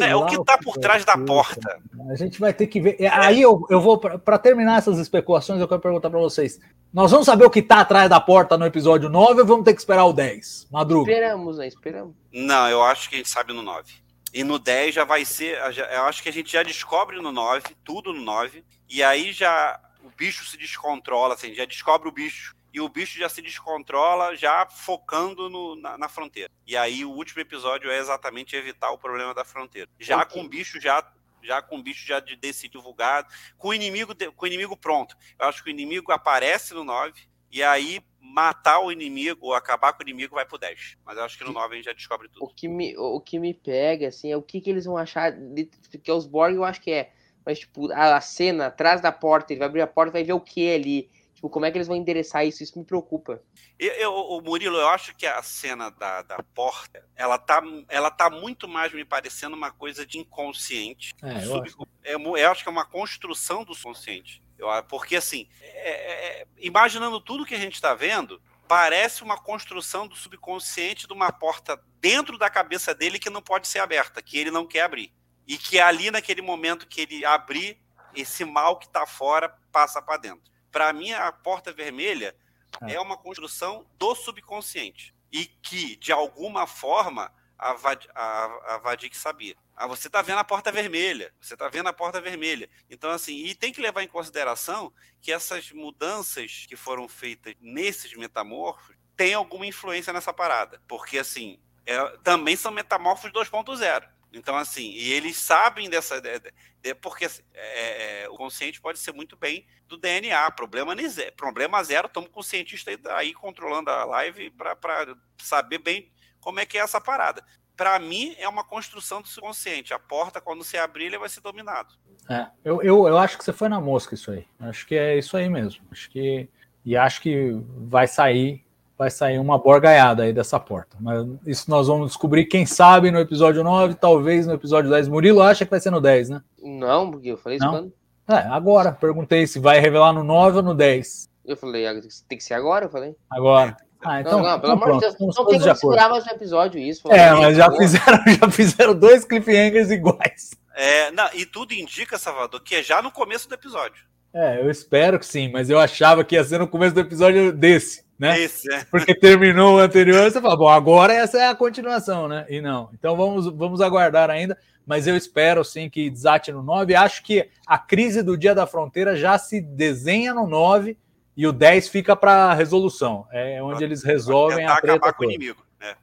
É o que está por trás da porta. A gente vai ter que ver. É. Aí eu, eu vou, para terminar essas especulações, eu quero perguntar para vocês. Nós vamos saber o que está atrás da porta no episódio 9 ou vamos ter que esperar o 10? Madruga. Esperamos, né? Esperamos. Não, eu acho que a gente sabe no 9. E no 10 já vai ser. Eu acho que a gente já descobre no 9, tudo no 9. E aí já o bicho se descontrola, assim, já descobre o bicho e o bicho já se descontrola, já focando no, na, na, fronteira. E aí o último episódio é exatamente evitar o problema da fronteira. Já okay. com o bicho já já com o bicho já de, desse divulgado, com o inimigo com o inimigo pronto. Eu acho que o inimigo aparece no 9 e aí matar o inimigo ou acabar com o inimigo vai pro 10. Mas eu acho que no 9 a gente já descobre tudo. O que me, o que me pega, assim, é o que, que eles vão achar. De, que os Borg eu acho que é. Mas, tipo, a, a cena atrás da porta, ele vai abrir a porta vai ver o que ali. Tipo, como é que eles vão endereçar isso? Isso me preocupa. Eu, eu, o Murilo, eu acho que a cena da, da porta, ela tá, ela tá muito mais me parecendo uma coisa de inconsciente. É, eu, sub, acho. É, eu acho que é uma construção do consciente. Eu, porque, assim, é, é, é imaginando tudo que a gente está vendo, parece uma construção do subconsciente de uma porta dentro da cabeça dele que não pode ser aberta, que ele não quer abrir. E que ali, naquele momento que ele abrir, esse mal que está fora passa para dentro. Para mim, a porta vermelha é. é uma construção do subconsciente e que, de alguma forma, a, Vad, a, a Vadik sabia. Ah, você está vendo a porta vermelha, você está vendo a porta vermelha. Então, assim, e tem que levar em consideração que essas mudanças que foram feitas nesses metamorfos têm alguma influência nessa parada. Porque, assim, é, também são metamorfos 2.0. Então, assim, e eles sabem dessa. De, de, porque assim, é, é, o consciente pode ser muito bem do DNA. Problema, problema zero, estamos com o cientista aí, aí controlando a live para saber bem como é que é essa parada. Para mim, é uma construção do subconsciente. A porta, quando você abrir, ele vai ser dominado. É, eu, eu, eu acho que você foi na mosca isso aí. Acho que é isso aí mesmo. Acho que. E acho que vai sair vai sair uma borgaiada aí dessa porta. Mas isso nós vamos descobrir, quem sabe, no episódio 9, talvez no episódio 10. Murilo acha que vai ser no 10, né? Não, porque eu falei isso quando? É, agora. Perguntei se vai revelar no 9 ou no 10. Eu falei, ah, tem que ser agora, eu falei. Agora. Ah, então, não, não, pelo então amor de Deus, não tem como segurar mais um episódio isso. É, mas já fizeram, <laughs> já fizeram dois cliffhangers iguais. É, não, e tudo indica, Salvador, que é já no começo do episódio. É, eu espero que sim, mas eu achava que ia ser no começo do episódio desse né? Esse, é. Porque terminou o anterior, você fala, bom, agora essa é a continuação, né? E não. Então vamos, vamos aguardar ainda, mas eu espero sim que desate no 9. Acho que a crise do Dia da Fronteira já se desenha no 9 e o 10 fica para resolução. É onde eles resolvem a treta acabar com o inimigo. É,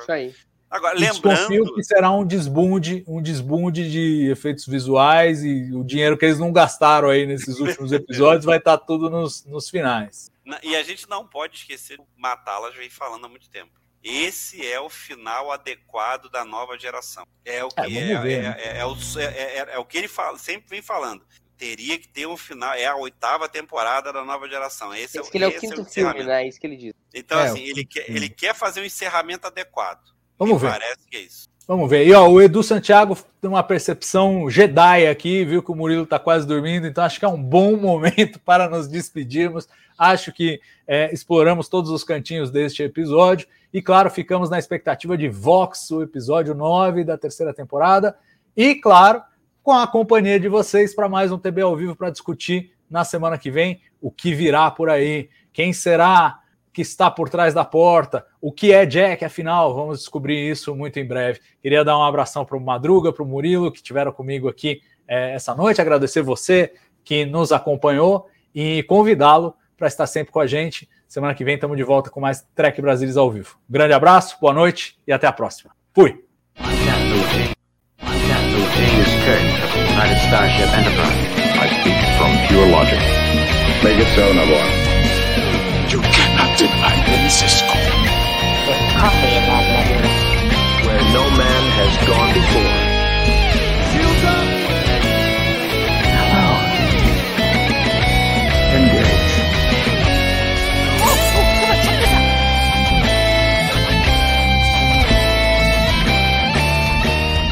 Isso aí. Agora, lembrando que será um desbunde, um desbunde de efeitos visuais e o dinheiro que eles não gastaram aí nesses últimos <laughs> episódios vai estar tá tudo nos, nos finais. E a gente não pode esquecer, matá-las vem falando há muito tempo. Esse é o final adequado da nova geração. É o que é, é, ver, né? é, é, o, é, o que ele fala, sempre vem falando. Teria que ter um final, é a oitava temporada da nova geração. Esse, esse é, ele é o quinto filme, né? É isso que ele diz. Então, assim, ele quer, ele quer fazer um encerramento adequado. Vamos ver. Parece que é isso. Vamos ver. E ó, o Edu Santiago tem uma percepção Jedi aqui, viu que o Murilo está quase dormindo, então acho que é um bom momento <laughs> para nos despedirmos. Acho que é, exploramos todos os cantinhos deste episódio e, claro, ficamos na expectativa de Vox, o episódio 9 da terceira temporada. E, claro, com a companhia de vocês para mais um TB ao vivo para discutir na semana que vem o que virá por aí, quem será que está por trás da porta, o que é Jack, afinal, vamos descobrir isso muito em breve. Queria dar um abração para o Madruga, para o Murilo, que estiveram comigo aqui é, essa noite, agradecer você que nos acompanhou e convidá-lo para estar sempre com a gente. Semana que vem estamos de volta com mais Trek Brasilis ao vivo. grande abraço, boa noite e até a próxima. Fui! Cannot deny me, Cisco. There's coffee in that letter. Where no man has gone